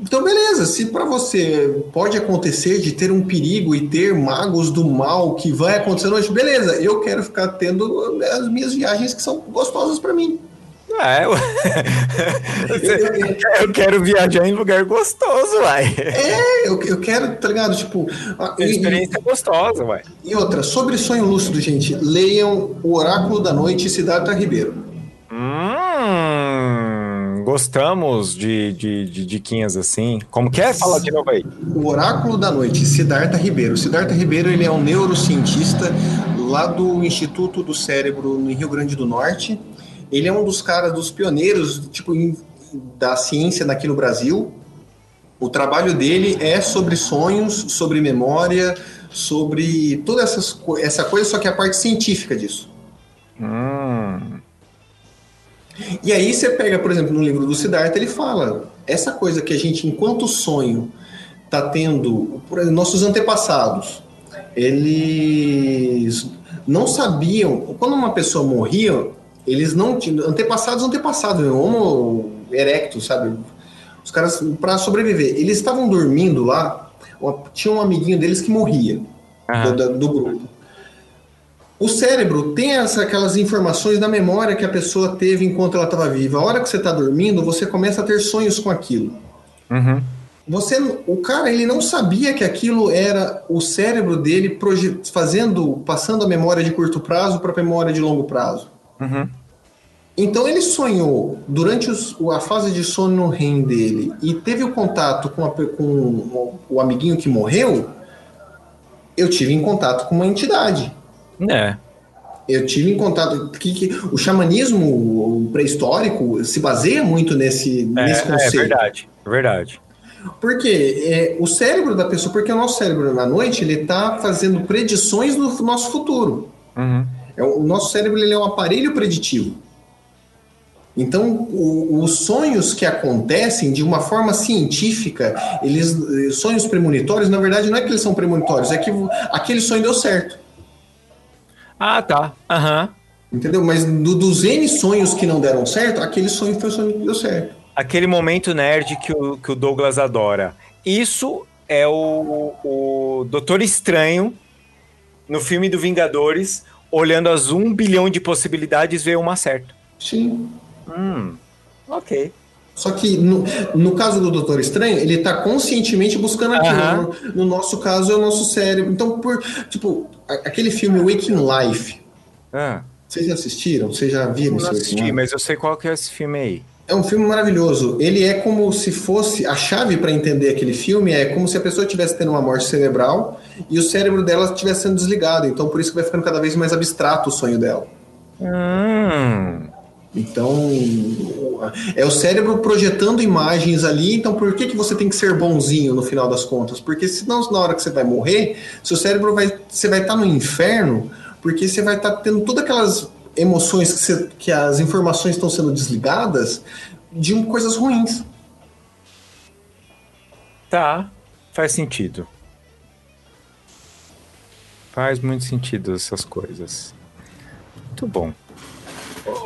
Então, beleza. Se para você pode acontecer de ter um perigo e ter magos do mal que vai acontecer hoje, beleza. Eu quero ficar tendo as minhas viagens que são gostosas para mim. É, eu... eu quero viajar em lugar gostoso, uai. É, eu, eu quero, tá ligado? Tipo, A e- experiência é gostosa, uai. E outra, sobre sonho lúcido, gente, leiam O Oráculo da Noite, Siddhartha Ribeiro. Hum, gostamos de, de, de diquinhas assim. Como que é? Fala de novo aí. O Oráculo da Noite, Siddhartha Ribeiro. Siddhartha Ribeiro, ele é um neurocientista lá do Instituto do Cérebro no Rio Grande do Norte. Ele é um dos caras, dos pioneiros, tipo, em- da ciência aqui no Brasil. O trabalho dele é sobre sonhos, sobre memória, sobre toda essas, essa coisa, só que a parte científica disso. Hum, E aí você pega, por exemplo, no livro do Siddhartha, ele fala essa coisa que a gente, enquanto sonho, está tendo, nossos antepassados, eles não sabiam, quando uma pessoa morria, eles não tinham, antepassados, antepassados, né? homo erectus, sabe? Os caras, para sobreviver, eles estavam dormindo lá, tinha um amiguinho deles que morria, aham. do, do grupo. O cérebro tem essa, aquelas informações da memória que a pessoa teve enquanto ela estava viva. A hora que você está dormindo, você começa a ter sonhos com aquilo. Uhum. Você, o cara, ele não sabia que aquilo era o cérebro dele fazendo, passando a memória de curto prazo para a memória de longo prazo. Uhum. Então ele sonhou durante os- a fase de sono no REM dele e teve o contato com, a com o- amiguinho que morreu. eu tive em contato com uma entidade. É. Eu tive em contato. Que, que, o xamanismo pré-histórico se baseia muito nesse, nesse É, é conceito. verdade. É verdade. Porque é, o cérebro da pessoa, porque o nosso cérebro na noite ele está fazendo predições no nosso futuro. Uhum. É, o nosso cérebro ele é um aparelho preditivo. Então, o- os sonhos que acontecem de uma forma científica, eles eh, sonhos premonitórios, na verdade, não é que eles são premonitórios, é que aquele sonho deu certo. Ah, tá. Aham. Entendeu? Mas do- dos N sonhos que não deram certo, aquele sonho foi o sonho que deu certo. Aquele momento nerd que o, que o Douglas adora. Isso é o, o Doutor Estranho no filme do Vingadores, olhando as um bilhão de possibilidades, vê uma certa. Sim. Hum, ok. Só que no, no caso do Doutor Estranho, ele está conscientemente buscando aquilo. Aham. No, no nosso caso, é o nosso cérebro. Então, por tipo, a- aquele filme Waking Life, Ah, vocês já assistiram? Vocês já viram não esse Waking assisti, Life? mas eu sei qual que é esse filme aí. É um filme maravilhoso. Ele é como se fosse. A chave para entender aquele filme é como se a pessoa estivesse tendo uma morte cerebral e o cérebro dela estivesse sendo desligado. Então, por isso que vai ficando cada vez mais abstrato o sonho dela. Hum, Então, é o cérebro projetando imagens ali. Então, por que, que você tem que ser bonzinho no final das contas? Porque senão, na hora que você vai morrer, seu cérebro vai. Você vai estar no inferno, porque você vai estar tendo todas aquelas emoções que, você- que as informações estão sendo desligadas de coisas ruins. tá. Faz sentido. Faz muito sentido essas coisas. Muito bom.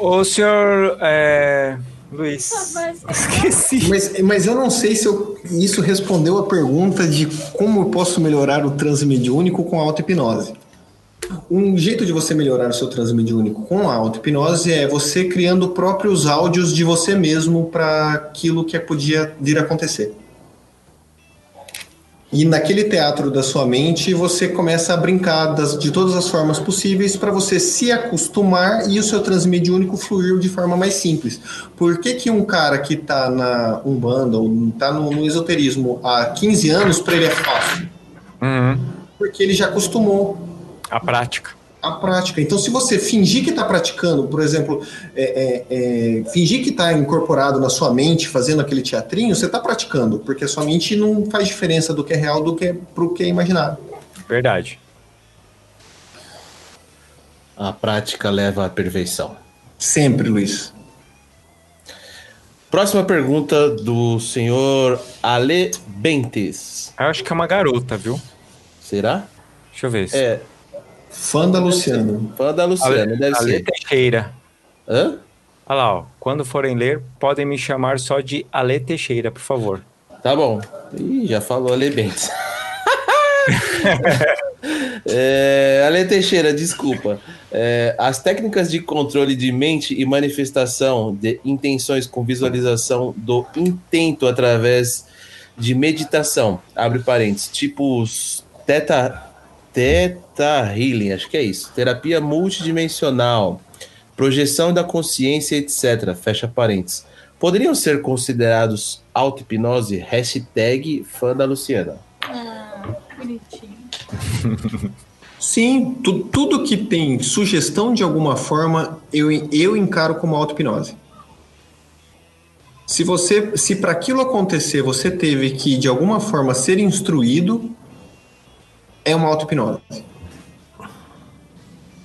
O, o senhor é, Luiz. Mas, Esqueci. Mas, mas eu não sei se eu- isso respondeu a pergunta de como eu posso melhorar o transe mediúnico com a auto-hipnose. Um jeito de você melhorar o seu transe mediúnico com a auto-hipnose é você criando próprios áudios de você mesmo para aquilo que podia vir a acontecer. E naquele teatro da sua mente, você começa a brincar das- de todas as formas possíveis para você se acostumar e o seu transmediúnico fluir de forma mais simples. Por que, que um cara que está na Umbanda ou está no, no esoterismo há 15 anos, para ele é fácil? Uhum. Porque ele já acostumou A prática. A prática. Então, se você fingir que está praticando, por exemplo, é, é, é, fingir que está incorporado na sua mente, fazendo aquele teatrinho, você está praticando, porque a sua mente não faz diferença do que é real do que é, pro que é imaginado. Verdade. A prática leva à perfeição. Sempre, Luiz. Próxima pergunta do senhor Ale Bentes. Eu acho que é uma garota, viu? Será? Deixa eu ver. É, Fã da Luciana. fã da Luciana, deve Ale ser. Teixeira. Hã? Olha lá, ó. Quando forem ler, podem me chamar só de Ale Teixeira, por favor. Tá bom. Ih, já falou Ale Bentes. é, Ale Teixeira, desculpa. É, as técnicas de controle de mente e manifestação de intenções com visualização do intento através de meditação, abre parênteses, tipo os teta, teta healing, acho que é isso, terapia multidimensional, projeção da consciência, etc., fecha parênteses, poderiam ser considerados auto-hipnose? Hashtag fã da Luciana. ah, bonitinho. Sim, tu- tudo que tem sugestão de alguma forma, eu, eu encaro como auto-hipnose. Se você, se para aquilo acontecer, você teve que de alguma forma ser instruído, é uma auto-hipnose.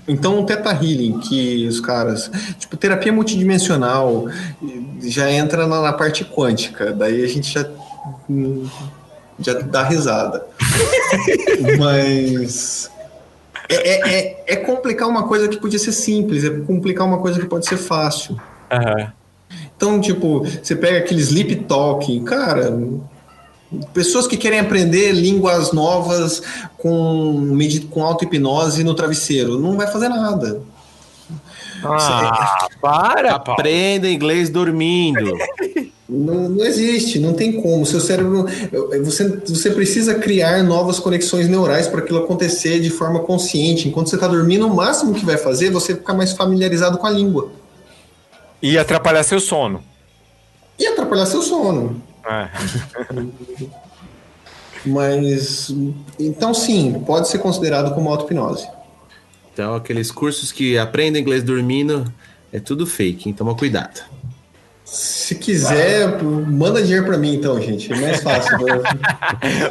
Então, o Theta Healing, que os caras. Tipo, terapia multidimensional já entra na, na parte quântica. Daí a gente já. hum, já dá risada. Mas. É, é, é- é complicar uma coisa que podia ser simples, é complicar uma coisa que pode ser fácil. Aham. Então, tipo, você pega aquele sleep talking, cara. Pessoas que querem aprender línguas novas com, com auto-hipnose no travesseiro, não vai fazer nada. Ah, para, Paulo. Aprenda inglês dormindo. Não, não existe, não tem como. Seu cérebro. Você, você precisa criar novas conexões neurais para aquilo acontecer de forma consciente. Enquanto você está dormindo, o máximo que vai fazer é você ficar mais familiarizado com a língua. E atrapalhar seu sono. E atrapalhar seu sono. É. Mas, então sim, pode ser considerado como auto-hipnose. Então, aqueles cursos que aprendem inglês dormindo é tudo fake, hein? Toma cuidado. Se quiser, manda dinheiro pra mim então, gente. É mais fácil. né?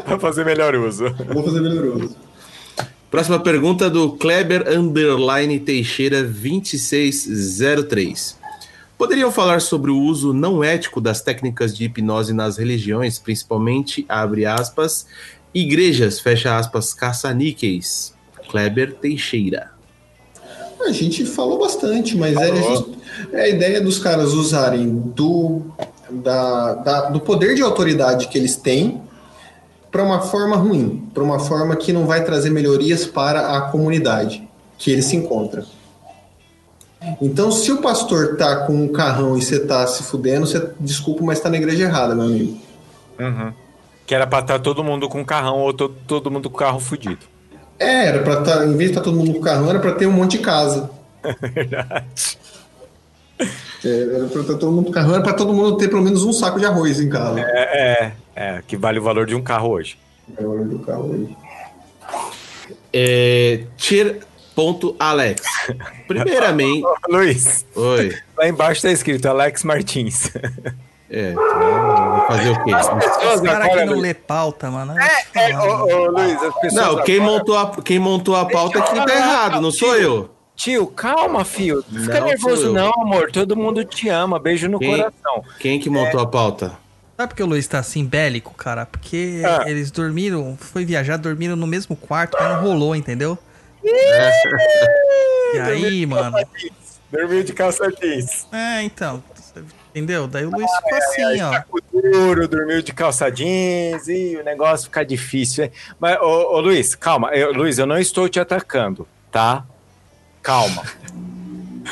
Pra fazer melhor uso. Vou fazer melhor uso. Próxima pergunta do Kleber Underline Teixeira 2603. Poderiam falar sobre o uso não ético das técnicas de hipnose nas religiões, principalmente, abre aspas, igrejas, fecha aspas, caça-níqueis? Kleber Teixeira. A gente falou bastante, mas é, just- é a ideia dos caras usarem do, da, da- do poder de autoridade que eles têm para uma forma ruim, para uma forma que não vai trazer melhorias para a comunidade que ele se encontra. Então, se o pastor tá com um carrão e você tá se fudendo, você desculpa, mas tá na igreja errada, meu amigo. Uhum. Que era pra estar todo mundo com carrão ou to- todo mundo com carro fudido. É, era pra tá, em vez de estar todo mundo com carrão, era pra ter um monte de casa. Verdade. É, era pra todo mundo com carrão, era pra todo mundo ter pelo menos um saco de arroz em casa. É, é, é, que vale o valor de um carro hoje. É o valor do carro hoje. É, Tier.alex. Primeiramente. Luiz, Oi. lá embaixo tá escrito Alex Martins. É, então, vou fazer o quê? Os caras que não Luiz. lê pauta, mano. É, ô, ô, Luiz, as pessoas. Não, quem agora- montou a, quem montou a pauta é quem tá errado, não sou eu. Tio, calma, filho. Não fica nervoso, não, amor. Todo mundo te ama. Beijo no Quem? coração. Quem que montou a pauta? Sabe por que o Luiz tá assim, bélico, cara? Porque Ah. eles dormiram, foi viajar, dormiram no mesmo quarto, mas não rolou, entendeu? E aí, mano? Dormiu de calça jeans. É, então, entendeu? Daí o Luiz ficou assim, ó. Saco duro, dormiu de calça jeans e o negócio fica difícil. hein? Mas, ô, ô, Luiz, calma. Eu, Luiz, eu não estou te atacando, tá? Calma.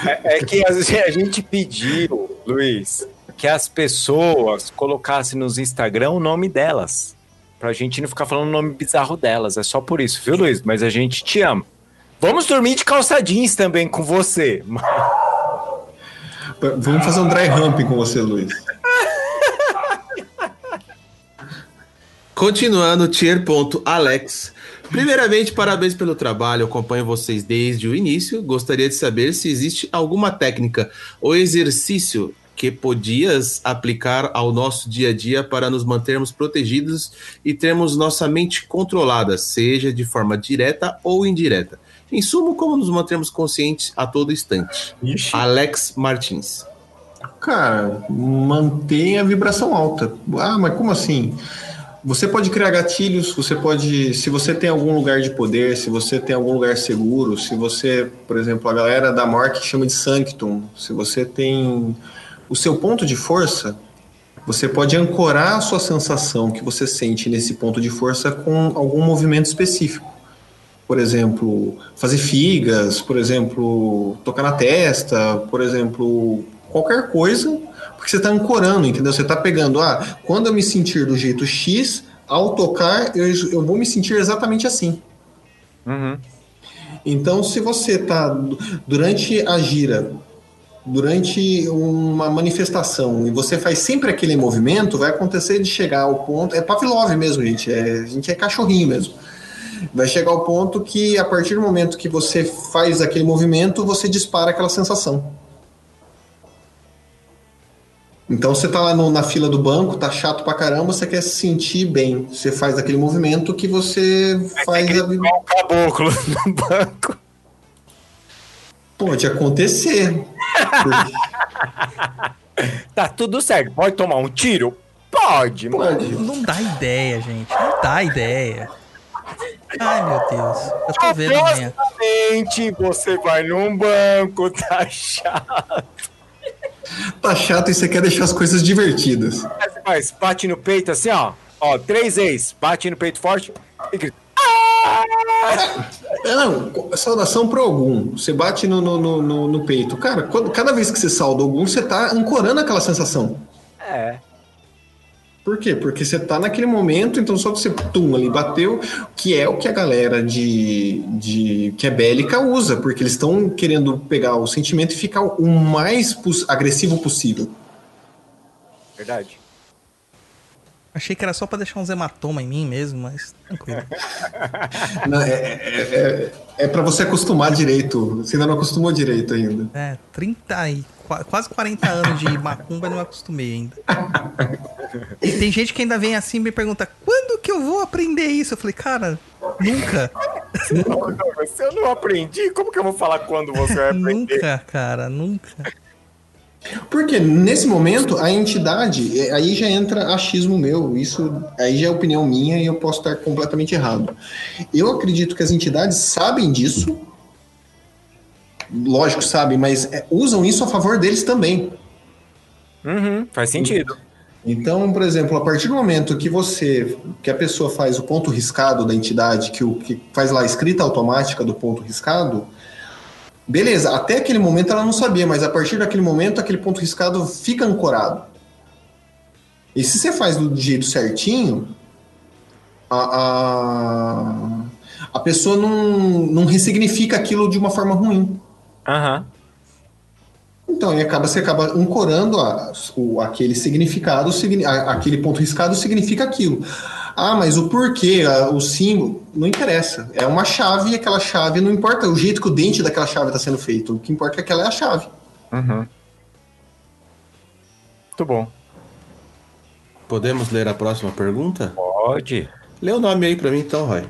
É, é que a, a gente pediu, Luiz, que as pessoas colocassem nos Instagram o nome delas. Pra gente não ficar falando o nome bizarro delas. É só por isso, viu, Luiz? Mas a gente te ama. Vamos dormir de calça jeans também com você. Vamos fazer um dry humping com você, Luiz. Continuando, tier.alex. Primeiramente, parabéns pelo trabalho. Acompanho vocês desde o início. Gostaria de saber se existe alguma técnica ou exercício que podias aplicar ao nosso dia a dia para nos mantermos protegidos e termos nossa mente controlada, seja de forma direta ou indireta. Em sumo, como nos mantermos conscientes a todo instante. Alex Martins. Cara, mantenha a vibração alta. Ah, mas como assim? Você pode criar gatilhos, você pode. Se você tem algum lugar de poder, se você tem algum lugar seguro, se você, por exemplo, a galera da Mark chama de Sanctum, se você tem o seu ponto de força, você pode ancorar a sua sensação que você sente nesse ponto de força com algum movimento específico. Por exemplo, fazer figas, por exemplo, tocar na testa, por exemplo, qualquer coisa, porque você está ancorando, entendeu? Você está pegando, ah, quando eu me sentir do jeito X, ao tocar, eu, eu vou me sentir exatamente assim. Uhum. Então, se você está durante a gira, durante uma manifestação, e você faz sempre aquele movimento, vai acontecer de chegar ao ponto. É Pavlov mesmo, gente. É, a gente é cachorrinho mesmo. Vai chegar ao ponto que, a partir do momento que você faz aquele movimento, você dispara aquela sensação. Então você tá lá no- na fila do banco, tá chato pra caramba, você quer se sentir bem. Você faz aquele movimento que você faz a... Igual o caboclo no banco. Pode acontecer. Tá tudo certo. Pode tomar um tiro? Pode, mano. Pode. Não dá ideia, gente. Não dá ideia. Ai, meu Deus. Eu tô vendo. Supostamente você vai num banco, tá chato. Tá chato e você quer deixar as coisas divertidas. Você faz, bate no peito assim, ó. Ó, três vezes. Bate no peito forte e grita. É, não, saudação pro algum. Você bate no, no, no, no- no peito. Cara, quando- cada vez que você sauda algum, você tá ancorando aquela sensação. É. Por quê? Porque você tá naquele momento, então só que você tum ali bateu, que é o que a galera de, de que é bélica usa, porque eles estão querendo pegar o sentimento e ficar o mais agressivo possível. Verdade. Achei que era só pra deixar uns hematoma em mim mesmo, mas tranquilo. Não, é, é, é, é para você acostumar direito. Você ainda não acostumou direito ainda. É, 30 e quase 40 anos de macumba e não acostumei ainda. E tem gente que ainda vem assim e me pergunta: quando que eu vou aprender isso? Eu falei, cara, nunca. Se eu não aprendi, como que eu vou falar quando você vai aprender? Nunca, cara, nunca. Porque nesse momento a entidade, aí já entra achismo meu, isso aí já é opinião minha e eu posso estar completamente errado. Eu acredito que as entidades sabem disso, lógico sabem, mas é, usam isso a favor deles também. Uhum, faz sentido. Então, por exemplo, a partir do momento que você, que a pessoa faz o ponto riscado da entidade, que o que faz lá a escrita automática do ponto riscado, beleza, até aquele momento ela não sabia, mas a partir daquele momento aquele ponto riscado fica ancorado. E se você faz do jeito certinho, a, a, a pessoa não, não ressignifica aquilo de uma forma ruim. Aham. Então, e acaba, você acaba ancorando a- o, aquele significado, signi- a- aquele ponto riscado significa aquilo. Ah, mas o porquê, a- o símbolo, não interessa. É uma chave e aquela chave não importa o jeito que o dente daquela chave está sendo feito. O que importa é que aquela é a chave. Uhum. Muito bom. Podemos ler a próxima pergunta? Pode. Lê o nome aí pra mim então, Roy.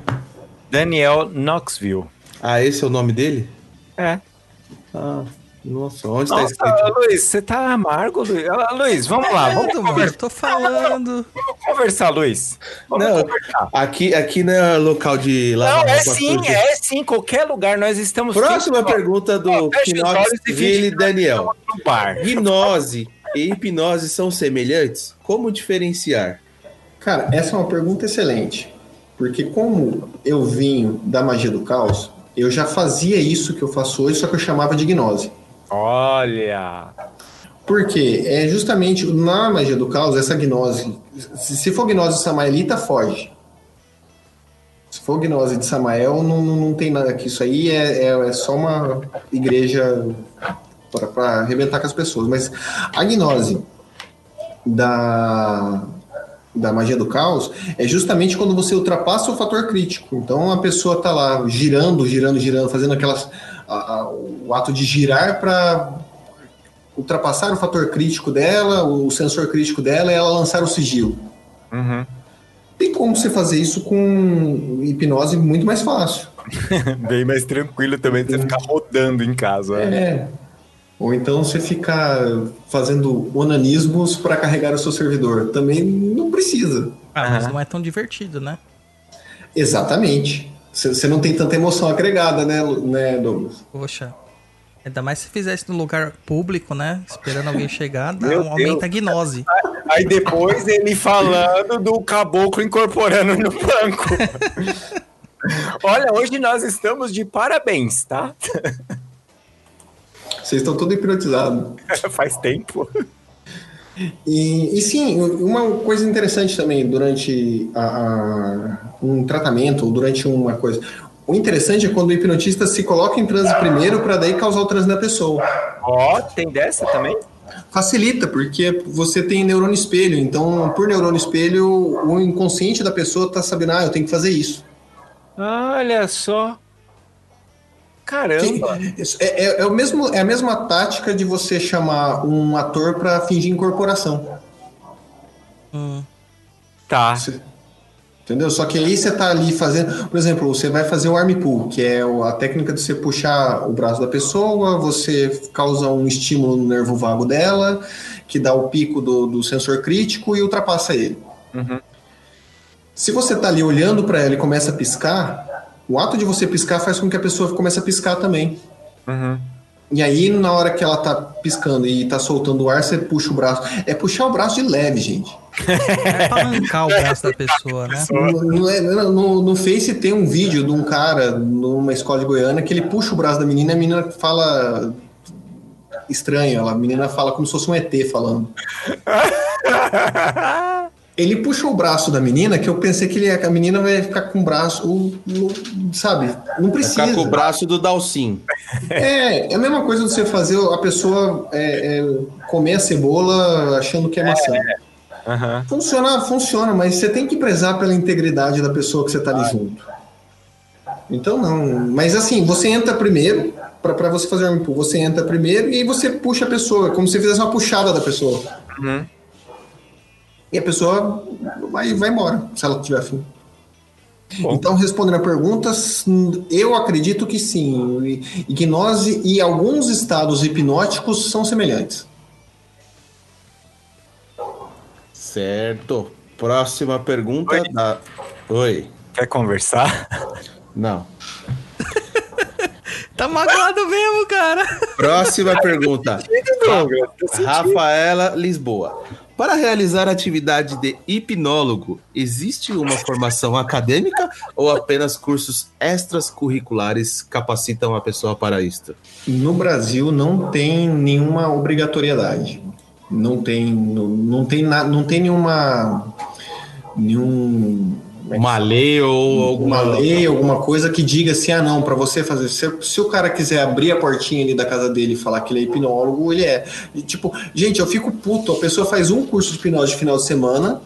Daniel Knoxville. Ah, esse é o nome dele? É. Ah, nossa, onde tá Nossa, escrito? Luiz, você tá amargo, Luiz. Ah, Luiz, vamos lá, vamos conversar, tô falando. vamos conversar, Luiz. Vamos Não, conversar. aqui, aqui não é local de Não, lavar é roupa sim, suja. é sim. Qualquer lugar nós estamos. Próxima sempre- pergunta do e nós Daniel. Gnose e hipnose são semelhantes? Como diferenciar? Cara, essa é uma pergunta excelente. Porque como eu vim da magia do caos, eu já fazia isso que eu faço hoje, só que eu chamava de gnose. Olha. Porque é justamente na magia do caos, essa gnose. Se for gnose samaelita, foge. Se for gnose de Samael, não, não, não tem nada que isso aí é, é, é só uma igreja para arrebentar com as pessoas. Mas a gnose da, da magia do caos é justamente quando você ultrapassa o fator crítico. Então a pessoa tá lá girando, girando, girando, fazendo aquelas. a- a- o ato de girar para ultrapassar o fator crítico dela, o sensor crítico dela, e ela lançar o sigilo. Uhum. Tem como você fazer isso com hipnose muito mais fácil. Bem mais tranquilo também de você ficar rodando em casa. né? É. Ou então você ficar fazendo onanismos para carregar o seu servidor. Também não precisa. Ah, mas não é tão divertido, né? Exatamente. Você não tem tanta emoção agregada, né, né Douglas? Poxa. Ainda mais se fizesse no lugar público, né? Esperando alguém chegar, dá, um- aumenta a gnose. Aí depois ele falando do caboclo incorporando no banco. Olha, hoje nós estamos de parabéns, tá? Vocês estão todos hipnotizados. Faz tempo. E, e sim, uma coisa interessante também durante a- a- um tratamento ou durante uma coisa. O interessante é quando o hipnotista se coloca em transe primeiro para daí causar o transe na pessoa. Ó, tem dessa também? Facilita, porque você tem neurônio espelho. Então, por neurônio espelho, o inconsciente da pessoa tá sabendo, ah, eu tenho que fazer isso. Olha só. Caramba. É, é- é o mesmo, é a mesma tática de você chamar um ator para fingir incorporação. Hum, Tá. Você- Entendeu? Só que aí você tá ali fazendo, por exemplo, você vai fazer o arm pull, que é a técnica de você puxar o braço da pessoa, você causa um estímulo no nervo vago dela, que dá o pico do, do sensor crítico e ultrapassa ele. Uhum. Se você tá ali olhando para ela e começa a piscar, o ato de você piscar faz com que a pessoa comece a piscar também. Uhum. E aí, na hora que ela tá piscando e tá soltando o ar, você puxa o braço. É puxar o braço de leve, gente. é pra arrancar o braço da pessoa, né? No, no, no- no Face tem um vídeo de um cara numa escola de Goiânia que ele puxa o braço da menina e a menina fala estranho. Ela, a menina fala como se fosse um ET falando. Ele puxou o braço da menina que eu pensei que, ele, a menina vai ficar com o braço, o- o- sabe? Não Vai precisa. Ficar com o braço do Dalcin. É, é a mesma coisa de você fazer a pessoa é, é, comer a cebola achando que é maçã. Aham. Funciona, funciona, mas você tem que prezar pela integridade da pessoa que você tá ali junto. Então não. Mas assim, você entra primeiro, para você fazer um impulso, você entra primeiro e aí você puxa a pessoa, como se você fizesse uma puxada da pessoa. Uhum. E a pessoa vai, vai embora, se ela tiver fim. Bom. Então, respondendo a pergunta, s- eu acredito que sim. E- Hipnose e alguns estados hipnóticos são semelhantes. Certo. Próxima pergunta Oi. da. Oi. Quer conversar? Não. Tá magoado mesmo, cara. Próxima pergunta. Rafaela Lisboa. Para realizar a atividade de hipnólogo, existe uma formação acadêmica ou apenas cursos extras curriculares capacitam a pessoa para isto? No Brasil não tem nenhuma obrigatoriedade. Não tem, não, não tem, na, não tem nenhuma. Nenhum. Uma lei ou alguma alguma lei, alguma coisa que diga assim, ah não, para você fazer, se, se o cara quiser abrir a portinha ali da casa dele e falar que ele é hipnólogo, ele é. E, tipo, gente, eu fico puto, a pessoa faz um curso de hipnose de final de semana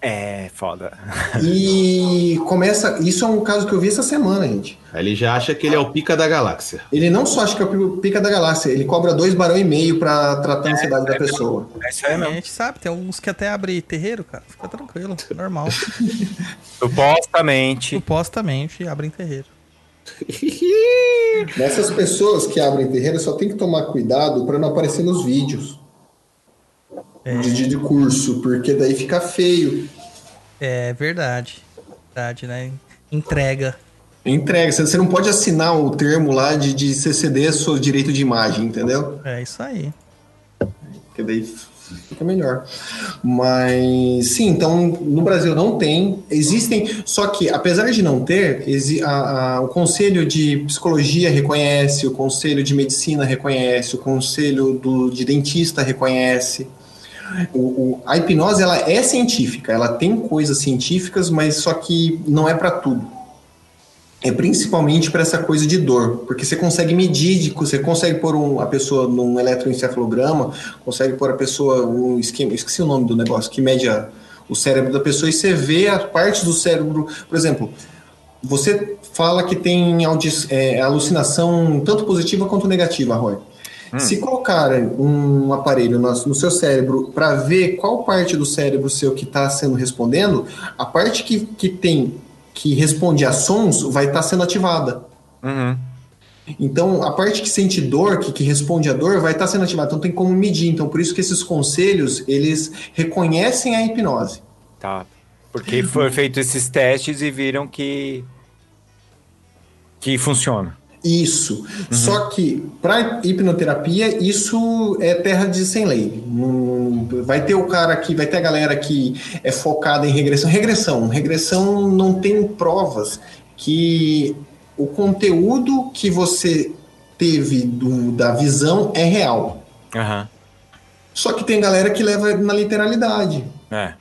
É, foda. e começa, isso é um caso que eu vi essa semana, gente. Ele já acha que ele é o pica da galáxia. Ele não só acha que é o pica da galáxia, ele cobra dois barão e meio pra tratar a ansiedade da pessoa. É isso aí a mesmo. gente sabe, tem alguns que até abrem terreiro, cara. Fica tranquilo, normal. Supostamente. Supostamente abrem terreiro. Nessas pessoas que abrem terreiro só tem que tomar cuidado para não aparecer nos vídeos de, de- de curso, porque daí fica feio. É verdade. Verdade, né? Entrega. Entrega, você não pode assinar o termo lá de, de CCD, seu direito de imagem, entendeu? É isso aí. Porque daí fica melhor. Mas sim, então no Brasil não tem. Existem, só que apesar de não ter, a- a- o Conselho de Psicologia reconhece, o Conselho de Medicina reconhece, o Conselho do, de Dentista reconhece. O, o- a hipnose ela é científica, ela tem coisas científicas, mas só que não é para tudo. É principalmente para essa coisa de dor, porque você consegue medir, você consegue pôr um- a pessoa num eletroencefalograma, consegue pôr a pessoa um esquema, esqueci o nome do negócio, que mede a- o cérebro da pessoa e você vê a parte do cérebro, por exemplo, você fala que tem é, alucinação tanto positiva quanto negativa, Roy. Se colocar um aparelho no, no seu cérebro para ver qual parte do cérebro seu que está sendo respondendo, a parte que, que tem que responde a sons vai estar sendo ativada. Uhum. Então, a parte que sente dor, que, que responde a dor, vai estar sendo ativada. Então, tem como medir. Então, por isso que esses conselhos, eles reconhecem a hipnose. Tá. Porque foram feitos esses testes e viram que. que funciona. Isso. Só que para hipnoterapia, isso é terra de sem lei. Vai ter o cara que vai ter a galera que é focada em regressão. Regressão, regressão não tem provas que o conteúdo que você teve do- da visão é real. Aham. Só que tem galera que leva na literalidade. É.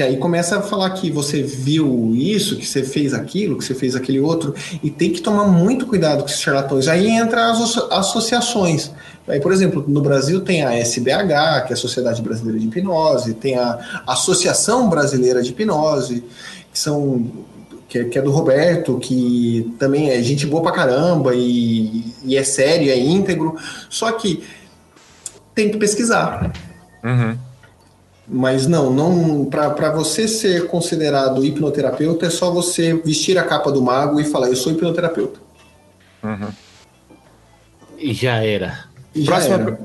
Que aí começa a falar que você viu isso, que você fez aquilo, que você fez aquele outro, e tem que tomar muito cuidado com esses charlatões. Aí entra as asso- associações. Aí, por exemplo, no Brasil tem a SBH, que é a Sociedade Brasileira de Hipnose, tem a Associação Brasileira de Hipnose, que são que é, que é do Roberto, que também é gente boa pra caramba e, e é sério, é íntegro. Só que tem que pesquisar. Uhum. Mas não, não para você ser considerado hipnoterapeuta é só você vestir a capa do mago e falar eu sou hipnoterapeuta. E já era. E já próxima, era. per-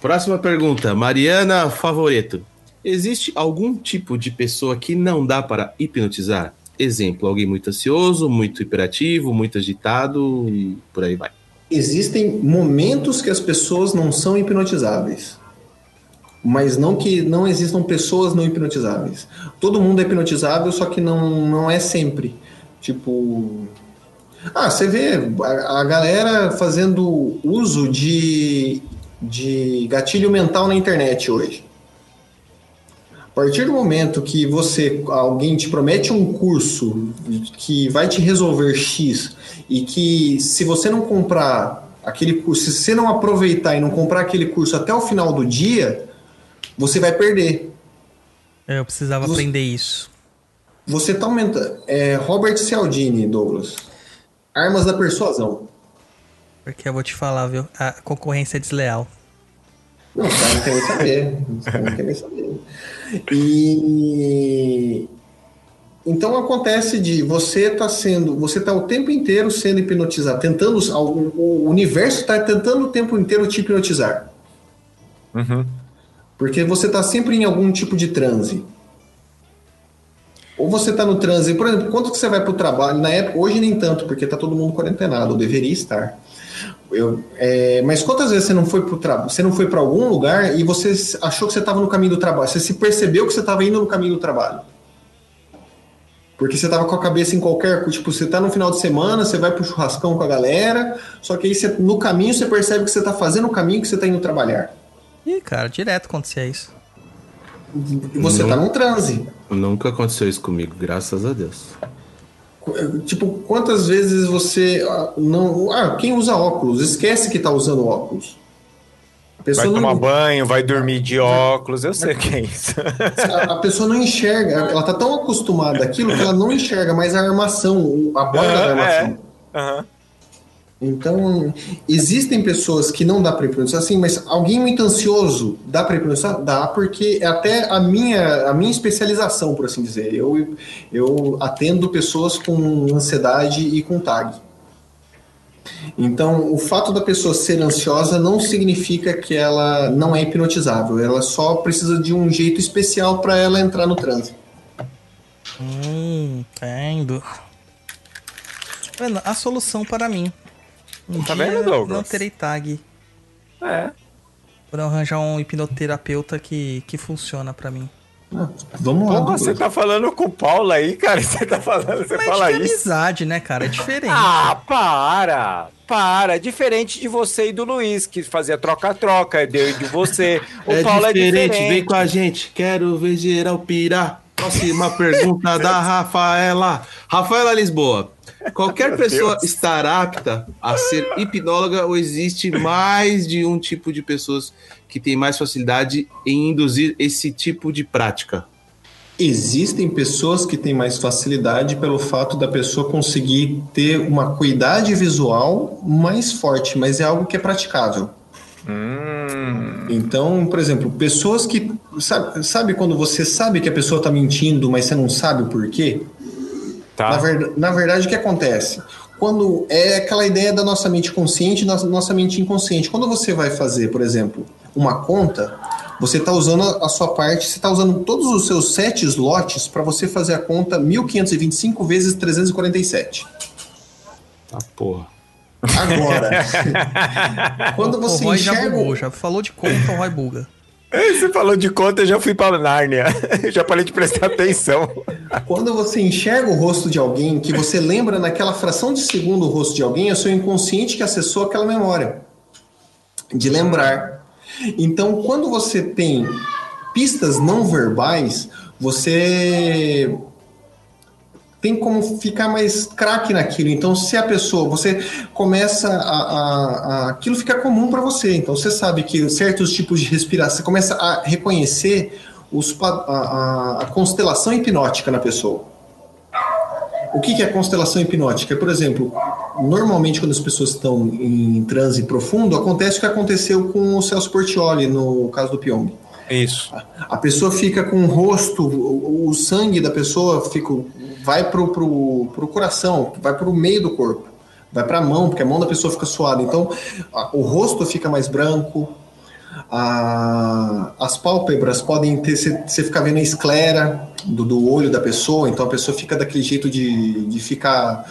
próxima pergunta. Mariana Favoreto. Existe algum tipo de pessoa que não dá para hipnotizar? Exemplo, alguém muito ansioso, muito hiperativo, muito agitado e por aí vai. Existem momentos que as pessoas não são hipnotizáveis. Mas não que não existam pessoas não hipnotizáveis. Todo mundo é hipnotizável, só que não, não é sempre. Tipo. Ah, você vê a, a galera fazendo uso de, de gatilho mental na internet hoje. A partir do momento que você alguém te promete um curso que vai te resolver X e que se você não comprar aquele curso, se você não aproveitar e não comprar aquele curso até o final do dia, você vai perder. Eu precisava Você- aprender isso. Você tá aumentando. É, Robert Cialdini, Douglas. Armas da persuasão. Porque eu vou te falar, viu? A concorrência é desleal. Não, os caras não querem saber. Os caras não querem saber. E então acontece de você tá sendo, você tá o tempo inteiro sendo hipnotizado, tentando o, o universo está tentando o tempo inteiro te hipnotizar. Uhum. Porque você tá sempre em algum tipo de transe. Ou você tá no transe, por exemplo, quando que você vai pro trabalho? Na época, hoje nem tanto, porque tá todo mundo quarentenado, ou deveria estar. Eu, é, mas quantas vezes você não foi trabalho? Você não foi para algum lugar e você achou que você estava no caminho do trabalho? Você se percebeu que você estava indo no caminho do trabalho? Porque você estava com a cabeça em qualquer. Tipo, você tá no final de semana, você vai pro churrascão com a galera, só que aí você, no caminho você percebe que você tá fazendo o caminho que você tá indo trabalhar. Ih, cara, direto acontecia isso. E você Não. tá num transe. Nunca aconteceu isso comigo, graças a Deus. Tipo, quantas vezes você ah, não. Ah, quem usa óculos? Esquece que tá usando óculos. A Vai pessoa, tomar não, banho, vai dormir de óculos, eu sei o que é isso. a, pessoa não enxerga, ela tá tão acostumada àquilo que ela não enxerga mais a armação, a borda da Aham, armação. Aham. Então, existem pessoas que não dá para hipnotizar assim, mas alguém muito ansioso dá para hipnotizar? Dá, porque é até a minha, a minha especialização, por assim dizer. Eu, eu atendo pessoas com ansiedade e com TAG. Então, o fato da pessoa ser ansiosa não significa que ela não é hipnotizável. Ela só precisa de um jeito especial para ela entrar no transe. Hum, entendo. A solução para mim. Um Tá dia vendo, Douglas? Não terei tag. É. Por eu arranjar um hipnoterapeuta que, que funciona pra mim. Ah, vamos lá. Pô, você tá falando com o Paulo aí, cara? Você tá falando, você Mas fala de isso? amizade, né, cara? É diferente. Ah, para! Para! Diferente de você e do Luiz, que fazia troca-troca, de, de você. O é Paulo diferente, é diferente. vem com a gente. Quero ver geral pirar. Próxima pergunta da Rafaela. Rafaela Lisboa. Qualquer Meu pessoa Deus. estar apta a ser hipnóloga ou existe mais de um tipo de pessoas que tem mais facilidade em induzir esse tipo de prática? Existem pessoas que têm mais facilidade pelo fato da pessoa conseguir ter uma cuidade visual mais forte, mas é algo que é praticável. Hum, Então, por exemplo, pessoas que. Sabe, sabe quando você sabe que a pessoa está mentindo, mas você não sabe o porquê? Tá. Na, ver- na verdade, o que acontece? Quando é aquela ideia da nossa mente consciente e nossa, nossa mente inconsciente. Quando você vai fazer, por exemplo, uma conta, você está usando a, sua parte, você está usando todos os seus sete slots para você fazer a conta 1525 vezes 347. Tá porra. Agora, quando o você Roy já enxerga. bugou, já falou de conta, o Roy buga. Você falou de conta, eu já fui pra Nárnia. Eu já parei de prestar atenção. Quando você enxerga o rosto de alguém, que você lembra naquela fração de segundo o rosto de alguém, é o seu inconsciente que acessou aquela memória. De lembrar. Então, quando você tem pistas não verbais, você tem como ficar mais craque naquilo. Então, se a pessoa, você começa a, a- a- aquilo fica comum para você. Então, você sabe que certos tipos de respiração, você começa a reconhecer os, a, a- a constelação hipnótica na pessoa. O que, que é constelação hipnótica? Por exemplo, normalmente quando as pessoas estão em transe profundo, acontece o que aconteceu com o Celso Portioli no caso do Pyong. Isso. A pessoa fica com o rosto, o sangue da pessoa fica, vai pro, pro, pro coração, vai pro meio do corpo, vai pra mão, porque a mão da pessoa fica suada. Então, a- o rosto fica mais branco, a- as pálpebras podem ter, você ficar vendo a esclera do, do olho da pessoa, então a pessoa fica daquele jeito de, de ficar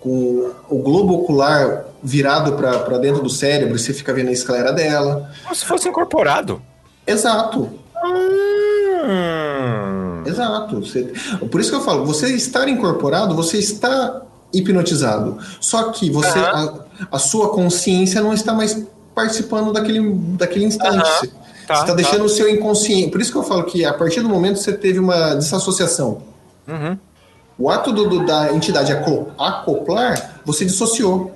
com o globo ocular virado para dentro do cérebro, você fica vendo a esclera dela. Como se fosse incorporado. Exato. Exato. Você- por isso que eu falo, você estar incorporado, você está hipnotizado. Só que você, a, a sua consciência não está mais participando daquele, daquele instante. Você Tá, está tá. deixando o seu inconsciente. Por isso que eu falo que a partir do momento que você teve uma desassociação, Uhum. o ato do- do- da entidade aco- acoplar, você dissociou.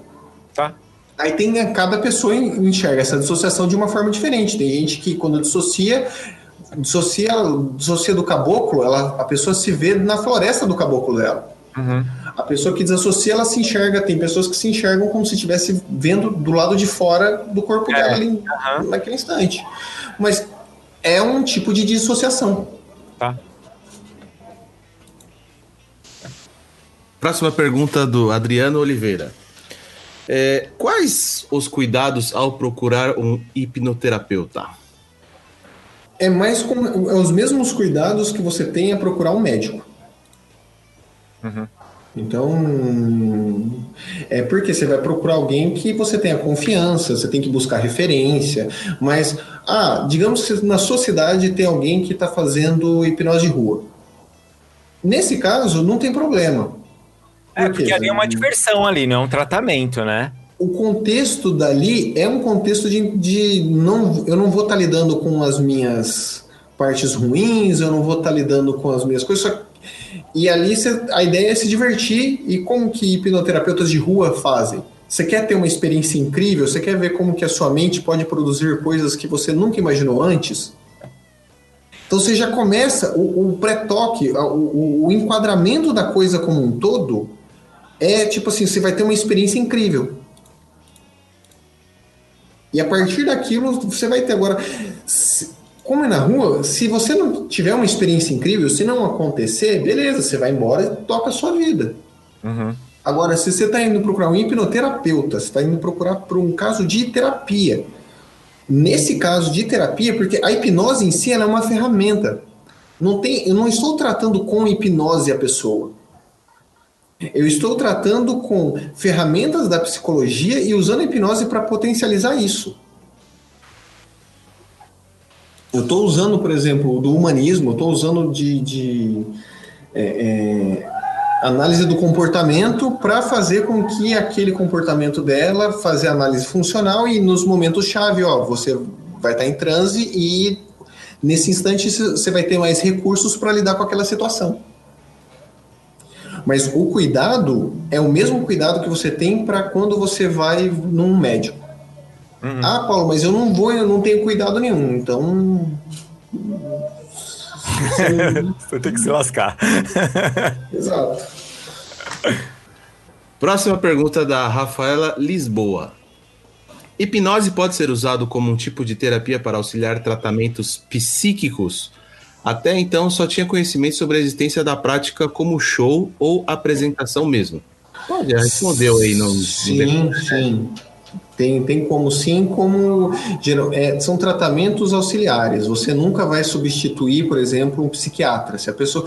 Tá. Aí tem cada pessoa en- enxerga essa dissociação de uma forma diferente. Tem gente que quando dissocia dissocia, dissocia do caboclo, ela, a pessoa se vê na floresta do caboclo dela. Uhum. A pessoa que desassocia, ela se enxerga. Tem pessoas que se enxergam como se estivesse vendo do lado de fora do corpo É, dela ali, aham. naquele instante. Mas é um tipo de dissociação. Tá. Próxima pergunta do Adriano Oliveira. É, quais os cuidados ao procurar um hipnoterapeuta? É mais como é os mesmos cuidados que você tem a procurar um médico. Então, é porque você vai procurar alguém que você tenha confiança, você tem que buscar referência, mas, ah, digamos que na sua cidade tem alguém que está fazendo hipnose de rua. Nesse caso, não tem problema. É, Por porque ali é uma diversão ali, não é um tratamento, né? O contexto dali é um contexto de, de não eu não vou estar lidando com as minhas partes ruins eu não vou estar lidando com as minhas coisas só- e ali cê- a ideia é se divertir e como que hipnoterapeutas de rua fazem? Você quer ter uma experiência incrível? Você quer ver como que a sua mente pode produzir coisas que você nunca imaginou antes? Então você já começa o, o pré-toque o, o- o enquadramento da coisa como um todo é tipo assim você vai ter uma experiência incrível e a partir daquilo, você vai ter agora. se- como é na rua, se você não tiver uma experiência incrível, se não acontecer, beleza, você vai embora e toca a sua vida. Uhum. Agora, se você está indo procurar um hipnoterapeuta, você está indo procurar por um caso de terapia. Nesse caso de terapia, porque a hipnose em si é uma ferramenta. Não tem, eu não estou tratando com hipnose a pessoa. Eu estou tratando com ferramentas da psicologia e usando a hipnose para potencializar isso. Eu estou usando, por exemplo, do humanismo, estou usando de, de, é, é, análise do comportamento para fazer com que aquele comportamento dela fazer análise funcional e nos momentos chave, ó, você vai estar em transe e nesse instante você vai ter mais recursos para lidar com aquela situação. Mas o cuidado é o mesmo cuidado que você tem para quando você vai num médico. Ah, Paulo, mas eu não vou, eu não tenho cuidado nenhum. Então. Você tem que se lascar. Exato. Próxima pergunta da Rafaela Lisboa. Hipnose pode ser usado como um tipo de terapia para auxiliar tratamentos psíquicos? Até então só tinha conhecimento sobre a existência da prática como show ou apresentação mesmo. Pode, respondeu aí no. no Sim, sim. Tem, tem como sim, como geral- é, são tratamentos auxiliares. Você nunca vai substituir, por exemplo, um psiquiatra. Se a pessoa.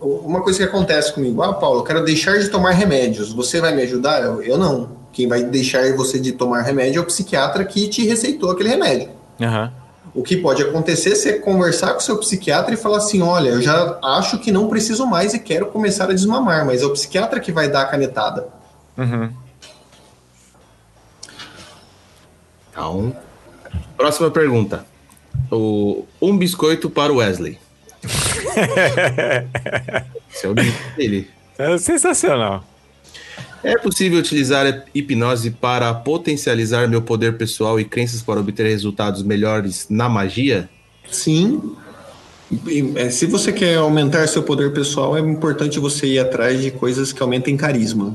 Uma coisa que acontece comigo, ah, Paulo, eu quero deixar de tomar remédios. Você vai me ajudar? Eu, eu não. Quem vai deixar você de tomar remédio é o psiquiatra que te receitou aquele remédio. Aham. O que pode acontecer é você conversar com o seu psiquiatra e falar assim: olha, eu já acho que não preciso mais e quero começar a desmamar, mas é o psiquiatra que vai dar a canetada. Uhum. Então, próxima pergunta. O, um biscoito para o Wesley. Esse é o dele. É sensacional. É possível utilizar a hipnose para potencializar meu poder pessoal e crenças para obter resultados melhores na magia? Sim. É, se você quer aumentar seu poder pessoal, é importante você ir atrás de coisas que aumentem carisma.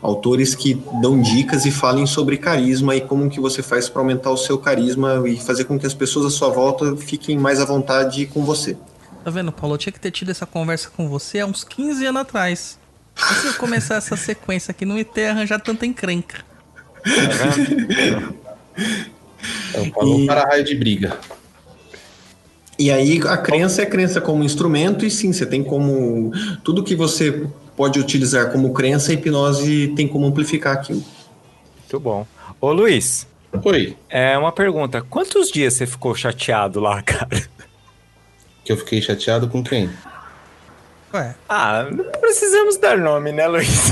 Autores que dão dicas e falem sobre carisma e como que você faz para aumentar o seu carisma e fazer com que as pessoas à sua volta fiquem mais à vontade com você. Tá vendo, Paulo? Eu tinha que ter tido essa conversa com você há uns 15 anos atrás. Antes de eu começar essa sequência aqui, não ia ter arranjado tanta encrenca. Então, falou E- para raio de briga. E aí a crença é crença como instrumento e sim, você tem como tudo que você pode utilizar como crença, a hipnose tem como amplificar aquilo. Muito bom. Ô, Luiz, Oi, é uma pergunta. Quantos dias você ficou chateado lá, cara? que eu fiquei chateado com quem? Ué, Ah, não precisamos dar nome, né, Luiz?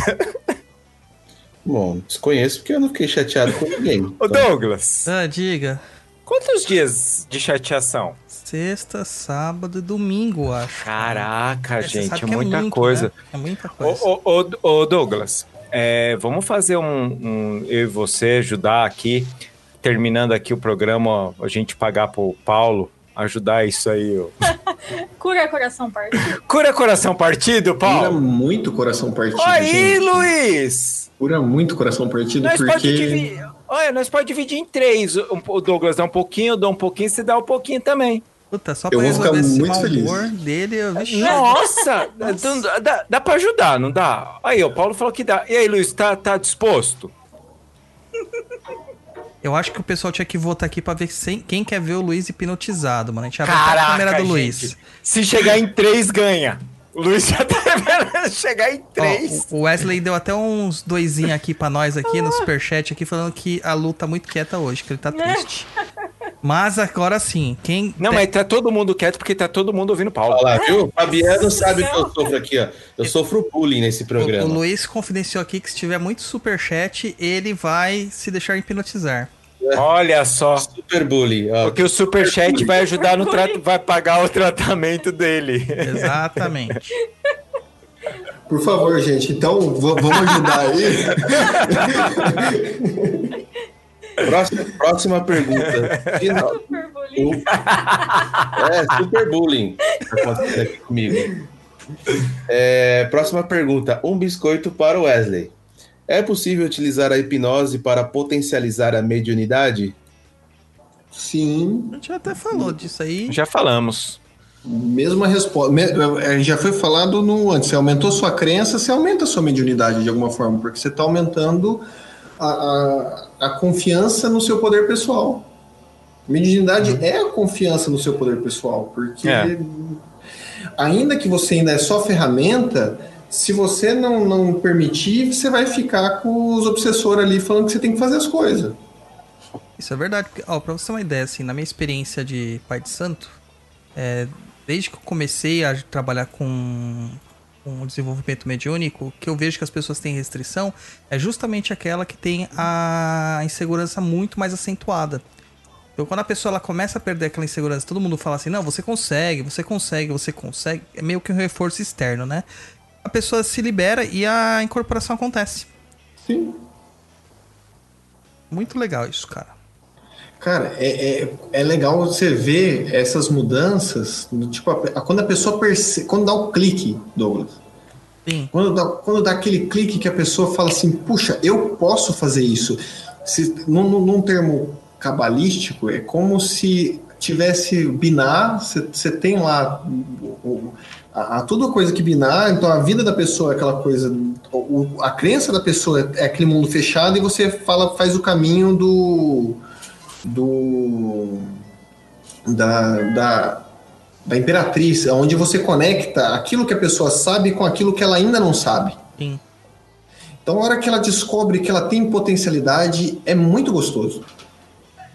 Bom, desconheço porque eu não fiquei chateado com ninguém. Ô, Então, Douglas, ah, diga. quantos dias de chateação? Sexta, sábado e domingo, acho. Caraca, É, gente, é que muita muito, coisa. né? É muita coisa. Ô, ô, ô, ô, Douglas, é, vamos fazer um, um- Eu e você ajudar aqui, terminando aqui o programa, a gente pagar pro Paulo ajudar isso aí. Ó. Cura coração partido. Cura coração partido, Cura Paulo? muito coração partido. Aí, gente. Luiz! Cura muito coração partido, Nós pode porque. dividir. Olha, nós pode dividir em três. O Douglas dá um pouquinho, eu dou um pouquinho, você dá um pouquinho também. Puta, só Eu pra vou ficar resolver esse muito mau feliz. humor dele, eu... Nossa! dá, dá, dá pra ajudar, não dá? Aí, o Paulo falou que dá. E aí, Luiz, tá, tá disposto? Eu acho que o pessoal tinha que votar aqui pra ver sem- quem quer ver o Luiz hipnotizado, mano. A gente abre até a câmera do gente. Luiz. Se chegar em três, ganha. O Luiz já tá chegar em três. Ó, o Wesley deu até uns doisinhos aqui pra nós aqui no superchat aqui, falando que a Lu tá muito quieta hoje, que ele tá triste. Mas agora sim, quem... Não, te- mas tá todo mundo quieto porque tá todo mundo ouvindo Paulo. Olha lá, viu? Fabiano sabe que eu sofro aqui, ó. Eu sofro bullying nesse O, o programa. Luiz confidenciou aqui que se tiver muito superchat, ele vai se deixar hipnotizar. Olha só. Super bullying. Ó. Porque o superchat vai ajudar no trato, vai pagar o tratamento dele. Exatamente. Por favor, gente, então vamos ajudar aí. Próxima, próxima pergunta. Final- Super bullying. É, super bullying tá acontecendo aqui comigo. É, próxima pergunta. Um biscoito para o Wesley. É possível utilizar a hipnose para potencializar a mediunidade? Sim, A gente até falou disso aí. Já falamos. mesma resposta. Me- eh, Já foi falado no antes. Você aumentou sua crença, você aumenta a sua mediunidade de alguma forma, porque você está aumentando a, a, a confiança no seu poder pessoal. Mediunidade é a confiança no seu poder pessoal, porque É. ainda que você ainda é só ferramenta, se você não, não permitir, você vai ficar com os obsessores ali falando que você tem que fazer as coisas. Isso é verdade. Porque, ó, pra você ter uma ideia, assim, na minha experiência de pai de santo, é, desde que eu comecei a trabalhar com, com o desenvolvimento mediúnico, que eu vejo que as pessoas têm restrição é justamente aquela que tem a insegurança muito mais acentuada. Então, quando a pessoa ela começa a perder aquela insegurança, todo mundo fala assim: não, você consegue, você consegue, você consegue. É meio que um reforço externo, né? A pessoa se libera e a incorporação acontece. Sim. Muito legal isso, cara. Cara, é, é, é legal você ver essas mudanças, tipo, a- a- quando a pessoa percebe, quando dá o clique, Douglas, Sim. quando dá, quando dá aquele clique que a pessoa fala assim, puxa, eu posso fazer isso. Se, num, num- termo cabalístico, é como se tivesse binar, você tem lá a, a, tudo coisa que binar, então a vida da pessoa é aquela coisa, o- o- a crença da pessoa é, é aquele mundo fechado e você fala, faz o caminho do do da, da, da imperatriz, onde você conecta aquilo que a pessoa sabe com aquilo que ela ainda não sabe. Sim. Então, a hora que ela descobre que ela tem potencialidade, é muito gostoso.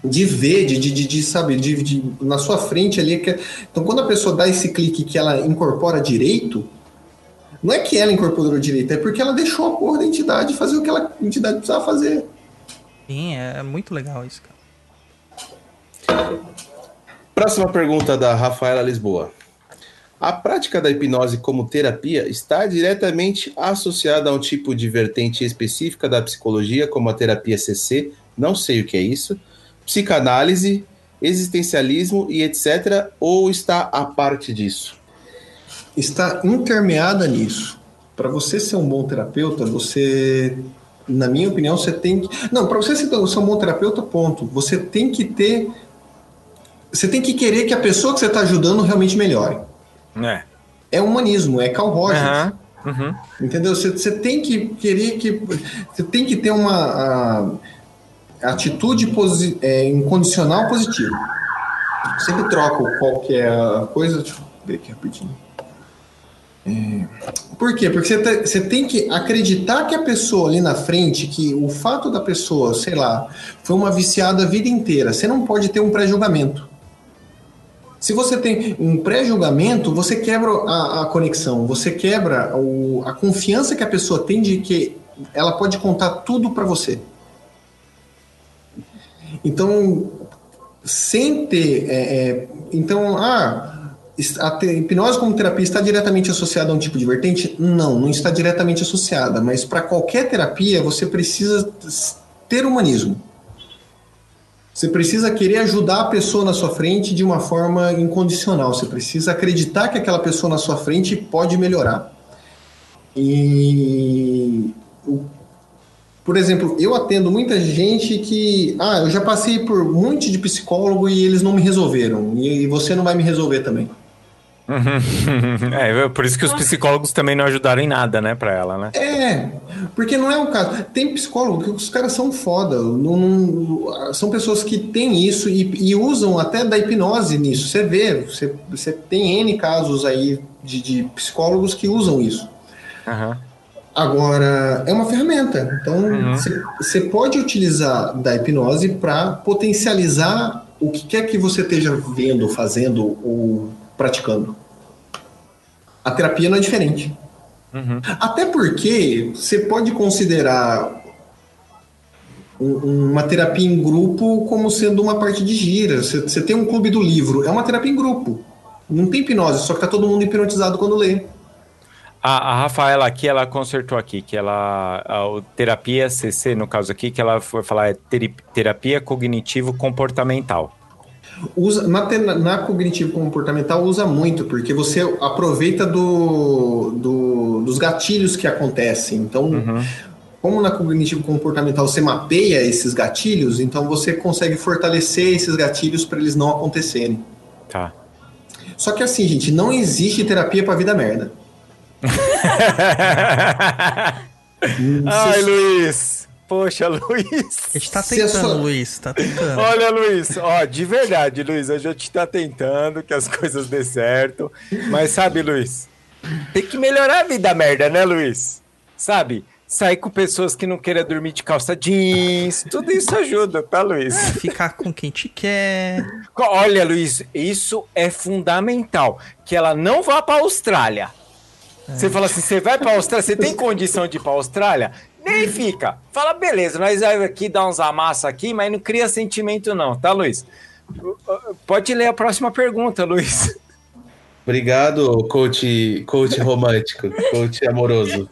De ver, de, de, de, sabe, de, de- na sua frente ali. Que, então, quando a pessoa dá esse clique que ela incorpora direito, não é que ela incorporou direito, é porque ela deixou a porra da entidade fazer o que ela, a entidade precisava fazer. Sim, é muito legal isso, cara. Próxima pergunta da Rafaela Lisboa. A prática da hipnose como terapia está diretamente associada a um tipo de vertente específica da psicologia, como a terapia CC, não sei o que é isso, psicanálise, existencialismo e etc., ou está a parte disso? está intermeada nisso. Para você ser um bom terapeuta, você, na minha opinião, você tem que. Não, para você ser um bom terapeuta, ponto. Você tem que ter. Você tem que querer que a pessoa que você está ajudando realmente melhore. É. É humanismo, é Carl Rogers. Aham. Uhum. Entendeu? Você, você tem que querer que. Você tem que ter uma a, atitude posi, é, incondicional positiva. Sempre troco qualquer coisa. Deixa eu ver aqui rapidinho. É, por quê? Porque você, te- você tem que acreditar que a pessoa ali na frente, que o fato da pessoa, sei lá, foi uma viciada a vida inteira, você não pode ter um pré-julgamento. Se você tem um pré-julgamento, você quebra a, a conexão, você quebra o- a confiança que a pessoa tem de que ela pode contar tudo para você. Então, sem ter. é, é, então, ah, a hipnose como terapia está diretamente associada a um tipo de vertente? Não, não está diretamente associada, mas para qualquer terapia você precisa ter humanismo. Você precisa querer ajudar a pessoa na sua frente de uma forma incondicional. Você precisa acreditar que aquela pessoa na sua frente pode melhorar. E, por exemplo, eu atendo muita gente que, ah, eu já passei por um monte de psicólogo e eles não me resolveram. E você não vai me resolver também. é, por isso que os psicólogos também não ajudaram em nada, né, pra ela, né? É, porque não é o caso. Tem psicólogo que os caras são foda. não- não- são pessoas que têm isso e, e usam até da hipnose nisso. Você vê, você, você tem N casos aí de, de psicólogos que usam isso. Aham. Agora, é uma ferramenta. Então, você você pode utilizar da hipnose para potencializar o que quer que você esteja vendo, fazendo ou praticando. A terapia não é diferente. Até porque você pode considerar um- uma terapia em grupo como sendo uma parte de gira. Você, você tem um clube do livro, é uma terapia em grupo. Não tem hipnose, só que tá todo mundo hipnotizado quando lê. A, a Rafaela aqui, ela consertou aqui, que ela, a, o terapia CC, no caso aqui, que ela foi falar é terapia cognitivo-comportamental. Usa, na, na cognitivo comportamental usa muito, porque você aproveita do, do- dos gatilhos que acontecem. Então, como na cognitivo comportamental você mapeia esses gatilhos, então você consegue fortalecer esses gatilhos para eles não acontecerem. Tá. Só que assim, gente, não existe terapia para vida merda. Ai, Luiz! Poxa, Luiz! A gente tá a tentando, sua- Luiz, tá tentando. Olha, Luiz, ó, de verdade, Luiz, a gente tá tentando que as coisas dê certo. Mas sabe, Luiz, tem que melhorar a vida merda, né, Luiz? Sabe? Sair com pessoas que não queiram dormir de calça jeans, tudo isso ajuda, tá, Luiz? Ficar com quem te quer. Olha, Luiz, isso é fundamental. Que ela não vá pra Austrália. Você fala assim, você vai pra Austrália, você tem condição de ir pra Austrália? Nem fica. Fala, beleza, nós vamos aqui dar uns amassos aqui, mas não cria sentimento não, tá, Luiz? Pode ler a próxima pergunta, Luiz. Obrigado, coach, coach romântico, coach amoroso,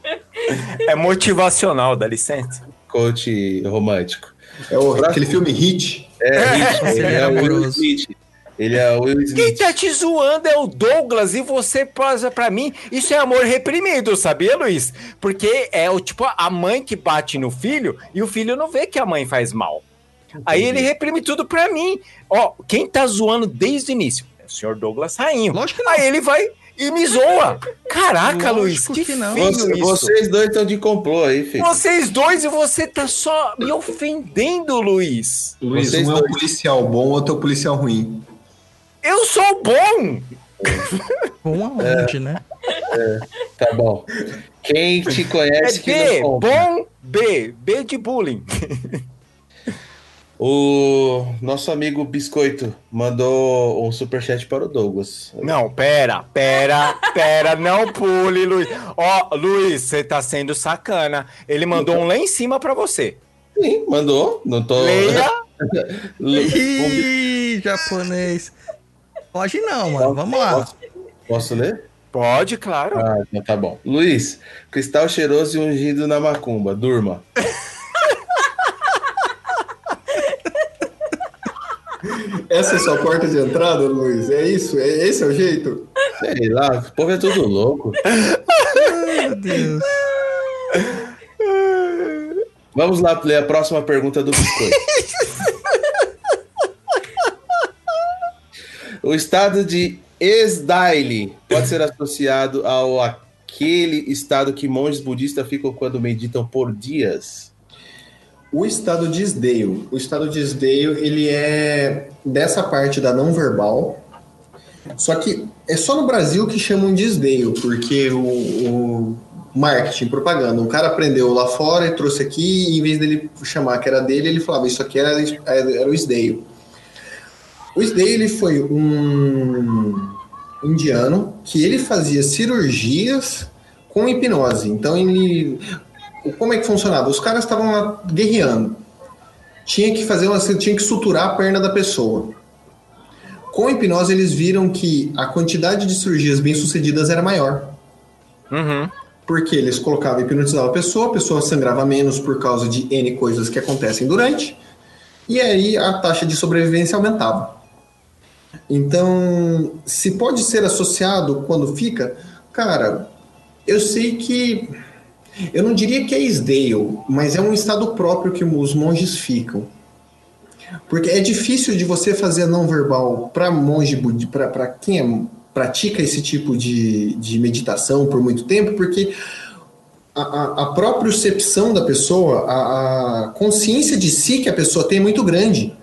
É motivacional, dá licença. coach romântico. É o- aquele filme Hit. É, Hit, ele Ele é é amoroso. Smith. Ele é o Will Quem Smith. tá te zoando é o Douglas e você posa pra mim. Isso é amor reprimido, sabia, Luiz? Porque é o tipo a mãe que bate no filho e o filho não vê que a mãe faz mal. Aí ele reprime tudo pra mim. Ó, quem tá zoando desde o início? É o senhor Douglas Rainho. Lógico que não. Aí ele vai e me zoa. Caraca, Lógico Luiz, que, que não. feio Você- isso. vocês dois estão de complô aí, filho. Vocês dois e você tá só me ofendendo, Luiz. Luiz, Vocês um é o dois. policial bom, outro é o policial ruim. Eu sou bom. Bom aonde, né? Tá bom. Quem te É conhece que B, bom B, B de bullying. O nosso amigo Biscoito mandou um superchat para o Douglas. Não, pera, pera, pera, não pule, Luiz. Ó, Luiz, você tá sendo sacana. Ele mandou um lá em cima pra você. Sim, mandou. Não tô. Leia. Ih, japonês. Pode não, mano. Vamos lá. Posso, posso ler? Pode, claro. Ah, então tá bom. Luiz, cristal cheiroso e ungido na macumba. Durma. Essa é sua porta de entrada, Luiz? É isso? É, esse é o jeito? Sei lá, o povo é tudo louco. Meu Deus. Vamos lá ler a próxima pergunta do Biscoito. o estado de Esdaile pode ser associado ao aquele estado que monges budistas ficam quando meditam por dias? O estado de esdeio. O estado de esdeio, ele é dessa parte da não verbal. Só que é só no Brasil que chamam de esdeio, porque o, o marketing, propaganda, um cara aprendeu lá fora e trouxe aqui, e em vez dele chamar que era dele, ele falava isso aqui era, era o esdeio. O esdeio, ele foi um indiano que ele fazia cirurgias com hipnose. Então ele como é que funcionava? Os caras estavam lá guerreando. Tinha que fazer uma, tinha que suturar a perna da pessoa. Com a hipnose eles viram que a quantidade de cirurgias bem-sucedidas era maior. Uhum. Porque eles colocavam, hipnotizavam a pessoa, a pessoa sangrava menos por causa de N coisas que acontecem durante. E aí a taxa de sobrevivência aumentava. Então, se pode ser associado quando fica, cara, eu sei que eu não diria que é Isdale, mas é um estado próprio que os monges ficam. Porque é difícil de você fazer não verbal para monge, para quem é, pratica esse tipo de, de meditação por muito tempo, porque a, a, própria percepção da pessoa, a, a consciência de si que a pessoa tem é muito grande.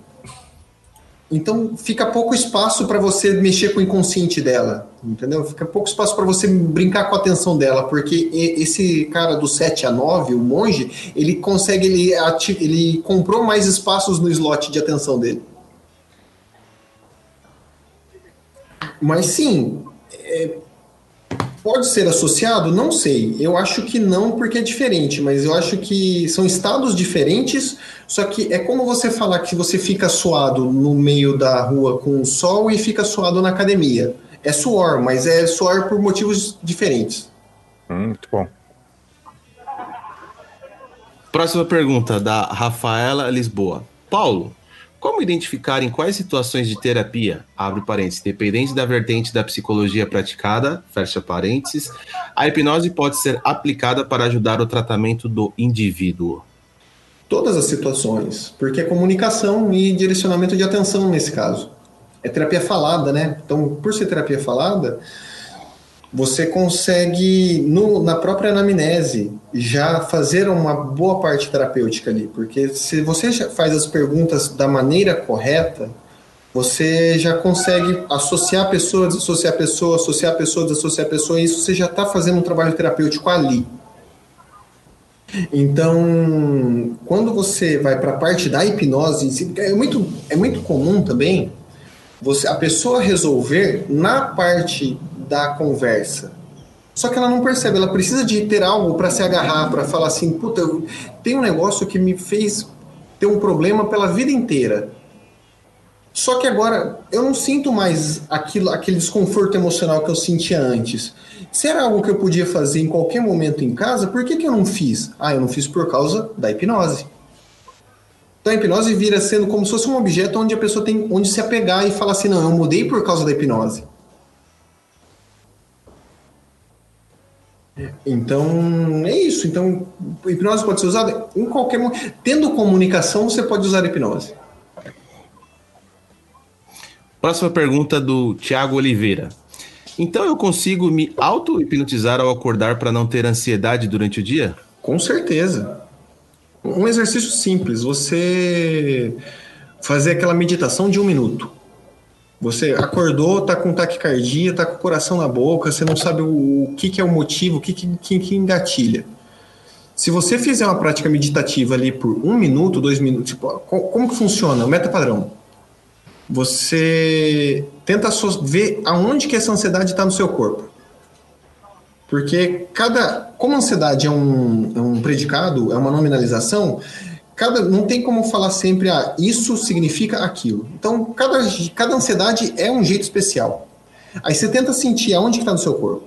Então fica pouco espaço para você mexer com o inconsciente dela, entendeu? Fica pouco espaço para você brincar com a atenção dela, porque esse cara do 7 a 9, o monge, ele consegue, ele, ele comprou mais espaços no slot de atenção dele. Mas sim, é, Pode ser associado? Não sei. Eu acho que não, porque é diferente, mas eu acho que são estados diferentes. Só que é como você falar que você fica suado no meio da rua com o sol e fica suado na academia. É suor, mas é suor por motivos diferentes. Hum, muito bom. Próxima pergunta da Rafaela Lisboa. Paulo, como identificar em quais situações de terapia, abre parênteses, dependente da vertente da psicologia praticada, fecha parênteses, a hipnose pode ser aplicada para ajudar o tratamento do indivíduo? Todas as situações, porque é comunicação e direcionamento de atenção nesse caso. É terapia falada, né? Então, por ser terapia falada, você consegue, no, na própria anamnese, já fazer uma boa parte terapêutica ali, porque se você faz as perguntas da maneira correta, você já consegue associar pessoas, associar pessoas, associar pessoas, associar pessoas, e isso você já está fazendo um trabalho terapêutico ali. Então, quando você vai para a parte da hipnose, é muito, é muito comum também você, a pessoa resolver na parte da conversa. Só que ela não percebe, ela precisa de ter algo para se agarrar, para falar assim, puta, tem um negócio que me fez ter um problema pela vida inteira. Só que agora eu não sinto mais aquilo, aquele desconforto emocional que eu sentia antes. Se era algo que eu podia fazer em qualquer momento em casa, por que, que eu não fiz? Ah, eu não fiz por causa da hipnose. Então a hipnose vira sendo como se fosse um objeto onde a pessoa tem onde se apegar e falar assim, não, eu mudei por causa da hipnose. Então, é isso. Então, hipnose pode ser usada em qualquer momento. Tendo comunicação, você pode usar hipnose. Próxima pergunta do Tiago Oliveira. Então eu consigo me auto-hipnotizar ao acordar para não ter ansiedade durante o dia? Com certeza. Um exercício simples, você fazer aquela meditação de um minuto. Você acordou, tá com taquicardia, tá com o coração na boca, você não sabe o, o que, que é o motivo, o que, que, que engatilha. Se você fizer uma prática meditativa ali por um minuto, dois minutos, tipo, como que funciona? O meta padrão. Você tenta ver aonde que essa ansiedade está no seu corpo. Porque cada. Como a ansiedade é um, é um predicado, é uma nominalização, cada não tem como falar sempre ah, isso significa aquilo. Então, cada, cada ansiedade é um jeito especial. Aí você tenta sentir aonde está no seu corpo.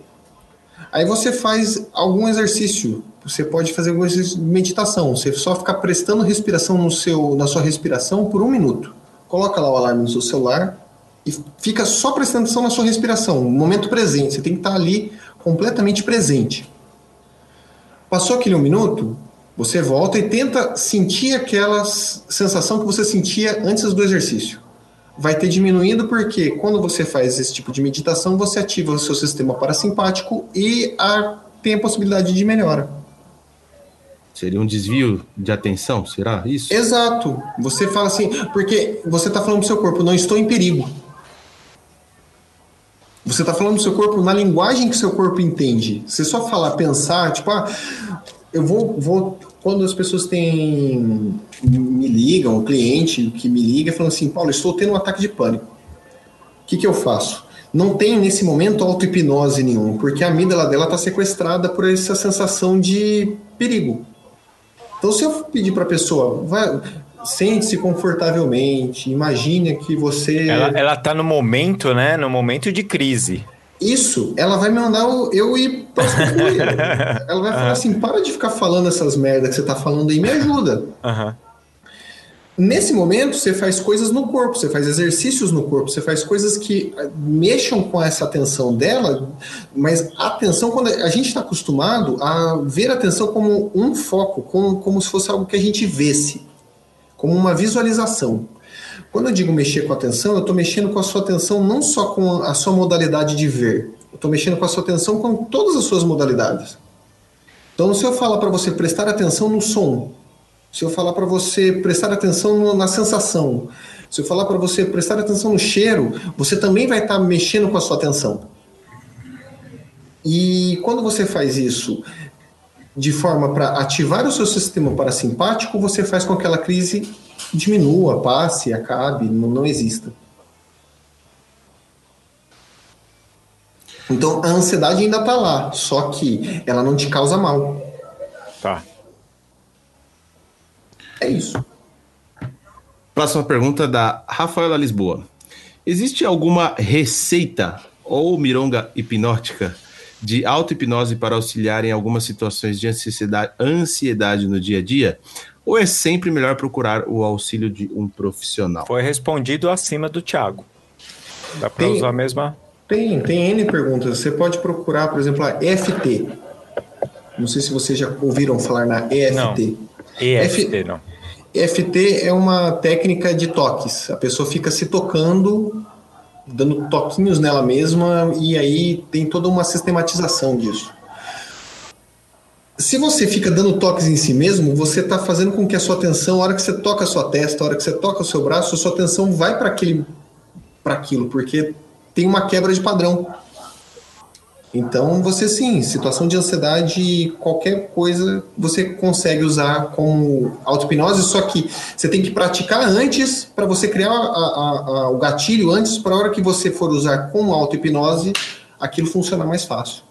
Aí você faz algum exercício. Você pode fazer algum exercício de meditação. Você só ficar prestando respiração no seu, na sua respiração por um minuto. Coloca lá o alarme no seu celular e fica só prestando atenção na sua respiração, no momento presente. Você tem que estar ali completamente presente. Passou aquele um minuto, você volta e tenta sentir aquela sensação que você sentia antes do exercício. Vai ter diminuindo porque quando você faz esse tipo de meditação, você ativa o seu sistema parasimpático e a, tem a possibilidade de melhora. Seria um desvio de atenção, será isso? Exato. Você fala assim, porque você está falando para o seu corpo, não estou em perigo. Você está falando do seu corpo na linguagem que seu corpo entende. Você só falar, pensar, tipo, ah, eu vou, vou quando as pessoas têm me ligam, o cliente que me liga falando assim, Paulo, estou tendo um ataque de pânico. O que, que eu faço? Não tem nesse momento auto-hipnose nenhuma, porque a amígdala dela está sequestrada por essa sensação de perigo. Então, se eu pedir para a pessoa, vai, sente-se confortavelmente, imagine que você. Ela, ela tá no momento, né? No momento de crise. Isso, ela vai me mandar eu ir para Ela vai falar assim: para de ficar falando essas merdas que você tá falando aí, me ajuda. Uhum. Nesse momento, você faz coisas no corpo, você faz exercícios no corpo, você faz coisas que eh, mexam com essa atenção dela, mas a atenção, quando a gente está acostumado a ver a atenção como um foco, como, como se fosse algo que a gente vesse, como uma visualização. Quando eu digo mexer com a atenção, eu estou mexendo com a sua atenção não só com a sua modalidade de ver, eu estou mexendo com a sua atenção com todas as suas modalidades. Então, se eu falar para você prestar atenção no som, se eu falar para você prestar atenção na sensação, se eu falar para você prestar atenção no cheiro, você também vai estar tá mexendo com a sua atenção. E quando você faz isso de forma para ativar o seu sistema parasimpático, você faz com que aquela crise diminua, passe, acabe, não, não exista. Então a ansiedade ainda está lá, só que ela não te causa mal. Tá. É isso. Próxima pergunta da Rafaela Lisboa. Existe alguma receita ou mironga hipnótica de auto-hipnose para auxiliar em algumas situações de ansiedade, ansiedade no dia a dia? Ou é sempre melhor procurar o auxílio de um profissional? Foi respondido acima do Thiago. Dá para usar a mesma. Tem, tem N perguntas. Você pode procurar, por exemplo, a EFT. Não sei se vocês já ouviram falar na EFT. EFT, não. EFT é uma técnica de toques. A pessoa fica se tocando, dando toquinhos nela mesma, e aí tem toda uma sistematização disso. Se você fica dando toques em si mesmo, você está fazendo com que a sua atenção, a hora que você toca a sua testa, a hora que você toca o seu braço, a sua atenção vai para aquele, para aquilo, porque tem uma quebra de padrão. Então, você sim, situação de ansiedade, qualquer coisa você consegue usar como auto-hipnose, só que você tem que praticar antes para você criar a- a- a- o gatilho antes, para a hora que você for usar como auto-hipnose, aquilo funcionar mais fácil.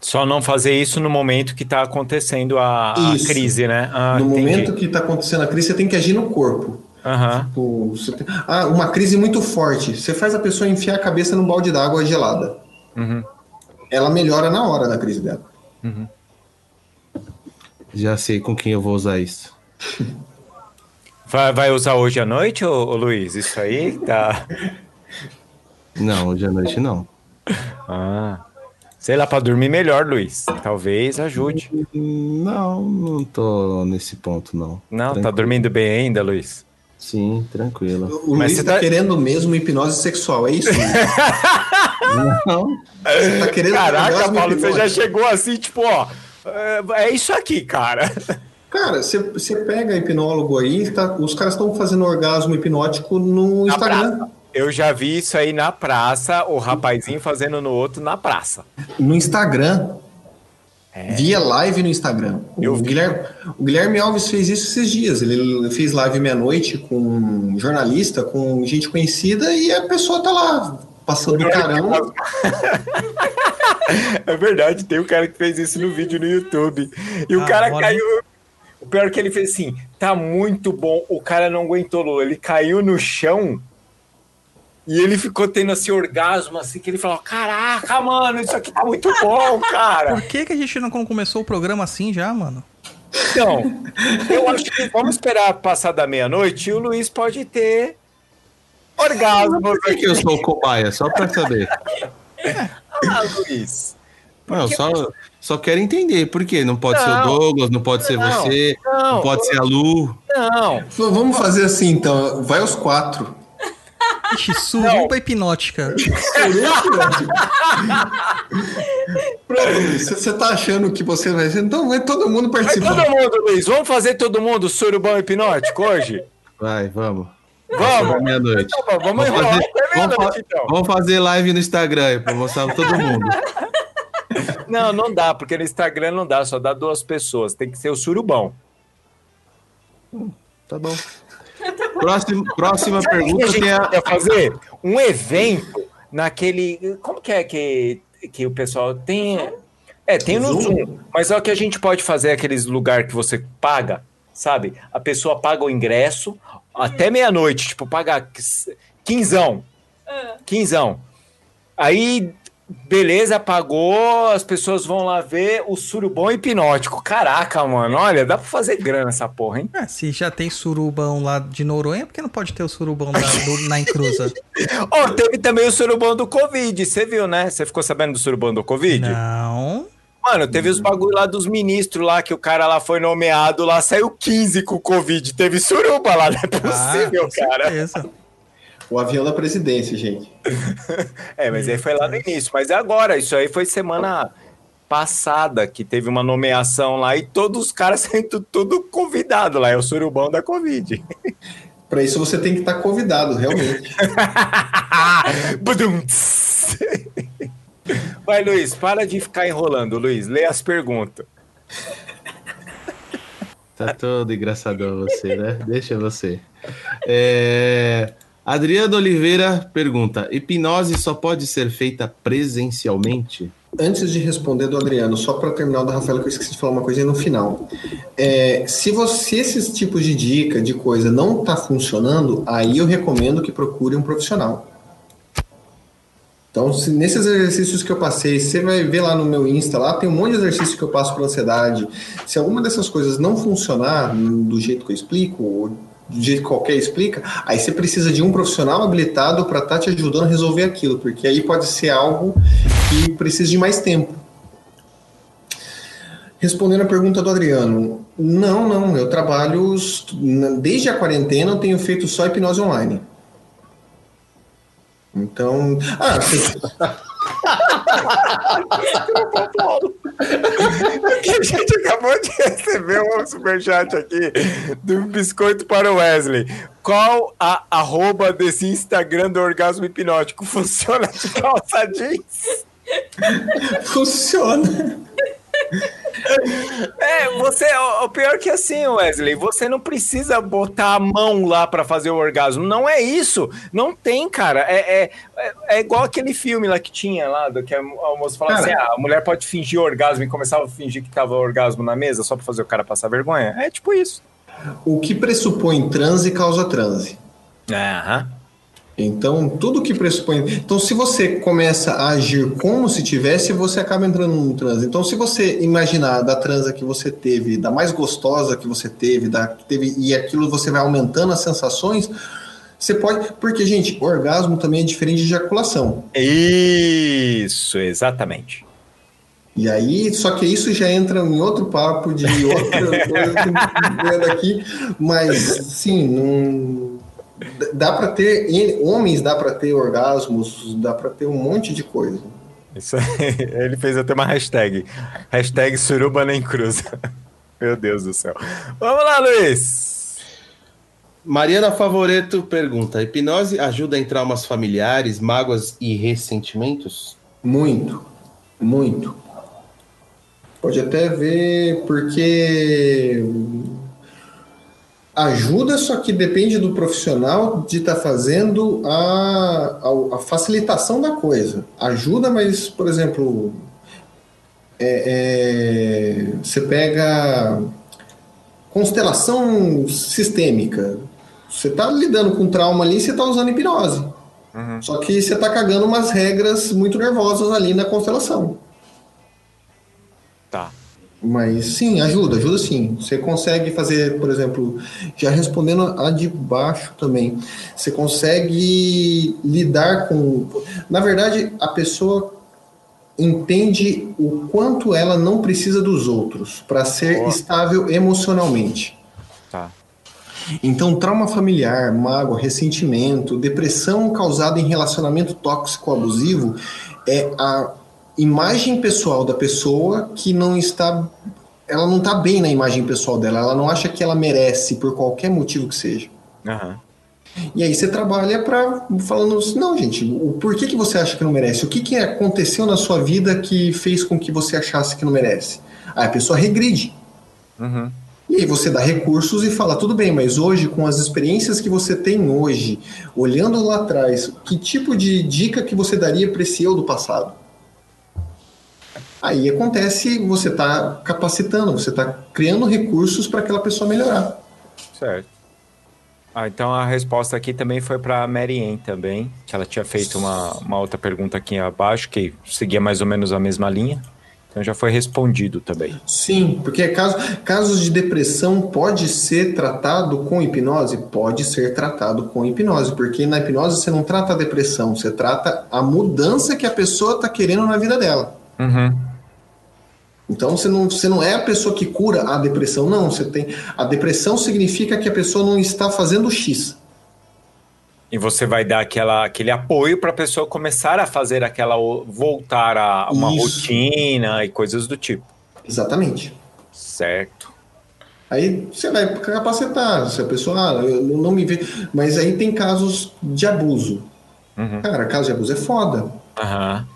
Só não fazer isso no momento que está acontecendo a, crise, né? Ah, no entendi. momento que está acontecendo a crise, você tem que agir no corpo. Aham. Tipo, tem- Ah, uma crise muito forte. Você faz a pessoa enfiar a cabeça num balde d'água gelada. Uhum. Ela melhora na hora da crise dela. Já sei com quem eu vou usar isso. Vai, vai usar hoje à noite, ô, ô Luiz? Isso aí tá. Não, hoje à noite não. Ah. Sei lá, para dormir melhor, Luiz. Talvez ajude. Não, não tô nesse ponto, não. Não, tá Tranquilo. dormindo bem ainda, Luiz? Sim, tranquilo. O Mas Luiz você tá, tá- querendo mesmo hipnose sexual, é isso? Não, Você tá querendo Caraca, Paulo, você já chegou assim, tipo, ó. É, é isso aqui, cara. Cara, você, pega hipnólogo aí, tá- os caras estão fazendo orgasmo hipnótico no Na Instagram. praça. Eu já vi isso aí na praça, o rapazinho fazendo no outro na praça. No Instagram. Via live no Instagram. É. Eu O vi. Guilherme, o Guilherme Alves fez isso esses dias. Ele fez live meia-noite com um jornalista, com gente conhecida, e a pessoa tá lá, passando do carão. É verdade, tem um cara que fez isso no vídeo no YouTube. E o Ah, cara caiu. O pior é que ele fez assim: tá muito bom. O cara não aguentou. Ele caiu no chão e ele ficou tendo esse orgasmo assim que ele falou: Caraca, mano, isso aqui tá muito bom, cara. Por que, que a gente não começou o programa assim já, mano? Então, eu acho que vamos esperar passar da meia-noite e o Luiz pode ter orgasmo. por que, que eu sou o cobaia? Só pra saber. Ah, Luiz. Não, só, só quero entender. Por quê? Não pode ser o Não. Douglas, não pode ser Não. você, não, Não. pode ser a Lu. Não. Vamos fazer assim, então. Vai aos quatro. Ixi, suruba hipnótica. Pronto, você tá achando que você vai ser. Então vai todo mundo Vai participar. todo mundo, Luiz. Vamos fazer todo mundo surubão hipnótico hoje? Vai, vamos. Vamos. Meia-noite. Bom, vamos Vamos enrolar fazer- Vamos, meia-noite, fa- então. vamos fazer live no Instagram pra mostrar pra todo mundo. Não, não dá, porque no Instagram não dá, só dá duas pessoas. Tem que ser o surubão. Tá bom. Próximo, próxima Sabe o que a pergunta gente tem a. podia fazer? Um evento naquele. Como que é que, que o pessoal tem? É, tem no Zoom? Zoom. Mas é o que a gente pode fazer aqueles lugares que você paga, sabe? A pessoa paga o ingresso até meia-noite, tipo, paga quinzão. Quinzão. Aí beleza, pagou, as pessoas vão lá ver o surubom hipnótico. Caraca, mano, olha, dá pra fazer grana essa porra, hein? Ah, se já tem surubão lá de Noronha, por que não pode ter o surubão da, do, na Encruza? Ó, teve também o surubom do Covid, você viu, né? Você ficou sabendo do surubom do Covid? Não. Mano, teve os bagulho lá dos ministros lá, que o cara lá foi nomeado lá, saiu 15 com o Covid. Teve suruba lá, não é possível, ah, com cara. certeza. O avião da presidência, gente. É, mas aí foi lá no início. Mas é agora, isso aí foi semana passada que teve uma nomeação lá e todos os caras sendo tudo convidado lá. É o surubão da Covid. Pra isso você tem que estar convidado, realmente. Vai, Luiz, para de ficar enrolando, Luiz. Lê as perguntas. Tá todo engraçadão você, né? Deixa você. É... Adriano Oliveira pergunta: hipnose só pode ser feita presencialmente? Antes de responder do Adriano, só para terminar o da Rafaela, que eu esqueci de falar uma coisinha no final. É, se você esses tipos de dica, de coisa, não tá funcionando, aí eu recomendo que procure um profissional. Então, se, nesses exercícios que eu passei, você vai ver lá no meu Insta, lá tem um monte de exercício que eu passo para ansiedade. Se alguma dessas coisas não funcionar do jeito que eu explico, ou do jeito que qualquer explica, aí você precisa de um profissional habilitado para estar te ajudando a resolver aquilo, porque aí pode ser algo que precisa de mais tempo. Respondendo a pergunta do Adriano, não, não, eu trabalho desde a quarentena, eu tenho feito só hipnose online. Então, ah, sim. Porque a gente acabou de receber um superchat aqui do Biscoito para o Wesley. Qual a arroba desse Instagram do orgasmo hipnótico? Funciona de calça jeans? funciona. É, você, o, pior que assim, Wesley, você não precisa botar a mão lá pra fazer o orgasmo. Não é isso. Não tem, cara. É, é, é, é igual aquele filme lá que tinha lá, do que a, moça falava assim: ah, a mulher pode fingir orgasmo e começava a fingir que tava orgasmo na mesa só pra fazer o cara passar vergonha. É tipo isso. O que pressupõe transe causa transe. Aham. Então, tudo que pressupõe. Então, se você começa a agir como se tivesse, você acaba entrando num transe. Então, se você imaginar da transa que você teve, da mais gostosa que você teve, da que teve e aquilo você vai aumentando as sensações, você pode. Porque, gente, orgasmo também é diferente de ejaculação. Isso, exatamente. E aí, só que isso já entra em outro papo de outra coisa que não daqui, mas sim, não dá para ter homens dá para ter orgasmos dá para ter um monte de coisa. Isso aí, ele fez até uma hashtag. Hashtag suruba nem cruza. Meu Deus do céu. Vamos lá Luiz! Mariana Favoreto pergunta hipnose ajuda em traumas familiares mágoas e ressentimentos? Muito. Muito. Pode até ver porque ajuda, só que depende do profissional de estar tá fazendo a, a, a, facilitação da coisa. Ajuda, mas, por exemplo, é, é, você pega constelação sistêmica. Você está lidando com trauma ali, você está usando hipnose. Uhum. Só que você está cagando umas regras muito nervosas ali na constelação. Mas sim, ajuda, ajuda sim. Você consegue fazer, por exemplo, já respondendo a de baixo também, você consegue lidar com. Na verdade, a pessoa entende o quanto ela não precisa dos outros para ser estável emocionalmente. Tá. Então, trauma familiar, mágoa, ressentimento, depressão causada em relacionamento tóxico abusivo é a imagem pessoal da pessoa que não está ela não está bem na imagem pessoal dela, ela não acha que ela merece por qualquer motivo que seja. Uhum. E aí você trabalha para falando assim, não, gente, o porquê que você acha que não merece? O que, que aconteceu na sua vida que fez com que você achasse que não merece? Aí a pessoa regride. Uhum. E aí você dá recursos e fala, tudo bem, mas hoje, com as experiências que você tem hoje, olhando lá atrás, que tipo de dica que você daria para esse eu do passado? Aí acontece, você está capacitando, você está criando recursos para aquela pessoa melhorar. Certo. Ah, então a resposta aqui também foi para Mary Ann também, que ela tinha feito uma, uma outra pergunta aqui abaixo, que seguia mais ou menos a mesma linha. Então já foi respondido também. Sim, porque caso, casos de depressão pode ser tratado com hipnose? Pode ser tratado com hipnose, porque na hipnose você não trata a depressão, você trata a mudança que a pessoa está querendo na vida dela. Uhum. Então você não, você não é a pessoa que cura a depressão, não. Você tem a depressão significa que a pessoa não está fazendo X. E você vai dar aquela, aquele apoio para a pessoa começar a fazer aquela voltar a uma Isso. rotina e coisas do tipo. Exatamente. Certo. Aí você vai capacitar, se a pessoa, ah, eu não me vê. Mas aí tem casos de abuso. Uhum. Cara, caso de abuso é foda. Aham.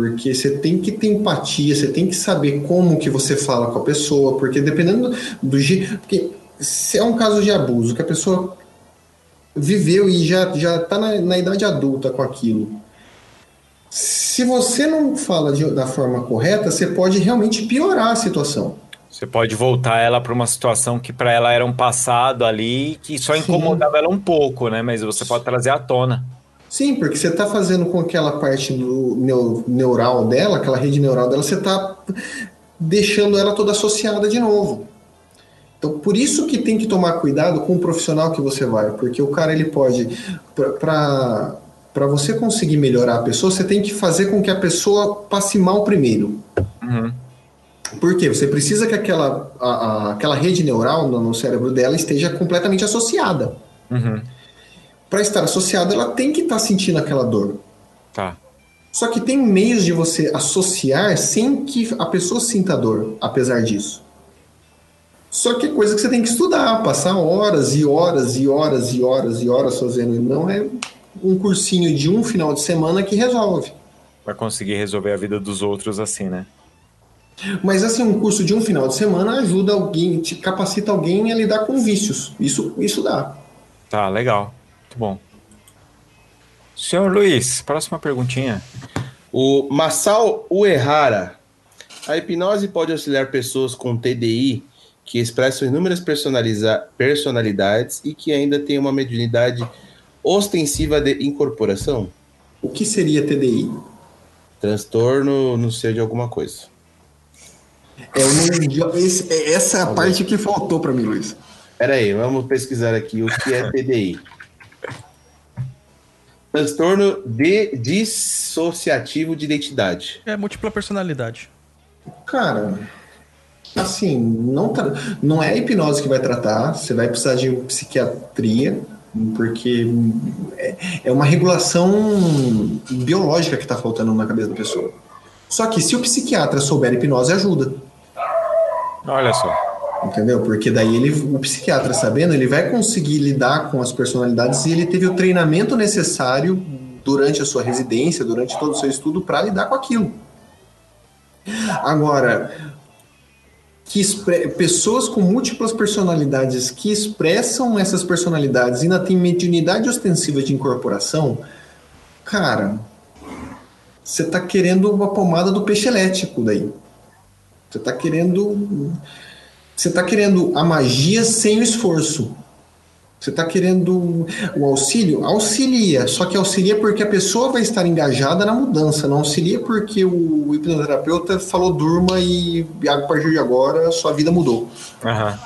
Porque você tem que ter empatia, você tem que saber como que você fala com a pessoa, porque dependendo do jeito. Porque se é um caso de abuso, que a pessoa viveu e já, já tá na, na idade adulta com aquilo. Se você não fala de- da forma correta, você pode realmente piorar a situação. Você pode voltar ela para uma situação que para ela era um passado ali que só Sim. incomodava ela um pouco, né? Mas você pode trazer à tona. Sim, porque você está fazendo com aquela parte do neu- neural dela, aquela rede neural dela, você está deixando ela toda associada de novo. Então, por isso que tem que tomar cuidado com o profissional que você vai, porque o cara ele pode para para você conseguir melhorar a pessoa, você tem que fazer com que a pessoa passe mal primeiro. Uhum. Por quê? Você precisa que aquela, a- a- aquela rede neural no, no cérebro dela esteja completamente associada. Uhum. Para estar associada, ela tem que estar sentindo aquela dor. Tá. Só que tem meios de você associar sem que a pessoa sinta dor, apesar disso. Só que é coisa que você tem que estudar, passar horas e horas e horas e horas e horas fazendo. E Não é um cursinho de um final de semana que resolve. Vai conseguir resolver a vida dos outros assim, né? Mas assim, um curso de um final de semana ajuda alguém, te capacita alguém a lidar com vícios. Isso, isso dá. Tá, legal. Bom. Senhor Luiz, próxima perguntinha. O Massal Uehara. A hipnose pode auxiliar pessoas com TDI que expressam inúmeras personalidades e que ainda têm uma mediunidade ostensiva de incorporação? O que seria TDI? Transtorno, não sei, de alguma coisa. É o esse- é essa é a parte que faltou para mim, Luiz. Pera aí, vamos pesquisar aqui o que é TDI. Transtorno de dissociativo de identidade. É múltipla personalidade. Cara, assim, não, tra- não é a hipnose que vai tratar, você vai precisar de psiquiatria, porque é, é uma regulação biológica que está faltando na cabeça da pessoa. Só que se o psiquiatra souber hipnose, ajuda. Olha só. Entendeu? Porque daí ele, o psiquiatra sabendo, ele vai conseguir lidar com as personalidades e ele teve o treinamento necessário durante a sua residência, durante todo o seu estudo, para lidar com aquilo. Agora, que pessoas com múltiplas personalidades que expressam essas personalidades e ainda tem mediunidade ostensiva de incorporação, cara, você tá querendo uma pomada do peixe elétrico daí. Você tá querendo. Você tá querendo a magia sem o esforço. Você tá querendo o auxílio? Auxilia. Só que auxilia porque a pessoa vai estar engajada na mudança. Não auxilia porque o hipnoterapeuta falou durma e a partir de agora sua vida mudou. Aham.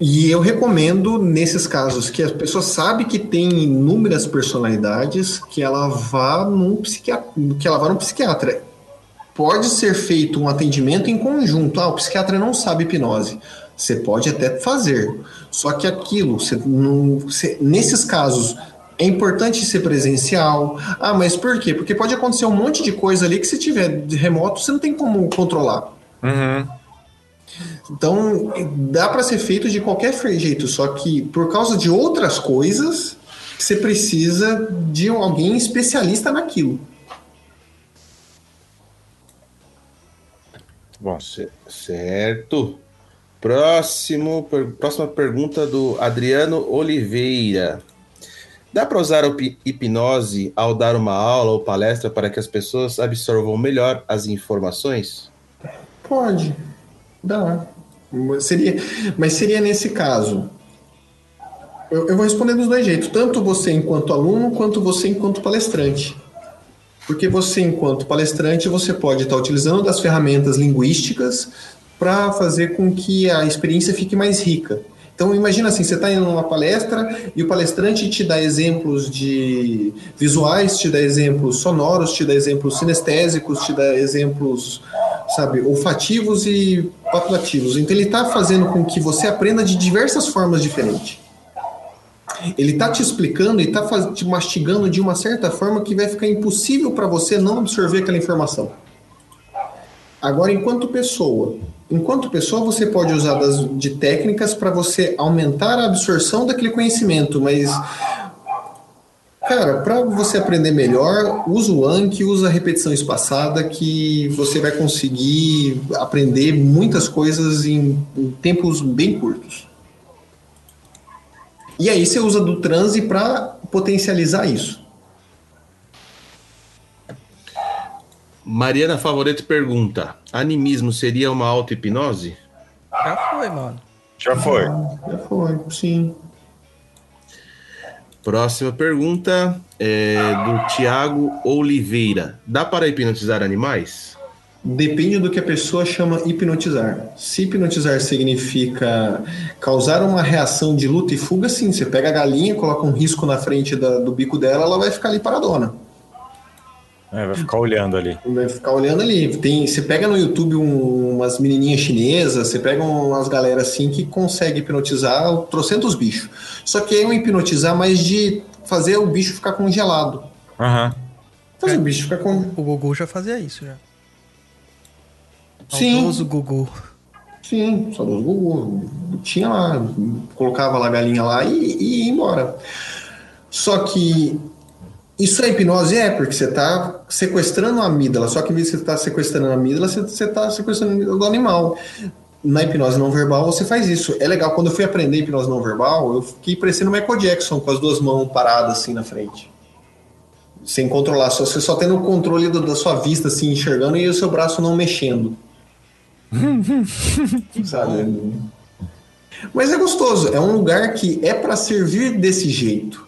E eu recomendo, nesses casos, que a pessoa sabe que tem inúmeras personalidades, que ela vá num psiquiatra, que ela vá num psiquiatra. Pode ser feito um atendimento em conjunto. Ah, o psiquiatra não sabe hipnose. Você pode até fazer. Só que aquilo, você não, você- nesses casos, é importante ser presencial. Ah, mas por quê? Porque pode acontecer um monte de coisa ali que se tiver de remoto, você não tem como controlar. Uhum. Então, dá para ser feito de qualquer jeito, só que por causa de outras coisas, você precisa de alguém especialista naquilo. Bom. Certo. Próximo, per- próxima pergunta do Adriano Oliveira. Dá para usar a hip- hipnose ao dar uma aula ou palestra para que as pessoas absorvam melhor as informações? Pode, dá. Seria, mas seria nesse caso. Eu, eu vou responder dos dois jeitos, tanto você enquanto aluno quanto você enquanto palestrante. Porque você, enquanto palestrante, você pode estar utilizando das ferramentas linguísticas para fazer com que a experiência fique mais rica. Então imagina assim, você está em uma palestra e o palestrante te dá exemplos de visuais, te dá exemplos sonoros, te dá exemplos sinestésicos, te dá exemplos, sabe, olfativos e papulativos. Então ele está fazendo com que você aprenda de diversas formas diferentes. Ele está te explicando e está te mastigando de uma certa forma que vai ficar impossível para você não absorver aquela informação. Agora, enquanto pessoa, enquanto pessoa você pode usar das, de técnicas para você aumentar a absorção daquele conhecimento, mas cara, para você aprender melhor, usa o Anki, usa a repetição espaçada que você vai conseguir aprender muitas coisas em, em tempos bem curtos. E aí você usa do transe para potencializar isso. Mariana Favoreto pergunta: animismo seria uma auto-hipnose? Já foi, mano. Já foi. Já foi, sim. Próxima pergunta é do Tiago Oliveira: dá para hipnotizar animais? Depende do que a pessoa chama hipnotizar. Se hipnotizar significa causar uma reação de luta e fuga, sim. Você pega a galinha, coloca um risco na frente da- do bico dela, ela vai ficar ali paradona. É, vai ficar olhando ali. Vai ficar olhando ali. Tem, você pega no YouTube um- umas menininhas chinesas, você pega umas galera assim que consegue hipnotizar trocentos bichos. Só que é um hipnotizar mais de fazer o bicho ficar congelado. Aham. Fazer o bicho ficar com. O Gugu já fazia isso já. Sim. Saudoso Gugu. Sim, só do Google. Tinha lá, colocava lá a galinha lá e, e ia embora. Só que isso é hipnose? É, porque você está sequestrando a amígdala. Só que em vez de você estar sequestrando a amígdala, você está sequestrando do animal. Na hipnose não verbal, você faz isso. É legal, quando eu fui aprender hipnose não verbal, eu fiquei parecendo o Michael Jackson, com as duas mãos paradas assim na frente. Sem controlar, só, você só tendo o controle do- da sua vista, assim, enxergando e o seu braço não mexendo. Sabe? Mas é gostoso, é um lugar que é para servir desse jeito.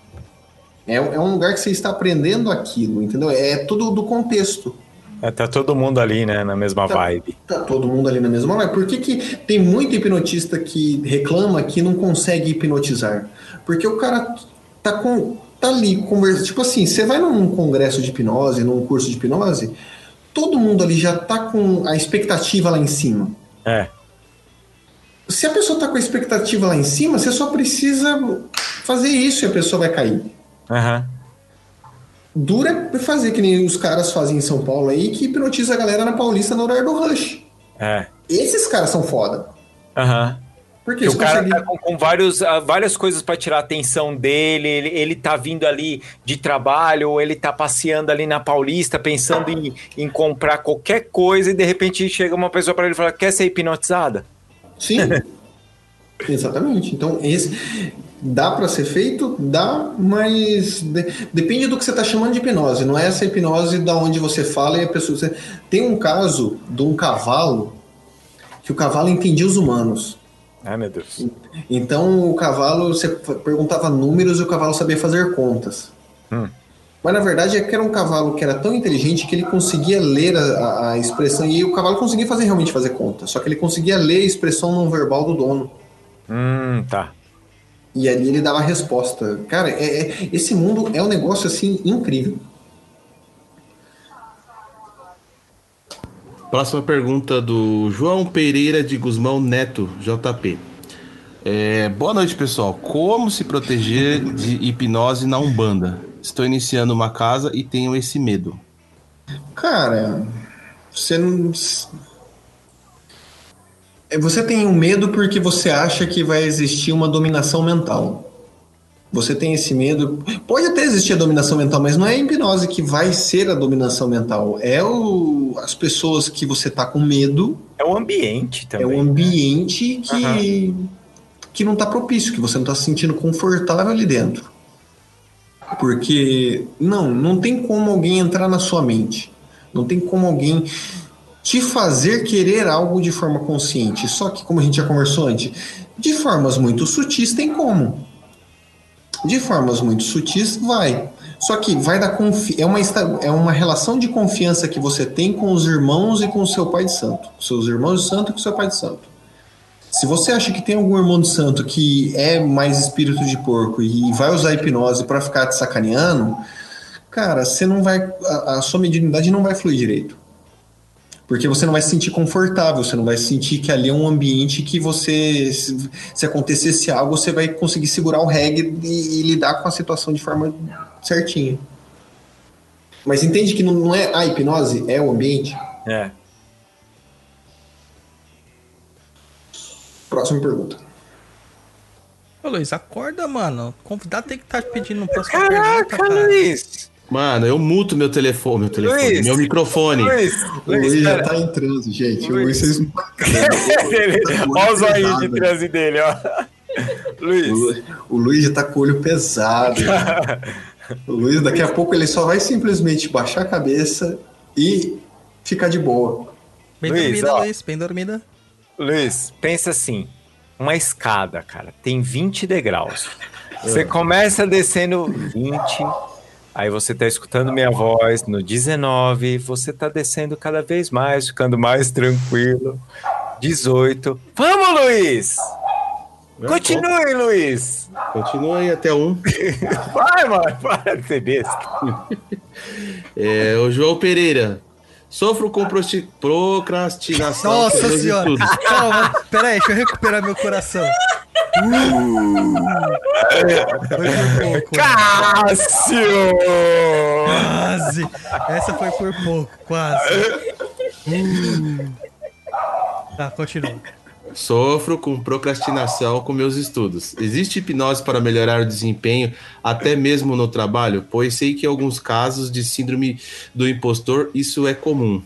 É, é um lugar que você está aprendendo aquilo, entendeu? É tudo do contexto. É, tá todo mundo ali, né? Na mesma Tá. vibe. Tá todo mundo ali na mesma vibe. Por que, que tem muito hipnotista que reclama que não consegue hipnotizar? Porque o cara tá, com, tá ali conversando. Tipo assim, você vai num congresso de hipnose, num curso de hipnose, todo mundo ali já tá com a expectativa lá em cima. É. Se a pessoa tá com a expectativa lá em cima, você só precisa fazer isso e a pessoa vai cair. Aham. Dura é fazer que nem os caras fazem em São Paulo aí, que hipnotiza a galera na Paulista no horário do rush. É. Esses caras são foda. Aham. Porque o cara tá com, com vários, ah, várias coisas para tirar a atenção dele, ele, ele tá vindo ali de trabalho, ou ele tá passeando ali na Paulista, pensando em, em comprar qualquer coisa, e de repente chega uma pessoa para ele e fala: Quer ser hipnotizada? Sim. Exatamente. Então, esse dá para ser feito, dá, mas de- depende do que você está chamando de hipnose. Não é essa hipnose da onde você fala e a pessoa. você- Tem um caso de um cavalo que o cavalo entendia os humanos. Ai, meu Deus. Então o cavalo, você perguntava números e o cavalo sabia fazer contas. Hum. Mas na verdade é que era um cavalo que era tão inteligente que ele conseguia ler a, a- a expressão e o cavalo conseguia fazer realmente fazer conta. Só que ele conseguia ler a expressão não verbal do dono. Hum, tá. E ali ele dava a resposta. Cara, é- é- esse mundo é um negócio assim incrível. Próxima pergunta do João Pereira de Guzmão Neto, JP. É, boa noite, pessoal. Como se proteger de hipnose na Umbanda? Estou iniciando uma casa e tenho esse medo. Cara, você não. É, Você tem um medo porque você acha que vai existir uma dominação mental. Você tem esse medo. Pode até existir a dominação mental, mas não é a hipnose que vai ser a dominação mental. É o, as pessoas que você tá com medo, É o ambiente é também. o ambiente que, que não tá propício, que você não tá se sentindo confortável ali dentro. Porque, não, não tem como alguém entrar na sua mente. Não tem como alguém te fazer querer algo de forma consciente. Só que, como a gente já conversou antes, de formas muito sutis tem como. De formas muito sutis vai. Só que vai dar confi é uma, é uma relação de confiança que você tem com os irmãos e com o seu pai de santo. Com seus irmãos de santo e com seu pai de santo. Se você acha que tem algum irmão de santo que é mais espírito de porco e vai usar hipnose pra ficar te sacaneando, cara, você não vai. A, a sua mediunidade não vai fluir direito. Porque você não vai se sentir confortável, você não vai sentir que ali é um ambiente que você, se, se acontecesse algo, você vai conseguir segurar o reggae e, e lidar com a situação de forma certinha. Mas entende que não, não é a hipnose, é o ambiente? É. Próxima pergunta. Ô, Luiz, acorda, mano. O convidado tem que estar pedindo no próximo Caraca, pergunta, cara. Luiz! Mano, eu muto meu telefone, meu telefone, Luiz! meu microfone. Luiz! O Luiz, Luiz já tá em transe, gente. O Luiz. Luiz, vocês não Olha o zoinho de Pesado. transe dele, ó. O Luiz. Lu- O Luiz já tá com o olho pesado. o Luiz, daqui a pouco, ele só vai simplesmente baixar a cabeça e ficar de boa. Bem Luiz, dormida, ó. Luiz, bem dormida. Luiz, pensa assim: uma escada, cara, tem 20 degraus. Você começa descendo 20, aí você tá escutando minha voz no 19, você tá descendo cada vez mais, ficando mais tranquilo. 18. Vamos, Luiz! Continue, Luiz! Continua aí até um. Vai, mano, para de ser besta. É, o João Pereira. Sofro com procrastinação. Nossa senhora! Calma, pera aí, deixa eu recuperar meu coração. Uh! Foi por pouco. Cássio! Quase! Essa foi por pouco, quase. Uh. Tá, continua. Sofro com procrastinação com meus estudos. Existe hipnose para melhorar o desempenho, até mesmo no trabalho? Pois sei que em alguns casos de síndrome do impostor isso é comum.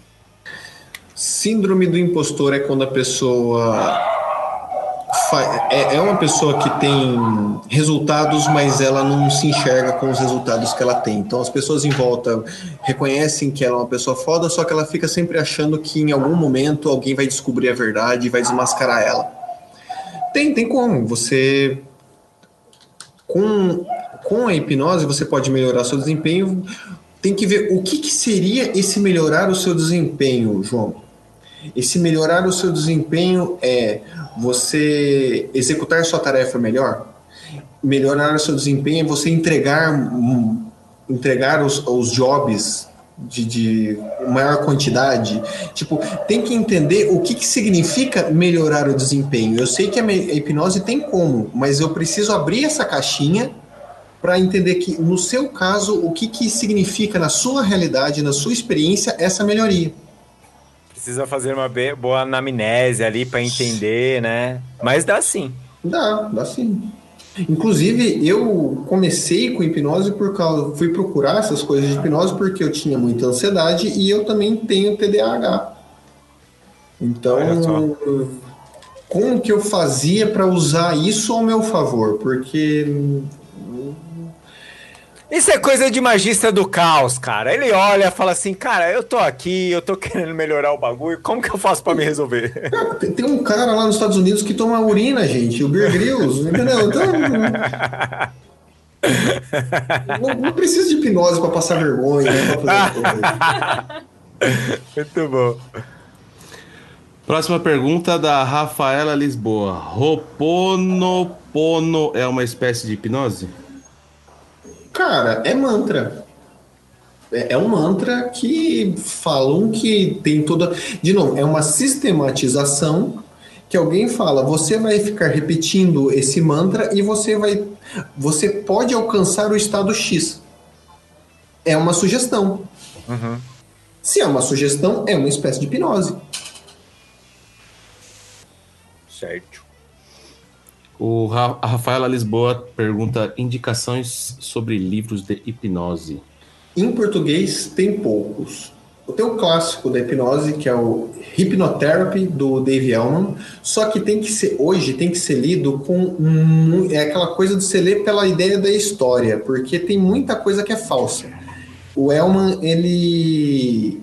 Síndrome do impostor é quando a pessoa é, é uma pessoa que tem resultados, mas ela não se enxerga com os resultados que ela tem. Então as pessoas em volta reconhecem que ela é uma pessoa foda, só que ela fica sempre achando que em algum momento alguém vai descobrir a verdade e vai desmascarar ela. Tem, tem como. Você com, com a hipnose você pode melhorar seu desempenho. Tem que ver o que, que seria esse melhorar o seu desempenho, João. Esse melhorar o seu desempenho é você executar sua tarefa melhor. Melhorar seu desempenho você entregar, hum, entregar os, os jobs de, de maior quantidade. Tipo, tem que entender o que, que significa melhorar o desempenho. Eu sei que a hipnose tem como, mas eu preciso abrir essa caixinha para entender que, no seu caso, o que, que significa na sua realidade, na sua experiência, essa melhoria. Precisa fazer uma boa anamnese ali pra entender, né? Mas dá sim. Dá, dá sim. Inclusive, eu comecei com hipnose por causa. Fui procurar essas coisas de hipnose porque eu tinha muita ansiedade e eu também tenho TDAH. Então, como que eu fazia para usar isso ao meu favor? Porque Isso é coisa de magista do caos, cara. Ele olha e fala assim, cara, eu tô aqui, eu tô querendo melhorar o bagulho, como que eu faço pra me resolver? cara, tem tem um cara lá nos Estados Unidos que toma urina, gente, o Bear Grylls, entendeu? Então, não, não precisa de hipnose para passar vergonha, né, pra. Muito bom. Próxima pergunta da Rafaela Lisboa. Roponopono é uma espécie de hipnose? Cara, é mantra. É, é um mantra que falam que tem toda. De novo, é uma sistematização que alguém fala. Você vai ficar repetindo esse mantra e você vai. Você pode alcançar o estado X. É uma sugestão. Se é uma sugestão, é uma espécie de hipnose. Certo. O Ra a Rafaela Lisboa pergunta indicações sobre livros de hipnose. Em português, tem poucos. Tem o clássico da hipnose, que é o Hypnotherapy, do Dave Elman, só que tem que ser, hoje, tem que ser lido com. mu- É aquela coisa de você ler pela ideia da história, porque tem muita coisa que é falsa. O Elman, ele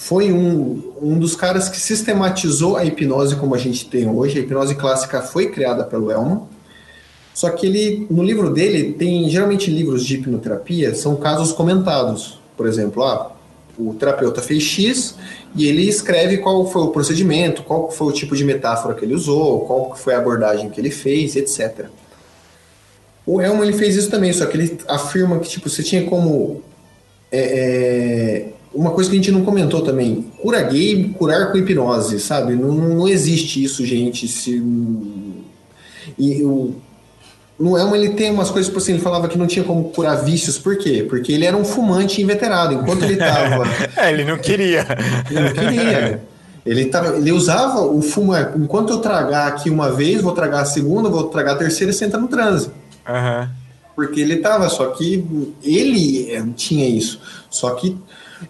foi um, um dos caras que sistematizou a hipnose como a gente tem hoje. A hipnose clássica foi criada pelo Elman. Só que ele, no livro dele, tem geralmente livros de hipnoterapia, são casos comentados. Por exemplo, ah, o terapeuta fez X e ele escreve qual foi o procedimento, qual foi o tipo de metáfora que ele usou, qual foi a abordagem que ele fez, etc. O Elman ele fez isso também, só que ele afirma que tipo você tinha como é, é, uma coisa que a gente não comentou também, cura gay, curar com hipnose, sabe? Não, não existe isso, gente. Se, e o no Elmo ele tem umas coisas, tipo assim, ele falava que não tinha como curar vícios, por quê? Porque ele era um fumante inveterado, enquanto ele tava... é, ele não queria. Ele não queria. Ele, tava, ele usava o fumo, é, enquanto eu tragar aqui uma vez, vou tragar a segunda, vou tragar a terceira e senta no transe. Uhum. Porque ele tava, só que ele é, tinha isso. Só que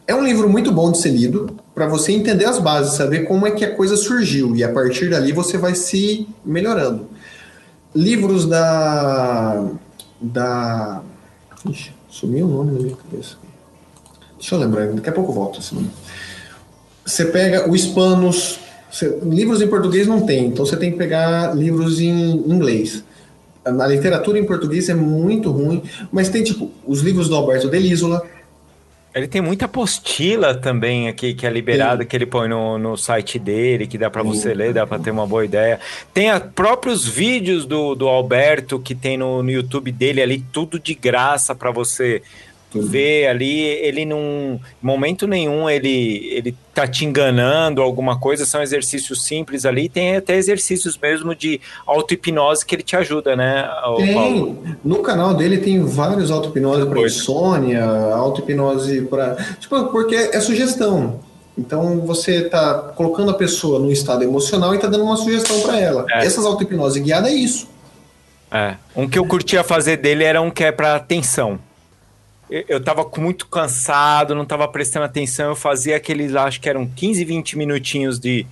é um livro muito bom de ser lido, para você entender as bases, saber como é que a coisa surgiu, e a partir dali você vai se melhorando livros da. da. Ixi, sumiu o nome da minha cabeça. Deixa eu lembrar, daqui a pouco eu volto nome. Você pega o Hispanos. Você, livros em português não tem, então você tem que pegar livros em inglês. A literatura em português é muito ruim, mas tem tipo os livros do Alberto Delisola, ele tem muita apostila também aqui que é liberada, que ele põe no, no site dele, que dá para você ler, dá para ter uma boa ideia. Tem a, próprios vídeos do, do Alberto que tem no, no YouTube dele ali, tudo de graça para você vê ali, ele num momento nenhum ele ele tá te enganando alguma coisa, são exercícios simples ali, tem até exercícios mesmo de auto-hipnose que ele te ajuda, né? Tem, Paulo? no canal dele tem vários auto-hipnose para insônia, auto-hipnose para, tipo, porque é sugestão. Então você tá colocando a pessoa num estado emocional e tá dando uma sugestão para ela. É. Essas auto-hipnose guiada é isso. É. Um que eu curtia fazer dele era um que é para atenção eu tava muito cansado, não tava prestando atenção, eu fazia aqueles, acho que eram 15, 20 minutinhos de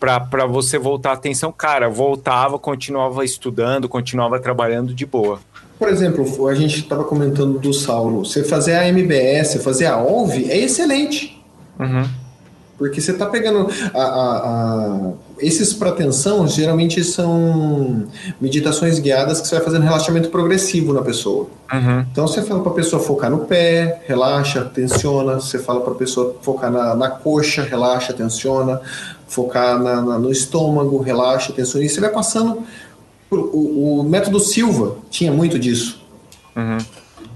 para você voltar a atenção, cara, voltava, continuava estudando, continuava trabalhando de boa. Por exemplo, a gente estava comentando do Saulo, você fazer a MBS, fazer a OLV é excelente. Uhum. Porque você está pegando. A, a, a, esses para atenção geralmente são meditações guiadas que você vai fazendo relaxamento progressivo na pessoa. Uhum. Então você fala para a pessoa focar no pé, relaxa, tensiona. Você fala para a pessoa focar na, na coxa, relaxa, tensiona. Focar na, na, no estômago, relaxa, tensiona. E você vai passando. o, o, método Silva tinha muito disso. Uhum.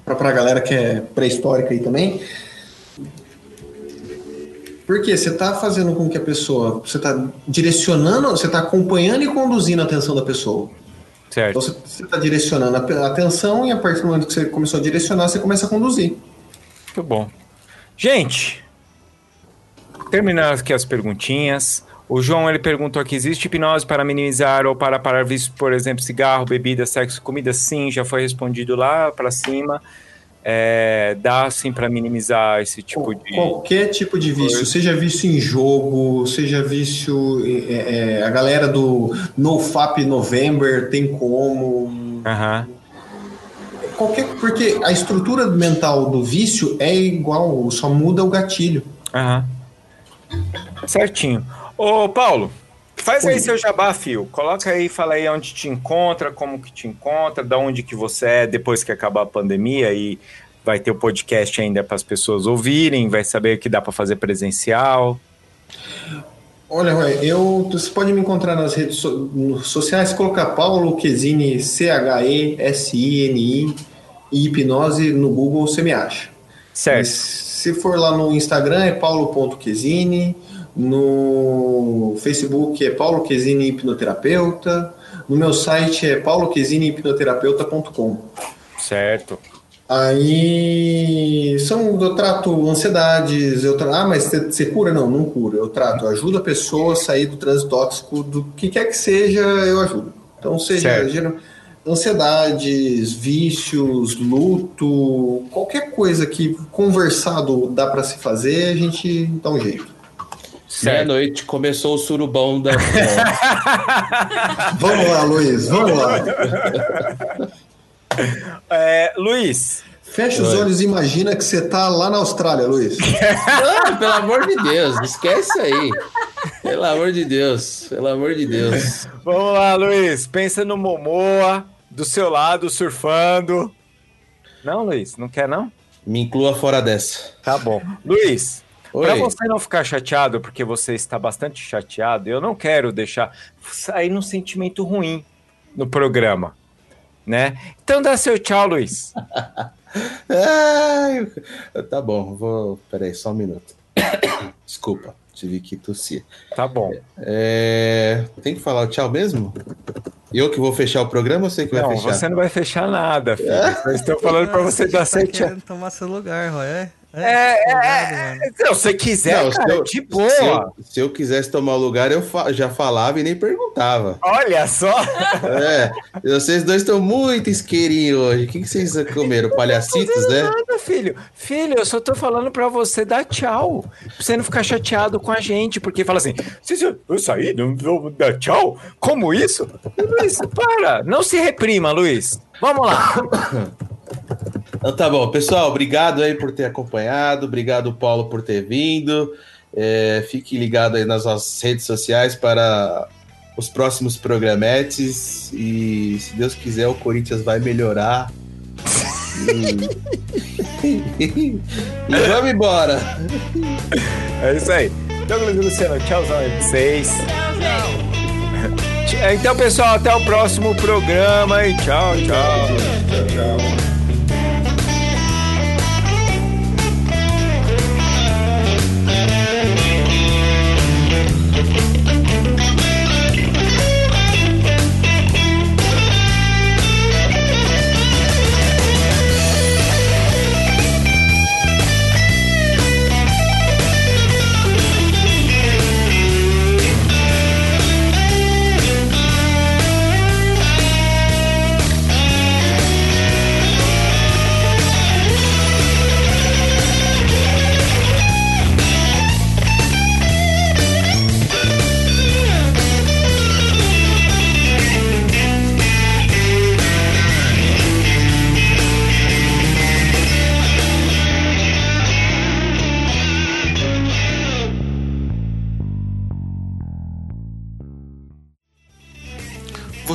Para a galera que é pré-histórica aí também porque você está fazendo com que a pessoa, você está direcionando, você está acompanhando e conduzindo a atenção da pessoa. Certo. Então você está direcionando a atenção e a partir do momento que você começou a direcionar, você começa a conduzir. Muito bom. Gente, terminando aqui as perguntinhas. O João ele perguntou aqui: existe hipnose para minimizar ou para parar vícios, por exemplo, cigarro, bebida, sexo, comida? Sim, já foi respondido lá para cima é, dá assim para minimizar esse tipo de qualquer tipo de vício, seja vício em jogo, seja vício é, é, a galera do NoFap November tem como uhum. qualquer porque a estrutura mental do vício é igual, só muda o gatilho. Uhum. Certinho. Ô Paulo, Faz aí seu jabá, Fio. Coloca aí, fala aí onde te encontra, como que te encontra, da onde que você é depois que acabar a pandemia e vai ter o podcast ainda para as pessoas ouvirem, vai saber o que dá para fazer presencial. Olha, eu, você pode me encontrar nas redes sociais, colocar Paulo Quesini, C-H-E-S-I-N-I, e hipnose no Google, você me acha. Certo. Mas, se for lá no Instagram, é paulo.quesini, no Facebook é Paulo Quesini Hipnoterapeuta. No meu site é pauloquesinihipnoterapeuta.com. Certo. Aí são, eu trato ansiedades, eu tra... ah, mas você cura? Não, não cura. Eu trato, eu ajudo a pessoa a sair do trânsito tóxico, do que quer que seja, eu ajudo. Então, seja geral, ansiedades, vícios, luto, qualquer coisa que conversado dá para se fazer, a gente dá um jeito. Meia-noite começou o surubão da. vamos lá, Luiz, vamos lá. É, Luiz, Fecha os olhos e imagina que você tá lá na Austrália, Luiz. Não, pelo amor de Deus, esquece aí. Pelo amor de Deus, pelo amor de Deus. Vamos lá, Luiz. Pensa no Momoa, do seu lado, surfando. Não, Luiz, não quer não? Me inclua fora dessa. Tá bom. Luiz. Para você não ficar chateado, porque você está bastante chateado, eu não quero deixar sair num sentimento ruim no programa, né? Então dá seu tchau, Luiz. Ai, tá bom, vou. Peraí, só um minuto. Desculpa, tive que tossir. Tá bom. É, Tem que falar o tchau mesmo? Eu que vou fechar o programa ou você que vai Não, fechar? você não vai fechar nada, filho. Eu estou falando para você dar Você seu tá tchau. querendo tomar seu lugar, Roy. É, É, é, é, se você quiser, Não, se cara, eu- de Se boa. eu, se eu quisesse tomar o lugar, eu fa- já falava e nem perguntava. Olha só. É, vocês dois estão muito isqueirinhos hoje. O que, que vocês comeram? Palhacitos, né? Nada, filho. Filho, eu só tô falando pra você dar tchau. Pra você não ficar chateado com a gente. Porque fala assim: se eu, eu sair, não vou dar tchau? Como isso? Luiz, para. Não se reprima, Luiz. Vamos lá. Então tá bom, pessoal, obrigado aí por ter acompanhado, obrigado Paulo por ter vindo. É, fique ligado aí nas nossas redes sociais para os próximos programetes e se Deus quiser o Corinthians vai melhorar. E, e vamos embora. É isso aí. Douglas e Luciano, tchauzão aí pra vocês. Então, pessoal, até o próximo programa e tchau, tchau. Tchau, tchau.